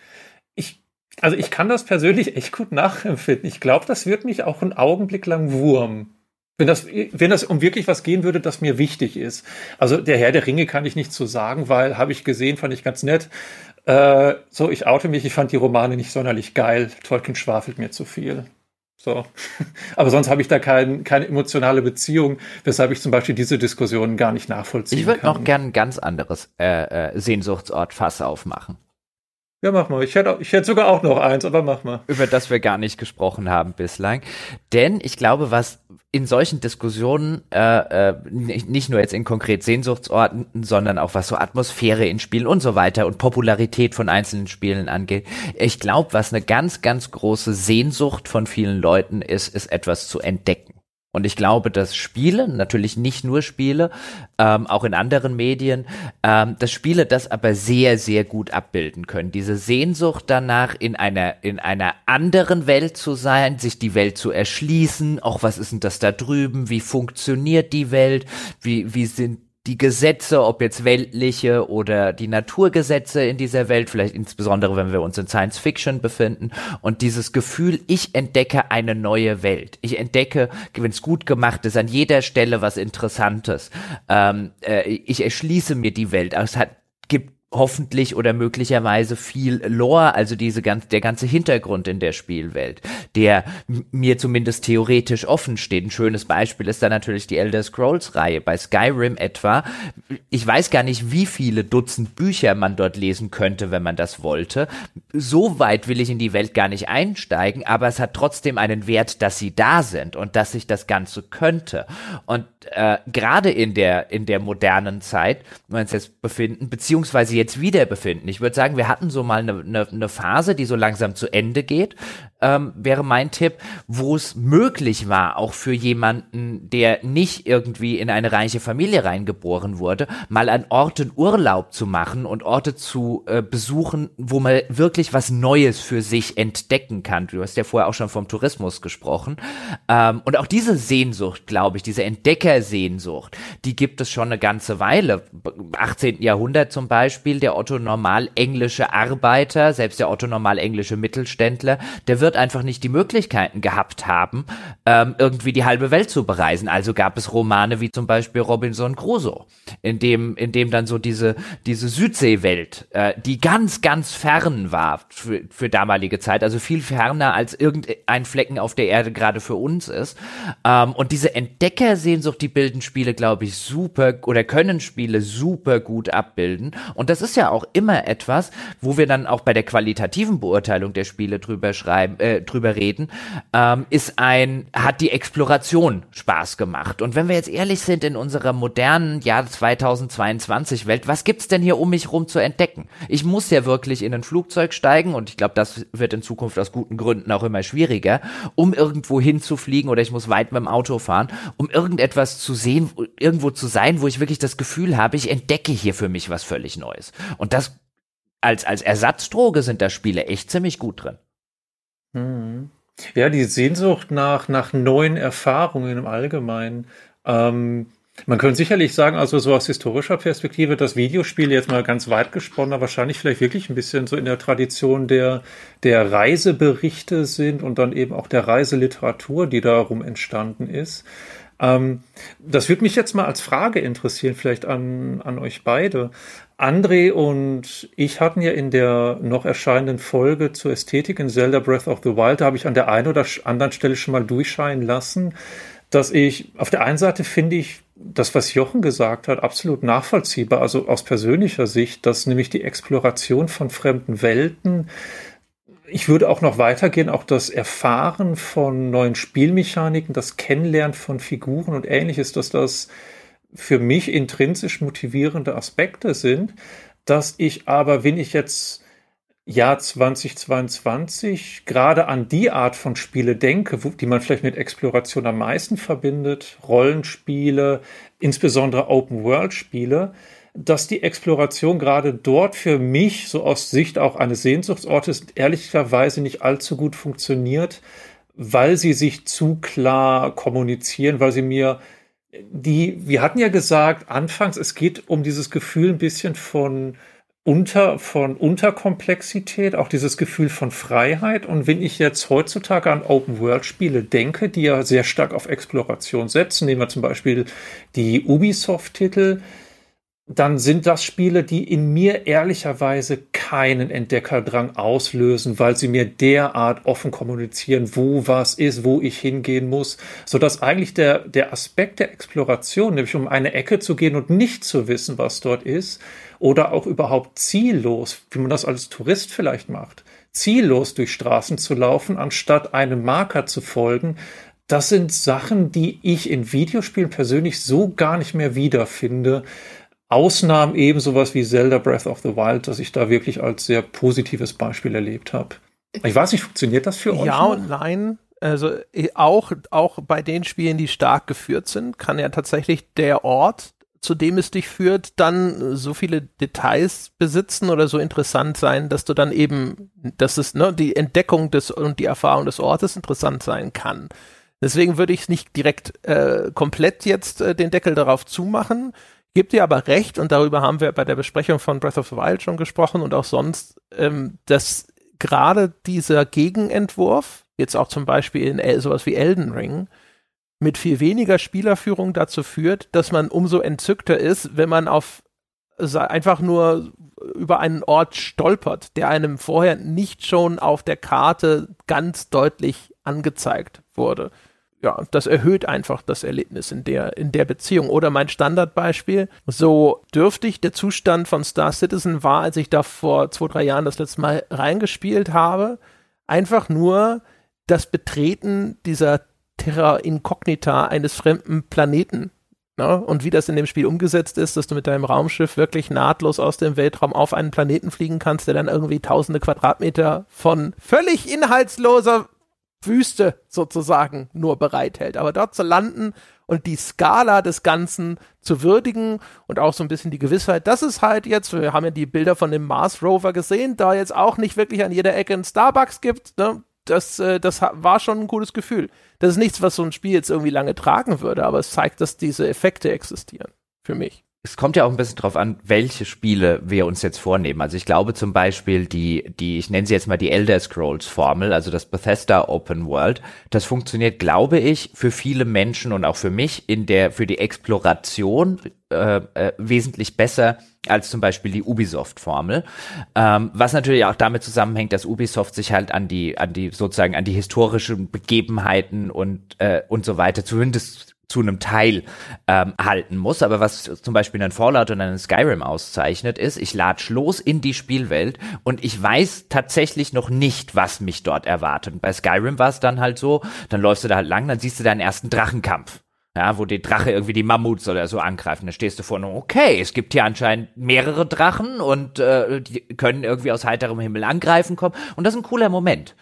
Also ich kann das persönlich echt gut nachempfinden. Ich glaube, das wird mich auch einen Augenblick lang wurm. Wenn das, wenn das um wirklich was gehen würde, das mir wichtig ist. Also der Herr der Ringe kann ich nicht so sagen, weil habe ich gesehen, fand ich ganz nett. Äh, so, ich oute mich, ich fand die Romane nicht sonderlich geil. Tolkien schwafelt mir zu viel. So. [LAUGHS] Aber sonst habe ich da kein, keine emotionale Beziehung, weshalb ich zum Beispiel diese Diskussion gar nicht nachvollziehen kann. Ich würde noch gern ein ganz anderes äh, äh, Sehnsuchtsort Fass aufmachen. Ja, mach mal. Ich hätte, ich hätte sogar auch noch eins, aber mach mal. Über das wir gar nicht gesprochen haben bislang. Denn ich glaube, was in solchen Diskussionen, äh, äh, nicht nur jetzt in konkret Sehnsuchtsorten, sondern auch was so Atmosphäre in Spielen und so weiter und Popularität von einzelnen Spielen angeht, ich glaube, was eine ganz, ganz große Sehnsucht von vielen Leuten ist, ist etwas zu entdecken. Und ich glaube, dass Spiele, natürlich nicht nur Spiele, ähm, auch in anderen Medien, ähm, dass Spiele das aber sehr, sehr gut abbilden können. Diese Sehnsucht danach, in einer, in einer anderen Welt zu sein, sich die Welt zu erschließen, auch was ist denn das da drüben, wie funktioniert die Welt, wie, wie sind die Gesetze, ob jetzt weltliche oder die Naturgesetze in dieser Welt, vielleicht insbesondere wenn wir uns in Science Fiction befinden und dieses Gefühl, ich entdecke eine neue Welt. Ich entdecke, wenn es gut gemacht ist, an jeder Stelle was Interessantes. Ähm, äh, ich erschließe mir die Welt. Es hat, gibt hoffentlich oder möglicherweise viel Lore, also diese ganz, der ganze Hintergrund in der Spielwelt, der mir zumindest theoretisch offen steht. Ein schönes Beispiel ist da natürlich die Elder Scrolls Reihe. Bei Skyrim etwa. Ich weiß gar nicht, wie viele Dutzend Bücher man dort lesen könnte, wenn man das wollte. So weit will ich in die Welt gar nicht einsteigen, aber es hat trotzdem einen Wert, dass sie da sind und dass sich das Ganze könnte. Und äh, gerade in der, in der modernen Zeit, wo wir uns jetzt befinden, beziehungsweise jetzt wieder. Ich würde sagen, wir hatten so mal eine, eine, eine Phase, die so langsam zu Ende geht, ähm, wäre mein Tipp, wo es möglich war, auch für jemanden, der nicht irgendwie in eine reiche Familie reingeboren wurde, mal an Orten Urlaub zu machen und Orte zu äh, besuchen, wo man wirklich was Neues für sich entdecken kann. Du hast ja vorher auch schon vom Tourismus gesprochen. Ähm, und auch diese Sehnsucht, glaube ich, diese Entdeckersehnsucht, die gibt es schon eine ganze Weile. 18. Jahrhundert zum Beispiel, der Otto normal englische Arbeiter, selbst der Otto normal englische Mittelständler, der wird wird einfach nicht die Möglichkeiten gehabt haben, ähm, irgendwie die halbe Welt zu bereisen. Also gab es Romane wie zum Beispiel Robinson Crusoe, in dem, in dem dann so diese, diese Südseewelt, äh, die ganz, ganz fern war für, für damalige Zeit, also viel ferner als irgendein Flecken auf der Erde gerade für uns ist. Ähm, und diese Entdeckersehnsucht, die bilden Spiele, glaube ich, super oder können Spiele super gut abbilden. Und das ist ja auch immer etwas, wo wir dann auch bei der qualitativen Beurteilung der Spiele drüber schreiben, äh, drüber reden, ähm, ist ein, hat die Exploration Spaß gemacht. Und wenn wir jetzt ehrlich sind in unserer modernen Jahr 2022 Welt, was gibt's denn hier um mich rum zu entdecken? Ich muss ja wirklich in ein Flugzeug steigen und ich glaube, das wird in Zukunft aus guten Gründen auch immer schwieriger, um irgendwo hinzufliegen oder ich muss weit mit dem Auto fahren, um irgendetwas zu sehen, irgendwo zu sein, wo ich wirklich das Gefühl habe, ich entdecke hier für mich was völlig Neues. Und das als, als Ersatzdroge sind da Spiele echt ziemlich gut drin. Mhm. Ja, die Sehnsucht nach, nach neuen Erfahrungen im Allgemeinen. Ähm, man könnte sicherlich sagen, also so aus historischer Perspektive, dass Videospiele jetzt mal ganz weit gesponnen, wahrscheinlich vielleicht wirklich ein bisschen so in der Tradition der, der Reiseberichte sind und dann eben auch der Reiseliteratur, die darum entstanden ist. Ähm, das würde mich jetzt mal als Frage interessieren, vielleicht an, an euch beide. André und ich hatten ja in der noch erscheinenden Folge zur Ästhetik in Zelda Breath of the Wild, da habe ich an der einen oder anderen Stelle schon mal durchscheinen lassen, dass ich auf der einen Seite finde ich das, was Jochen gesagt hat, absolut nachvollziehbar, also aus persönlicher Sicht, dass nämlich die Exploration von fremden Welten ich würde auch noch weitergehen, auch das Erfahren von neuen Spielmechaniken, das Kennenlernen von Figuren und ähnliches, dass das für mich intrinsisch motivierende Aspekte sind, dass ich aber, wenn ich jetzt Jahr 2022 gerade an die Art von Spiele denke, die man vielleicht mit Exploration am meisten verbindet, Rollenspiele, insbesondere Open-World-Spiele, dass die Exploration gerade dort für mich, so aus Sicht auch eines Sehnsuchtsortes, ehrlicherweise nicht allzu gut funktioniert, weil sie sich zu klar kommunizieren, weil sie mir die, wir hatten ja gesagt, anfangs, es geht um dieses Gefühl ein bisschen von unter, von Unterkomplexität, auch dieses Gefühl von Freiheit. Und wenn ich jetzt heutzutage an Open-World-Spiele denke, die ja sehr stark auf Exploration setzen, nehmen wir zum Beispiel die Ubisoft-Titel, dann sind das Spiele, die in mir ehrlicherweise keinen Entdeckerdrang auslösen, weil sie mir derart offen kommunizieren, wo was ist, wo ich hingehen muss, so dass eigentlich der, der Aspekt der Exploration, nämlich um eine Ecke zu gehen und nicht zu wissen, was dort ist, oder auch überhaupt ziellos, wie man das als Tourist vielleicht macht, ziellos durch Straßen zu laufen, anstatt einem Marker zu folgen, das sind Sachen, die ich in Videospielen persönlich so gar nicht mehr wiederfinde. Ausnahmen eben sowas wie Zelda Breath of the Wild, dass ich da wirklich als sehr positives Beispiel erlebt habe. Ich weiß nicht, funktioniert das für euch? Ja noch? und nein. Also eh, auch, auch bei den Spielen, die stark geführt sind, kann ja tatsächlich der Ort, zu dem es dich führt, dann so viele Details besitzen oder so interessant sein, dass du dann eben, dass es, ne, die Entdeckung des und die Erfahrung des Ortes interessant sein kann. Deswegen würde ich es nicht direkt äh, komplett jetzt äh, den Deckel darauf zumachen. Gibt dir aber recht, und darüber haben wir bei der Besprechung von Breath of the Wild schon gesprochen und auch sonst, ähm, dass gerade dieser Gegenentwurf, jetzt auch zum Beispiel in sowas wie Elden Ring, mit viel weniger Spielerführung dazu führt, dass man umso entzückter ist, wenn man auf einfach nur über einen Ort stolpert, der einem vorher nicht schon auf der Karte ganz deutlich angezeigt wurde ja, das erhöht einfach das Erlebnis in der, in der Beziehung. Oder mein Standardbeispiel, so dürftig der Zustand von Star Citizen war, als ich da vor zwei, drei Jahren das letzte Mal reingespielt habe, einfach nur das Betreten dieser Terra Incognita eines fremden Planeten. Ne? Und wie das in dem Spiel umgesetzt ist, dass du mit deinem Raumschiff wirklich nahtlos aus dem Weltraum auf einen Planeten fliegen kannst, der dann irgendwie tausende Quadratmeter von völlig inhaltsloser Wüste sozusagen nur bereithält. Aber dort zu landen und die Skala des Ganzen zu würdigen und auch so ein bisschen die Gewissheit, dass es halt jetzt, wir haben ja die Bilder von dem Mars Rover gesehen, da jetzt auch nicht wirklich an jeder Ecke ein Starbucks gibt, ne? das, äh, das war schon ein cooles Gefühl. Das ist nichts, was so ein Spiel jetzt irgendwie lange tragen würde, aber es zeigt, dass diese Effekte existieren. Für mich es kommt ja auch ein bisschen drauf an, welche Spiele wir uns jetzt vornehmen. Also ich glaube zum Beispiel die, die, ich nenne sie jetzt mal die Elder Scrolls Formel, also das Bethesda Open World, das funktioniert, glaube ich, für viele Menschen und auch für mich in der, für die Exploration äh, äh, wesentlich besser als zum Beispiel die Ubisoft-Formel. Ähm, was natürlich auch damit zusammenhängt, dass Ubisoft sich halt an die, an die sozusagen an die historischen Begebenheiten und äh, und so weiter zumindest zu einem Teil ähm, halten muss. Aber was zum Beispiel einen Fallout und einen Skyrim auszeichnet, ist, ich latsch los in die Spielwelt und ich weiß tatsächlich noch nicht, was mich dort erwartet. Und bei Skyrim war es dann halt so, dann läufst du da halt lang, dann siehst du deinen ersten Drachenkampf. Ja, wo die Drache irgendwie die Mammuts oder so angreifen. Da stehst du vor, okay, es gibt hier anscheinend mehrere Drachen und äh, die können irgendwie aus heiterem Himmel angreifen kommen. Und das ist ein cooler Moment.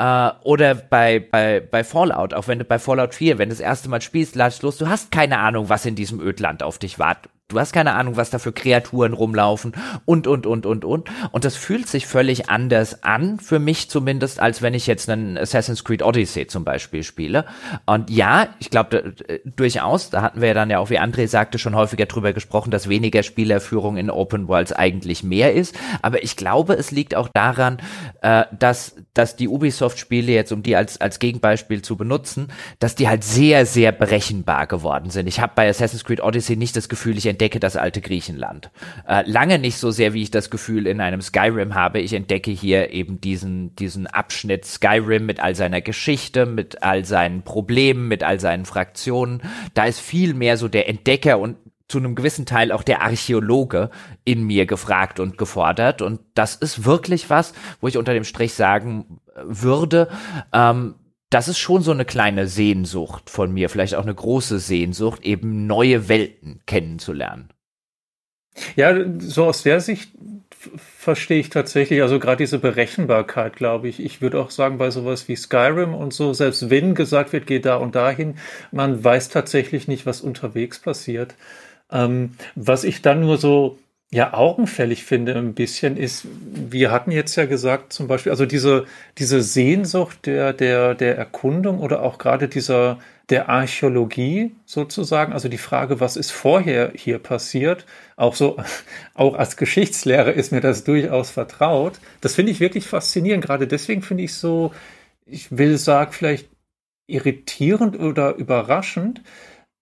Uh, oder bei, bei, bei Fallout, auch wenn du bei Fallout 4, wenn du das erste Mal spielst, ladest los, du hast keine Ahnung, was in diesem Ödland auf dich wart, du hast keine Ahnung, was da für Kreaturen rumlaufen und, und, und, und, und. Und das fühlt sich völlig anders an, für mich zumindest, als wenn ich jetzt einen Assassin's Creed Odyssey zum Beispiel spiele. Und ja, ich glaube durchaus, da hatten wir ja dann ja auch, wie André sagte, schon häufiger drüber gesprochen, dass weniger Spielerführung in Open Worlds eigentlich mehr ist. Aber ich glaube, es liegt auch daran, äh, dass, dass die Ubisoft-Spiele jetzt, um die als, als Gegenbeispiel zu benutzen, dass die halt sehr, sehr berechenbar geworden sind. Ich habe bei Assassin's Creed Odyssey nicht das Gefühl, ich entdecke das alte Griechenland. Äh, lange nicht so sehr, wie ich das Gefühl in einem Skyrim habe. Ich entdecke hier eben diesen, diesen Abschnitt Skyrim mit all seiner Geschichte, mit all seinen Problemen, mit all seinen Fraktionen. Da ist viel mehr so der Entdecker und zu einem gewissen Teil auch der Archäologe in mir gefragt und gefordert. Und das ist wirklich was, wo ich unter dem Strich sagen würde, ähm, das ist schon so eine kleine Sehnsucht von mir, vielleicht auch eine große Sehnsucht, eben neue Welten kennenzulernen. Ja, so aus der Sicht verstehe ich tatsächlich, also gerade diese Berechenbarkeit, glaube ich. Ich würde auch sagen, bei sowas wie Skyrim und so, selbst wenn gesagt wird, geh da und dahin, man weiß tatsächlich nicht, was unterwegs passiert. Ähm, was ich dann nur so ja augenfällig finde ein bisschen ist, wir hatten jetzt ja gesagt zum Beispiel, also diese, diese Sehnsucht der, der, der Erkundung oder auch gerade dieser, der Archäologie sozusagen, also die Frage, was ist vorher hier passiert, auch so, [LAUGHS] auch als Geschichtslehrer ist mir das durchaus vertraut. Das finde ich wirklich faszinierend. Gerade deswegen finde ich so, ich will sagen, vielleicht irritierend oder überraschend,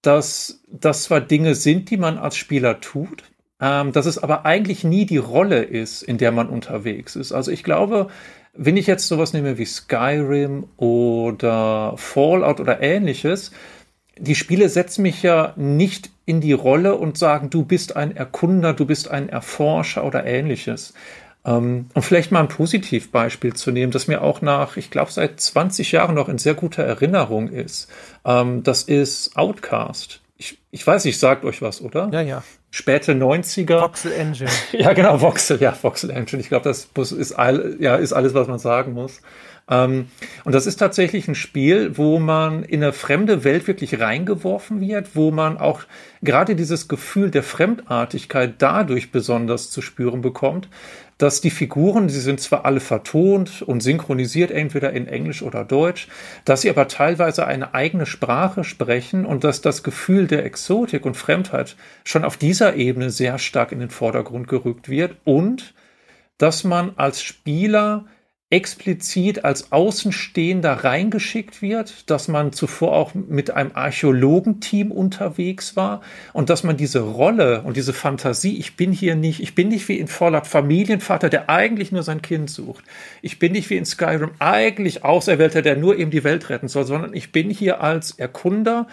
dass das zwar Dinge sind, die man als Spieler tut, ähm, dass es aber eigentlich nie die Rolle ist, in der man unterwegs ist. Also ich glaube, wenn ich jetzt sowas nehme wie Skyrim oder Fallout oder ähnliches, die Spiele setzen mich ja nicht in die Rolle und sagen, du bist ein Erkunder, du bist ein Erforscher oder ähnliches. Ähm, und vielleicht mal ein Positivbeispiel zu nehmen, das mir auch nach, ich glaube, seit 20 Jahren noch in sehr guter Erinnerung ist. Ähm, das ist Outcast. Ich, ich weiß, ich sagt euch was, oder? Ja, ja späte 90er. Voxel Engine. [LAUGHS] Ja, genau, Voxel, ja, Voxel Engine. Ich glaube, das ist, all, ja, ist alles, was man sagen muss. Ähm, und das ist tatsächlich ein Spiel, wo man in eine fremde Welt wirklich reingeworfen wird, wo man auch gerade dieses Gefühl der Fremdartigkeit dadurch besonders zu spüren bekommt, dass die Figuren, sie sind zwar alle vertont und synchronisiert, entweder in Englisch oder Deutsch, dass sie aber teilweise eine eigene Sprache sprechen und dass das Gefühl der Exotik und Fremdheit schon auf dieser Ebene sehr stark in den Vordergrund gerückt wird und dass man als Spieler explizit als Außenstehender reingeschickt wird, dass man zuvor auch mit einem Archäologenteam unterwegs war und dass man diese Rolle und diese Fantasie, ich bin hier nicht, ich bin nicht wie in Fallout Familienvater, der eigentlich nur sein Kind sucht. Ich bin nicht wie in Skyrim eigentlich Auserwählter, der nur eben die Welt retten soll, sondern ich bin hier als Erkunder,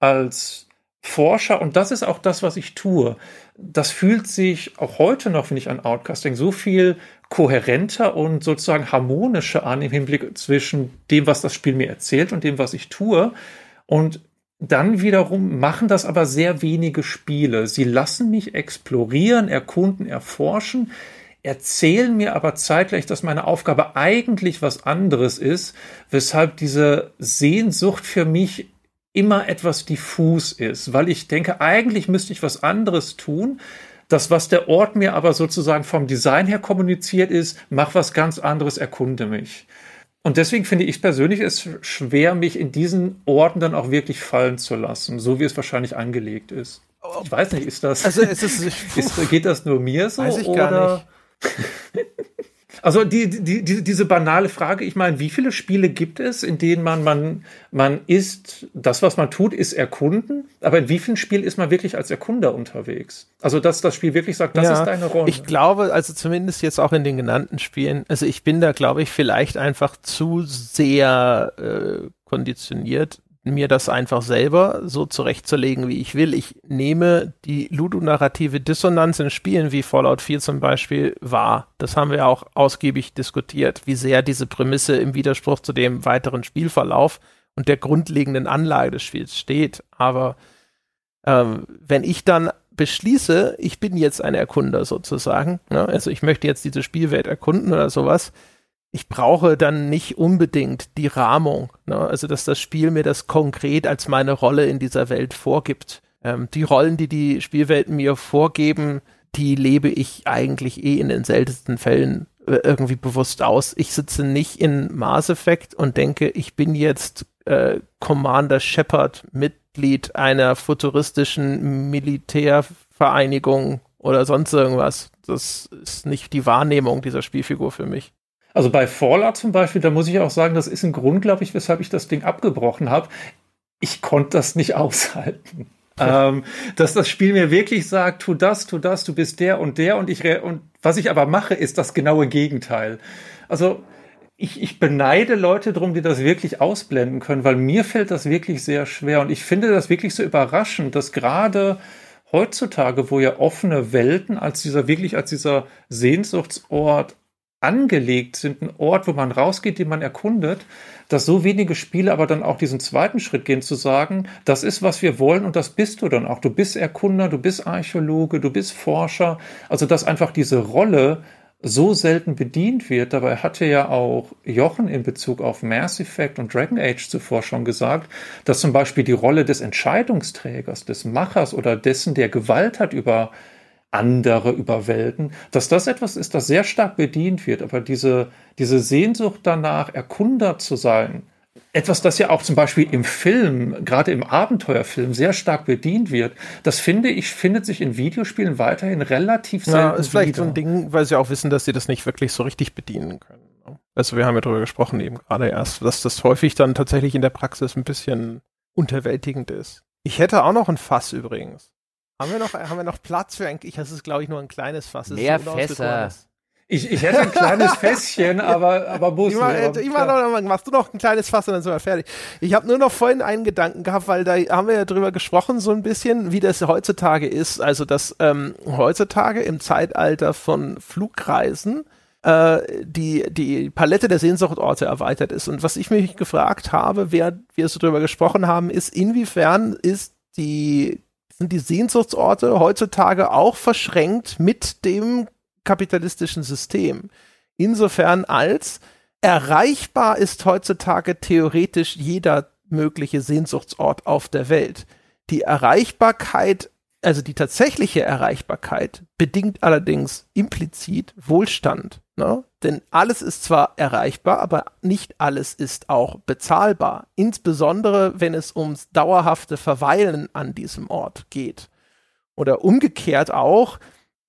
als Forscher und das ist auch das, was ich tue. Das fühlt sich auch heute noch, finde ich, an Outcasting so viel kohärenter und sozusagen harmonischer an im Hinblick zwischen dem, was das Spiel mir erzählt und dem, was ich tue. Und dann wiederum machen das aber sehr wenige Spiele. Sie lassen mich explorieren, erkunden, erforschen, erzählen mir aber zeitgleich, dass meine Aufgabe eigentlich was anderes ist, weshalb diese Sehnsucht für mich immer etwas diffus ist, weil ich denke, eigentlich müsste ich was anderes tun. Das, was der Ort mir aber sozusagen vom Design her kommuniziert ist, mach was ganz anderes, erkunde mich. Und deswegen finde ich persönlich es schwer, mich in diesen Orten dann auch wirklich fallen zu lassen, so wie es wahrscheinlich angelegt ist. Ich weiß nicht, ist das. Also es ist, [LAUGHS] ist geht das nur mir so? Weiß ich oder? gar nicht. [LAUGHS] Also die, die, die, diese banale Frage, ich meine, wie viele Spiele gibt es, in denen man, man, man ist, das, was man tut, ist erkunden, aber in wie vielen Spielen ist man wirklich als Erkunder unterwegs? Also, dass das Spiel wirklich sagt, das ja, ist deine Rolle. Ich glaube, also zumindest jetzt auch in den genannten Spielen, also ich bin da, glaube ich, vielleicht einfach zu sehr äh, konditioniert, mir das einfach selber so zurechtzulegen, wie ich will. Ich nehme die ludonarrative Dissonanz in Spielen wie Fallout 4 zum Beispiel wahr. Das haben wir auch ausgiebig diskutiert, wie sehr diese Prämisse im Widerspruch zu dem weiteren Spielverlauf und der grundlegenden Anlage des Spiels steht. Aber ähm, wenn ich dann beschließe, ich bin jetzt ein Erkunder sozusagen, ne? also ich möchte jetzt diese Spielwelt erkunden oder sowas, ich brauche dann nicht unbedingt die Rahmung, ne? also dass das Spiel mir das konkret als meine Rolle in dieser Welt vorgibt. Ähm, die Rollen, die die Spielwelten mir vorgeben, die lebe ich eigentlich eh in den seltensten Fällen äh, irgendwie bewusst aus. Ich sitze nicht in Mass Effect und denke, ich bin jetzt äh, Commander Shepard, Mitglied einer futuristischen Militärvereinigung oder sonst irgendwas. Das ist nicht die Wahrnehmung dieser Spielfigur für mich. Also bei Fallout zum Beispiel, da muss ich auch sagen, das ist ein Grund, glaube ich, weshalb ich das Ding abgebrochen habe. Ich konnte das nicht [LAUGHS] aushalten. ähm, dass das Spiel mir wirklich sagt, tu das, tu das, du bist der und der und ich und was ich aber mache, ist das genaue Gegenteil. Also ich, ich beneide Leute drum, die das wirklich ausblenden können, weil mir fällt das wirklich sehr schwer und ich finde das wirklich so überraschend, dass gerade heutzutage, wo ja offene Welten als dieser wirklich als dieser Sehnsuchtsort angelegt sind, ein Ort, wo man rausgeht, den man erkundet, dass so wenige Spiele aber dann auch diesen zweiten Schritt gehen, zu sagen, das ist, was wir wollen und das bist du dann auch. Du bist Erkunder, du bist Archäologe, du bist Forscher. Also, dass einfach diese Rolle so selten bedient wird. Dabei hatte ja auch Jochen in Bezug auf Mass Effect und Dragon Age zuvor schon gesagt, dass zum Beispiel die Rolle des Entscheidungsträgers, des Machers oder dessen, der Gewalt hat über andere überwälten, dass das etwas ist, das sehr stark bedient wird, aber diese, diese Sehnsucht danach, Erkunder zu sein, etwas, das ja auch zum Beispiel im Film, gerade im Abenteuerfilm, sehr stark bedient wird, das finde ich, findet sich in Videospielen weiterhin relativ selten. Ja, ist vielleicht wieder. so ein Ding, weil sie auch wissen, dass sie das nicht wirklich so richtig bedienen können. Ne? Also wir haben ja darüber gesprochen eben gerade erst, dass das häufig dann tatsächlich in der Praxis ein bisschen unterwältigend ist. Ich hätte auch noch ein Fass übrigens. Haben wir noch, haben wir noch Platz für ein, ich, das ist glaube ich nur ein kleines Fass. Mehr Fässer. Ich, ich hätte ein kleines Fässchen, [LAUGHS] aber, aber. Ich mach, ich mach noch, machst du noch ein kleines Fass und dann sind wir fertig. Ich habe nur noch vorhin einen Gedanken gehabt, weil da haben wir ja drüber gesprochen, so ein bisschen, wie das heutzutage ist. Also, dass ähm, heutzutage im Zeitalter von Flugreisen äh, die, die Palette der Sehnsuchtorte erweitert ist. Und was ich mich gefragt habe, während wir so drüber gesprochen haben, ist, inwiefern ist die sind die Sehnsuchtsorte heutzutage auch verschränkt mit dem kapitalistischen System. Insofern als erreichbar ist heutzutage theoretisch jeder mögliche Sehnsuchtsort auf der Welt. Die Erreichbarkeit, also die tatsächliche Erreichbarkeit, bedingt allerdings implizit Wohlstand. Ne? Denn alles ist zwar erreichbar, aber nicht alles ist auch bezahlbar. Insbesondere, wenn es ums dauerhafte Verweilen an diesem Ort geht. Oder umgekehrt auch,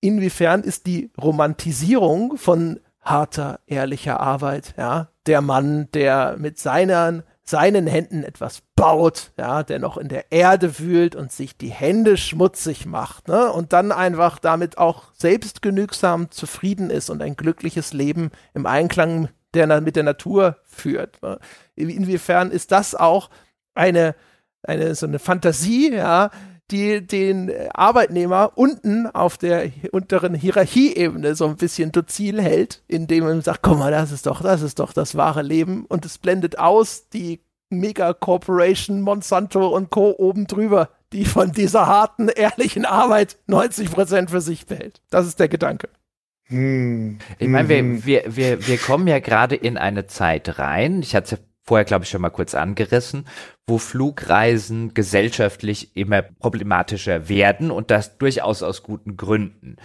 inwiefern ist die Romantisierung von harter, ehrlicher Arbeit, ja, der Mann, der mit seinen seinen Händen etwas baut, ja, der noch in der Erde wühlt und sich die Hände schmutzig macht, ne, und dann einfach damit auch selbstgenügsam zufrieden ist und ein glückliches Leben im Einklang der, mit der Natur führt. Ne? Inwiefern ist das auch eine, eine, so eine Fantasie, ja, die den Arbeitnehmer unten auf der unteren Hierarchieebene so ein bisschen dozil hält, indem man sagt, guck mal, das ist doch, das ist doch das wahre Leben und es blendet aus die Mega Corporation Monsanto und Co. oben drüber, die von dieser harten, ehrlichen Arbeit 90 Prozent für sich behält. Das ist der Gedanke. Hm. Ich meine, wir, hm. wir, wir, wir kommen ja gerade in eine Zeit rein. Ich hatte es ja vorher, glaube ich, schon mal kurz angerissen, wo Flugreisen gesellschaftlich immer problematischer werden und das durchaus aus guten Gründen.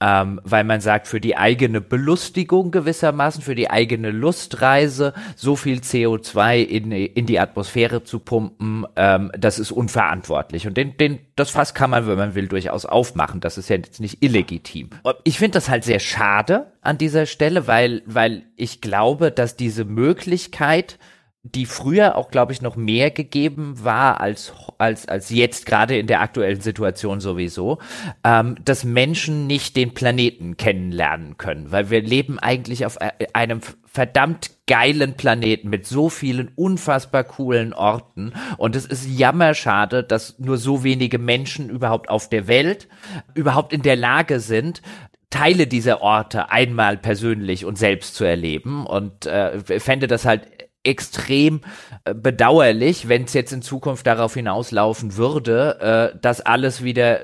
Ähm, weil man sagt, für die eigene Belustigung gewissermaßen, für die eigene Lustreise, so viel CO2 in, in die Atmosphäre zu pumpen, ähm, das ist unverantwortlich. Und den, den, das Fass kann man, wenn man will, durchaus aufmachen. Das ist ja jetzt nicht illegitim. Ich finde das halt sehr schade an dieser Stelle, weil, weil ich glaube, dass diese Möglichkeit, die früher auch, glaube ich, noch mehr gegeben war als, als, als jetzt, gerade in der aktuellen Situation sowieso, ähm, dass Menschen nicht den Planeten kennenlernen können, weil wir leben eigentlich auf einem verdammt geilen Planeten mit so vielen unfassbar coolen Orten. Und es ist jammerschade, dass nur so wenige Menschen überhaupt auf der Welt überhaupt in der Lage sind, Teile dieser Orte einmal persönlich und selbst zu erleben. Und äh, fände das halt extrem äh, bedauerlich, wenn es jetzt in Zukunft darauf hinauslaufen würde, äh, dass alles wieder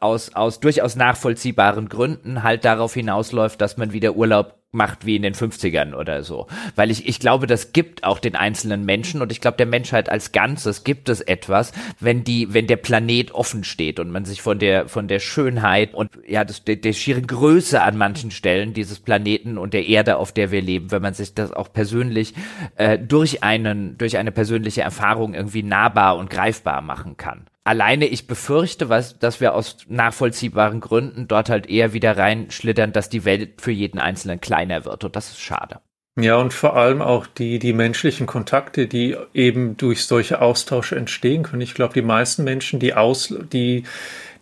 aus, aus durchaus nachvollziehbaren Gründen halt darauf hinausläuft, dass man wieder Urlaub macht wie in den 50ern oder so. Weil ich, ich glaube, das gibt auch den einzelnen Menschen und ich glaube, der Menschheit als Ganzes gibt es etwas, wenn die, wenn der Planet offen steht und man sich von der, von der Schönheit und ja, das, der, der schieren Größe an manchen Stellen dieses Planeten und der Erde, auf der wir leben, wenn man sich das auch persönlich äh, durch einen, durch eine persönliche Erfahrung irgendwie nahbar und greifbar machen kann. Alleine ich befürchte, was, dass wir aus nachvollziehbaren Gründen dort halt eher wieder reinschlittern, dass die Welt für jeden Einzelnen kleiner wird. Und das ist schade. Ja, und vor allem auch die, die menschlichen Kontakte, die eben durch solche Austausche entstehen können. Ich glaube, die meisten Menschen, die aus, die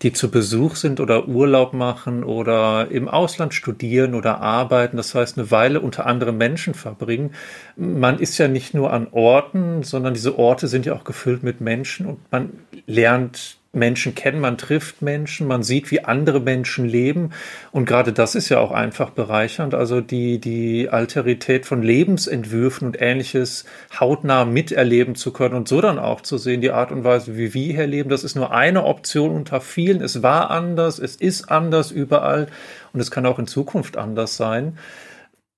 die zu Besuch sind oder Urlaub machen oder im Ausland studieren oder arbeiten, das heißt eine Weile unter anderem Menschen verbringen. Man ist ja nicht nur an Orten, sondern diese Orte sind ja auch gefüllt mit Menschen und man lernt Menschen kennen, man trifft Menschen, man sieht, wie andere Menschen leben. Und gerade das ist ja auch einfach bereichernd. Also die, die Alterität von Lebensentwürfen und ähnliches hautnah miterleben zu können und so dann auch zu sehen, die Art und Weise, wie wir hier leben, das ist nur eine Option unter vielen. Es war anders, es ist anders überall und es kann auch in Zukunft anders sein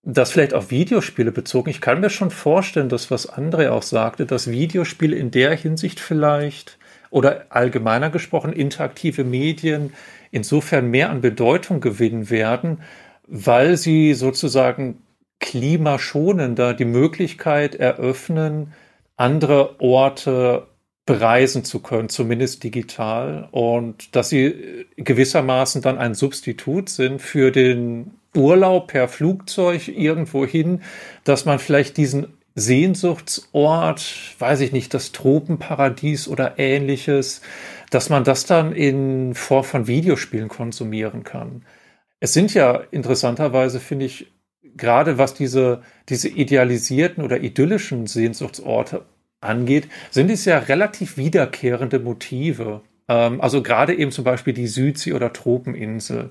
das vielleicht auf Videospiele bezogen. Ich kann mir schon vorstellen, dass was André auch sagte, dass Videospiele in der Hinsicht vielleicht oder allgemeiner gesprochen interaktive Medien insofern mehr an Bedeutung gewinnen werden, weil sie sozusagen klimaschonender die Möglichkeit eröffnen, andere Orte bereisen zu können, zumindest digital, und dass sie gewissermaßen dann ein Substitut sind für den Urlaub per Flugzeug irgendwo hin, dass man vielleicht diesen Sehnsuchtsort, weiß ich nicht, das Tropenparadies oder ähnliches, dass man das dann in Form von Videospielen konsumieren kann. Es sind ja interessanterweise, finde ich, gerade was diese, diese idealisierten oder idyllischen Sehnsuchtsorte angeht, sind es ja relativ wiederkehrende Motive. Ähm, also gerade eben zum Beispiel die Südsee- oder Tropeninsel.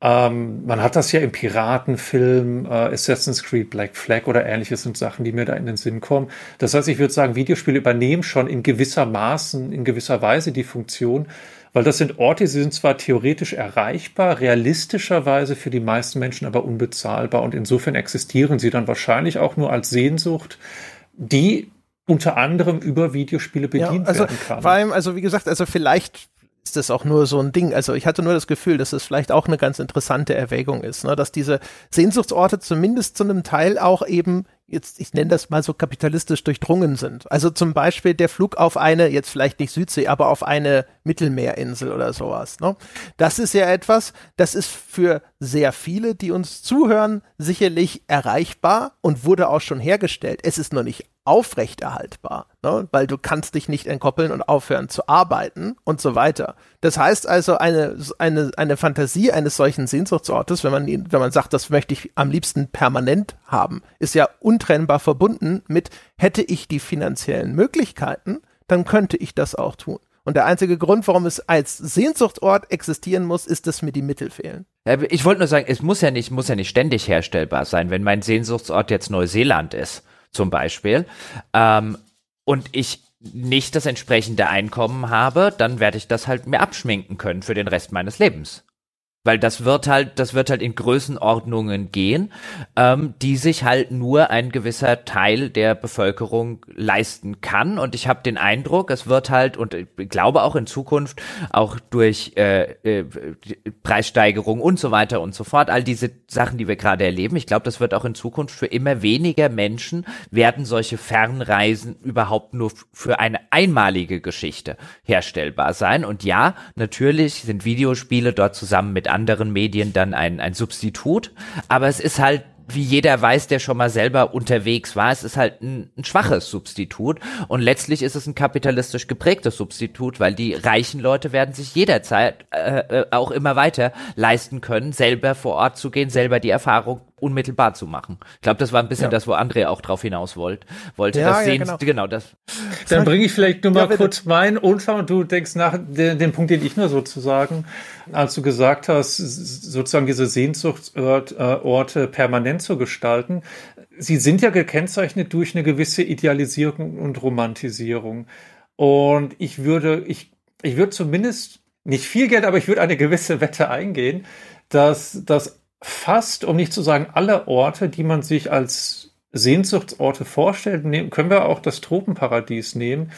Ähm, man hat das ja im Piratenfilm, äh, Assassin's Creed Black Flag oder ähnliches sind Sachen, die mir da in den Sinn kommen. Das heißt, ich würde sagen, Videospiele übernehmen schon in gewisser Maßen, in gewisser Weise die Funktion, weil das sind Orte, sie sind zwar theoretisch erreichbar, realistischerweise für die meisten Menschen aber unbezahlbar und insofern existieren sie dann wahrscheinlich auch nur als Sehnsucht, die unter anderem über Videospiele bedient ja, also werden kann. Vor allem, also wie gesagt, also vielleicht ist das auch nur so ein Ding. Also ich hatte nur das Gefühl, dass es vielleicht auch eine ganz interessante Erwägung ist, ne? dass diese Sehnsuchtsorte zumindest zu einem Teil auch eben jetzt, ich nenne das mal so kapitalistisch durchdrungen sind. Also zum Beispiel der Flug auf eine, jetzt vielleicht nicht Südsee, aber auf eine Mittelmeerinsel oder sowas. Ne? Das ist ja etwas, das ist für sehr viele, die uns zuhören, sicherlich erreichbar und wurde auch schon hergestellt. Es ist noch nicht aufrechterhaltbar, ne? weil du kannst dich nicht entkoppeln und aufhören zu arbeiten und so weiter. Das heißt also, eine, eine, eine Fantasie eines solchen Sehnsuchtsortes, wenn man, wenn man sagt, das möchte ich am liebsten permanent haben, ist ja untrennbar verbunden mit, hätte ich die finanziellen Möglichkeiten, dann könnte ich das auch tun. Und der einzige Grund, warum es als Sehnsuchtsort existieren muss, ist, dass mir die Mittel fehlen. Ich wollte nur sagen, es muss ja nicht, muss ja nicht ständig herstellbar sein, wenn mein Sehnsuchtsort jetzt Neuseeland ist zum Beispiel, ähm, und ich nicht das entsprechende Einkommen habe, dann werde ich das halt mir abschminken können für den Rest meines Lebens. Weil das wird halt, das wird halt in Größenordnungen gehen, ähm, die sich halt nur ein gewisser Teil der Bevölkerung leisten kann. Und ich habe den Eindruck, es wird halt, und ich glaube auch in Zukunft, auch durch äh, äh, Preissteigerung und so weiter und so fort, all diese Sachen, die wir gerade erleben, ich glaube, das wird auch in Zukunft für immer weniger Menschen werden solche Fernreisen überhaupt nur für eine einmalige Geschichte herstellbar sein. Und ja, natürlich sind Videospiele dort zusammen mit anderen Medien dann ein, ein Substitut. Aber es ist halt wie jeder weiß, der schon mal selber unterwegs war, es ist halt ein, ein, schwaches Substitut und letztlich ist es ein kapitalistisch geprägtes Substitut, weil die reichen Leute werden sich jederzeit äh, äh auch immer weiter leisten können, selber vor Ort zu gehen, selber die Erfahrung unmittelbar zu machen. Ich glaube, das war ein bisschen ja. das, wo André auch drauf hinaus wollt, wollte. Ja, das ja, sehen, genau. genau das. Dann bringe ich vielleicht nur mal ja, kurz meinen Unfall und du denkst nach den, den Punkt, den ich nur sozusagen, als du gesagt hast, sozusagen diese Sehnsuchtsorte permanent zu gestalten. Sie sind ja gekennzeichnet durch eine gewisse Idealisierung und Romantisierung. Und ich würde, ich, ich würde zumindest nicht viel Geld, aber ich würde eine gewisse Wette eingehen, dass, dass fast, um nicht zu sagen alle Orte, die man sich als Sehnsuchtsorte vorstellt, nehmen, können wir auch das Tropenparadies nehmen,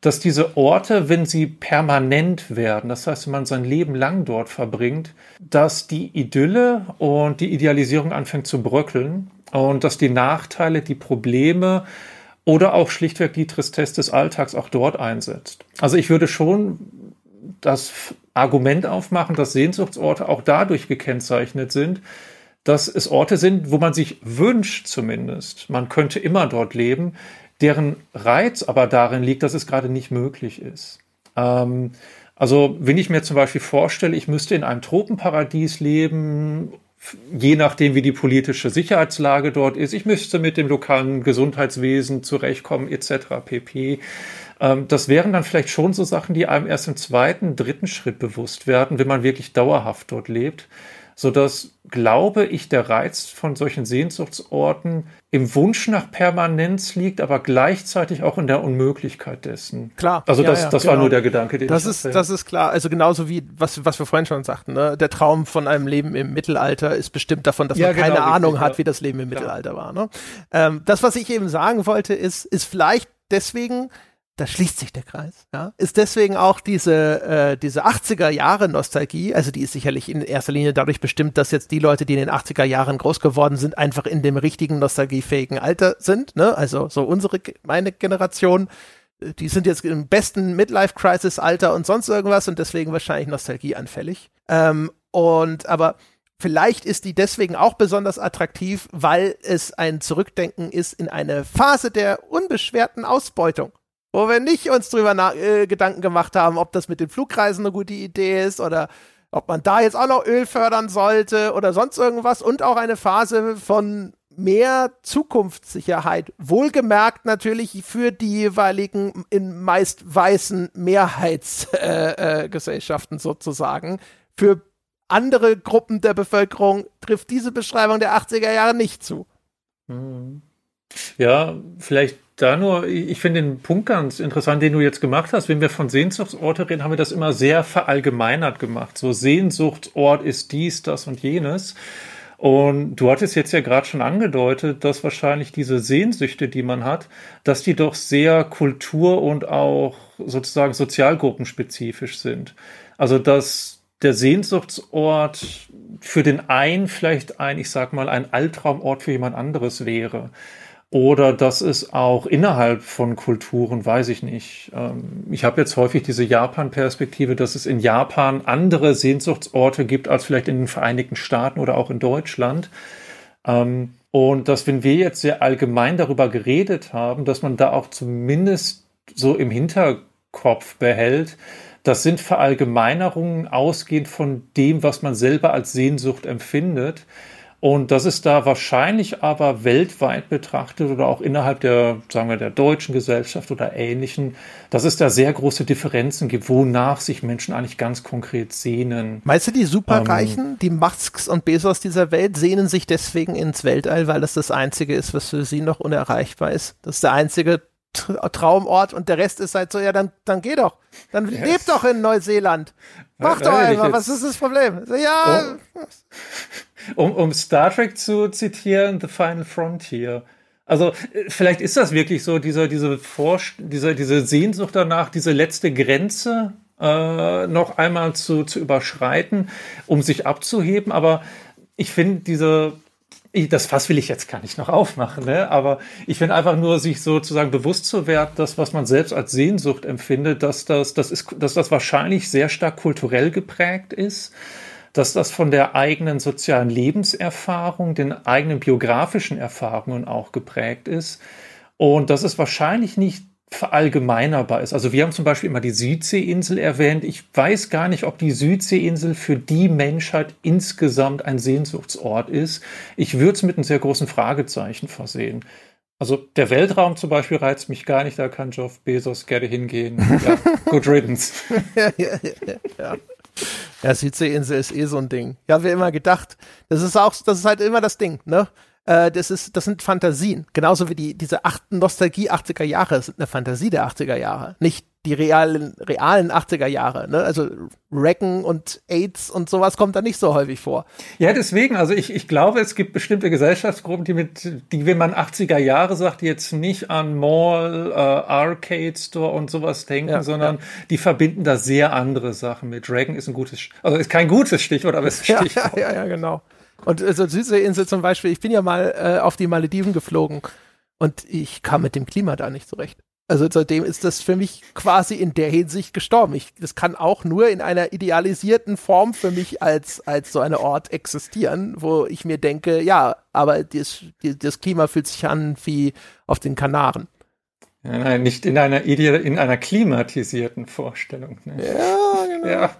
dass diese Orte, wenn sie permanent werden, das heißt, wenn man sein Leben lang dort verbringt, dass die Idylle und die Idealisierung anfängt zu bröckeln und dass die Nachteile, die Probleme oder auch schlichtweg die Tristesse des Alltags auch dort einsetzt. Also ich würde schon das Argument aufmachen, dass Sehnsuchtsorte auch dadurch gekennzeichnet sind, dass es Orte sind, wo man sich wünscht zumindest, man könnte immer dort leben, deren Reiz aber darin liegt, dass es gerade nicht möglich ist. Ähm, also wenn ich mir zum Beispiel vorstelle, ich müsste in einem Tropenparadies leben, je nachdem, wie die politische Sicherheitslage dort ist, ich müsste mit dem lokalen Gesundheitswesen zurechtkommen, etc. pp. Ähm, das wären dann vielleicht schon so Sachen, die einem erst im zweiten, dritten Schritt bewusst werden, wenn man wirklich dauerhaft dort lebt so dass, glaube ich, der Reiz von solchen Sehnsuchtsorten im Wunsch nach Permanenz liegt, aber gleichzeitig auch in der Unmöglichkeit dessen. Klar. Also das, ja, das genau. war nur der Gedanke, den das ich ist, hatte. Das ist klar. Also genauso wie, was, was wir vorhin schon sagten, ne? der Traum von einem Leben im Mittelalter ist bestimmt davon, dass ja, man keine genau, Ahnung richtig, hat, wie das Leben im. Mittelalter war. Ne? Ähm, das, was ich eben sagen wollte, ist, ist vielleicht deswegen da schließt sich der Kreis, ja, ist deswegen auch diese, äh, diese 80er Jahre Nostalgie, also die ist sicherlich in erster Linie dadurch bestimmt, dass jetzt die Leute, die in den 80er Jahren groß geworden sind, einfach in dem richtigen nostalgiefähigen Alter sind, ne, also so unsere, meine Generation, äh, die sind jetzt im besten Midlife-Crisis-Alter und sonst irgendwas und deswegen wahrscheinlich nostalgieanfällig. Ähm, und aber vielleicht ist die deswegen auch besonders attraktiv, weil es ein Zurückdenken ist in eine Phase der unbeschwerten Ausbeutung wo wir nicht uns drüber äh, Gedanken gemacht haben, ob das mit den Flugreisen eine gute Idee ist oder ob man da jetzt auch noch Öl fördern sollte oder sonst irgendwas und auch eine Phase von mehr Zukunftssicherheit. Wohlgemerkt natürlich für die jeweiligen in meist weißen Mehrheitsgesellschaften [LAUGHS] äh, äh, sozusagen. Für andere Gruppen der Bevölkerung trifft diese Beschreibung der 80er Jahre nicht zu. Mhm. Ja, vielleicht da nur, ich finde den Punkt ganz interessant, den du jetzt gemacht hast. Wenn wir von Sehnsuchtsorte reden, haben wir das immer sehr verallgemeinert gemacht. So Sehnsuchtsort ist dies, das und jenes. Und du hattest jetzt ja gerade schon angedeutet, dass wahrscheinlich diese Sehnsüchte, die man hat, dass die doch sehr kultur- und auch sozusagen sozialgruppenspezifisch sind. Also dass der Sehnsuchtsort für den einen vielleicht ein, ich sag mal, ein Albtraumort für jemand anderes wäre. Oder dass es auch innerhalb von Kulturen, weiß ich nicht. Ähm, ich habe jetzt häufig diese Japan-Perspektive, dass es in Japan andere Sehnsuchtsorte gibt als vielleicht in den Vereinigten Staaten oder auch in Deutschland. Ähm, und dass, wenn wir jetzt sehr allgemein darüber geredet haben, dass man da auch zumindest so im Hinterkopf behält, das sind Verallgemeinerungen ausgehend von dem, was man selber als Sehnsucht empfindet. Und das ist da wahrscheinlich aber weltweit betrachtet oder auch innerhalb der, sagen wir, der deutschen Gesellschaft oder ähnlichen, dass es da sehr große Differenzen gibt, wonach sich Menschen eigentlich ganz konkret sehnen. Meinst du, die Superreichen, ähm, die Musks und Bezos dieser Welt sehnen sich deswegen ins Weltall, weil das das einzige ist, was für sie noch unerreichbar ist? Das ist der einzige Traumort und der Rest ist halt so, ja, dann, dann geh doch. Dann yes. leb doch in Neuseeland. Mach ja, doch einfach, was ist das Problem? Ja. Oh um, um Star Trek zu zitieren, The Final Frontier. Also äh, vielleicht ist das wirklich so, diese, diese, Vorst diese, diese Sehnsucht danach, diese letzte Grenze äh, noch einmal zu, zu überschreiten, um sich abzuheben. Aber ich finde diese, das Fass will ich jetzt gar nicht noch aufmachen, ne? aber ich finde einfach nur, sich sozusagen bewusst zu werden, dass was man selbst als Sehnsucht empfindet, dass das, das ist, dass das wahrscheinlich sehr stark kulturell geprägt ist dass das von der eigenen sozialen Lebenserfahrung, den eigenen biografischen Erfahrungen auch geprägt ist und dass es wahrscheinlich nicht verallgemeinerbar ist. Also wir haben zum Beispiel immer die Südseeinsel erwähnt. Ich weiß gar nicht, ob die Südseeinsel für die Menschheit insgesamt ein Sehnsuchtsort ist. Ich würde es mit einem sehr großen Fragezeichen versehen. Also der Weltraum zum Beispiel reizt mich gar nicht, da kann Jeff Bezos gerne hingehen. Ja, [LAUGHS] good riddance. ja, ja, ja, ja. Ja, Südseeinsel ist eh so ein Ding. Ja, wir immer gedacht. Das ist auch, das ist halt immer das Ding, ne? Äh, das ist, das sind Fantasien. Genauso wie die, diese achten Nostalgie 80er Jahre sind eine Fantasie der 80er Jahre. Nicht die realen, realen 80er Jahre. Ne? Also Wrecken und AIDS und sowas kommt da nicht so häufig vor. Ja, deswegen, also ich, ich glaube, es gibt bestimmte Gesellschaftsgruppen, die mit, die, wenn man 80er Jahre sagt, jetzt nicht an Mall, äh, Arcade Store und sowas denken, ja, sondern ja. die verbinden da sehr andere Sachen mit. Dragon ist ein gutes, also ist kein gutes Stichwort, aber es ist ein Stichwort. Ja, [LAUGHS] ja, ja, genau. Und äh, so Südseeinsel zum Beispiel, ich bin ja mal äh, auf die Malediven geflogen und ich kam mit dem Klima da nicht zurecht. Also seitdem ist das für mich quasi in der Hinsicht gestorben. Ich, das kann auch nur in einer idealisierten Form für mich als, als so eine Ort existieren, wo ich mir denke, ja, aber das, das Klima fühlt sich an wie auf den Kanaren. Ja, nein, nicht in einer, in einer klimatisierten Vorstellung. Ne? Ja, genau. Ja.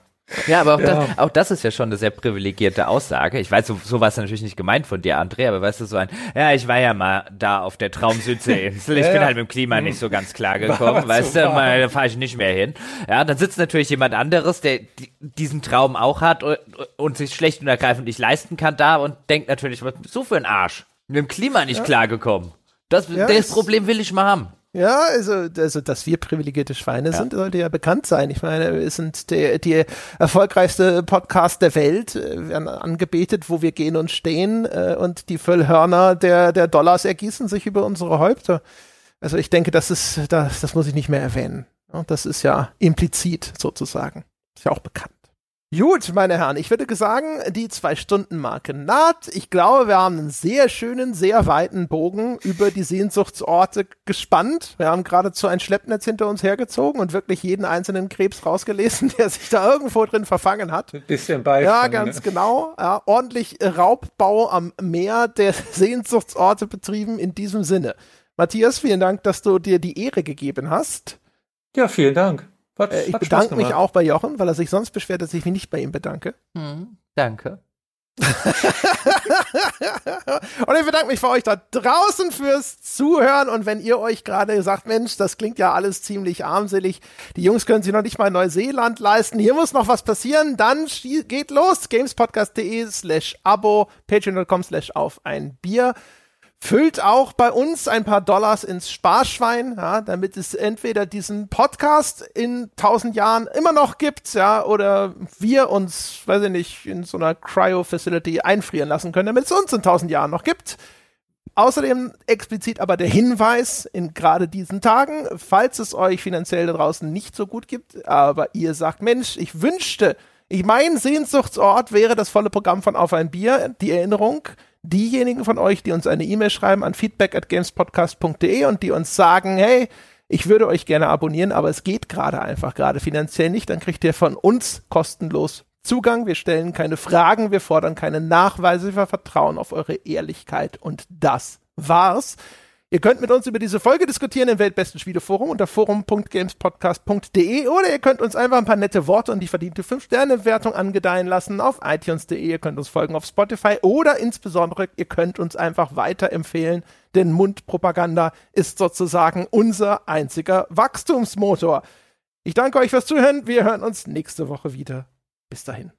Ja, aber auch, ja. Das, auch das ist ja schon eine sehr privilegierte Aussage. Ich weiß, so, so war es natürlich nicht gemeint von dir, André, aber weißt du, so ein, ja, ich war ja mal da auf der Traumsüdseeinsel. Ich ja, bin halt mit dem Klima nicht so ganz klar [LAUGHS] gekommen, weißt du, mal, da fahre ich nicht mehr hin. Ja, dann sitzt natürlich jemand anderes, der diesen Traum auch hat und, und sich schlecht und ergreifend nicht leisten kann da und denkt natürlich, was du für ein Arsch? Mit dem Klima nicht klargekommen. Das, das Problem will ich mal haben. Ja, also, also dass wir privilegierte Schweine ja. sind, sollte ja bekannt sein. Ich meine, wir sind der, die erfolgreichste Podcast der Welt, wir werden angebetet, wo wir gehen und stehen äh, und die Füllhörner der, der Dollars ergießen sich über unsere Häupter. Also ich denke, das ist, das, das muss ich nicht mehr erwähnen. Das ist ja implizit sozusagen. Ist ja auch bekannt. Gut, meine Herren, ich würde sagen, die Zwei-Stunden-Marke naht. Ich glaube, wir haben einen sehr schönen, sehr weiten Bogen über die Sehnsuchtsorte gespannt. Wir haben geradezu ein Schleppnetz hinter uns hergezogen und wirklich jeden einzelnen Krebs rausgelesen, [LAUGHS] der sich da irgendwo drin verfangen hat. Ein bisschen Beifang, Ja, ganz ne? genau. Ja, ordentlich Raubbau am Meer der [LAUGHS] Sehnsuchtsorte betrieben in diesem Sinne. Matthias, vielen Dank, dass du dir die Ehre gegeben hast. Ja, vielen Dank. Hat, äh, ich bedanke mich auch bei Jochen, weil er sich sonst beschwert, dass ich mich nicht bei ihm bedanke. Hm, danke. [LAUGHS] und ich bedanke mich für euch da draußen fürs Zuhören. Und wenn ihr euch gerade sagt, Mensch, das klingt ja alles ziemlich armselig, die Jungs können sich noch nicht mal Neuseeland leisten, hier muss noch was passieren, dann geht los. gamespodcast.de slash abo, patreon.com slash auf ein Bier füllt auch bei uns ein paar Dollars ins Sparschwein, ja, damit es entweder diesen Podcast in tausend Jahren immer noch gibt, ja, oder wir uns, weiß ich nicht, in so einer Cryo-Facility einfrieren lassen können, damit es uns in tausend Jahren noch gibt. Außerdem explizit aber der Hinweis in gerade diesen Tagen, falls es euch finanziell da draußen nicht so gut gibt, aber ihr sagt, Mensch, ich wünschte, ich mein Sehnsuchtsort wäre das volle Programm von Auf ein Bier, die Erinnerung, diejenigen von euch, die uns eine E-Mail schreiben an feedback at gamespodcast.de und die uns sagen, hey, ich würde euch gerne abonnieren, aber es geht gerade einfach gerade finanziell nicht, dann kriegt ihr von uns kostenlos Zugang. Wir stellen keine Fragen, wir fordern keine Nachweise, wir vertrauen auf eure Ehrlichkeit und das war's. Ihr könnt mit uns über diese Folge diskutieren im Weltbesten Spieleforum unter forum.gamespodcast.de oder ihr könnt uns einfach ein paar nette Worte und die verdiente 5-Sterne-Wertung angedeihen lassen auf iTunes.de. Ihr könnt uns folgen auf Spotify oder insbesondere ihr könnt uns einfach weiterempfehlen, denn Mundpropaganda ist sozusagen unser einziger Wachstumsmotor. Ich danke euch fürs Zuhören. Wir hören uns nächste Woche wieder. Bis dahin.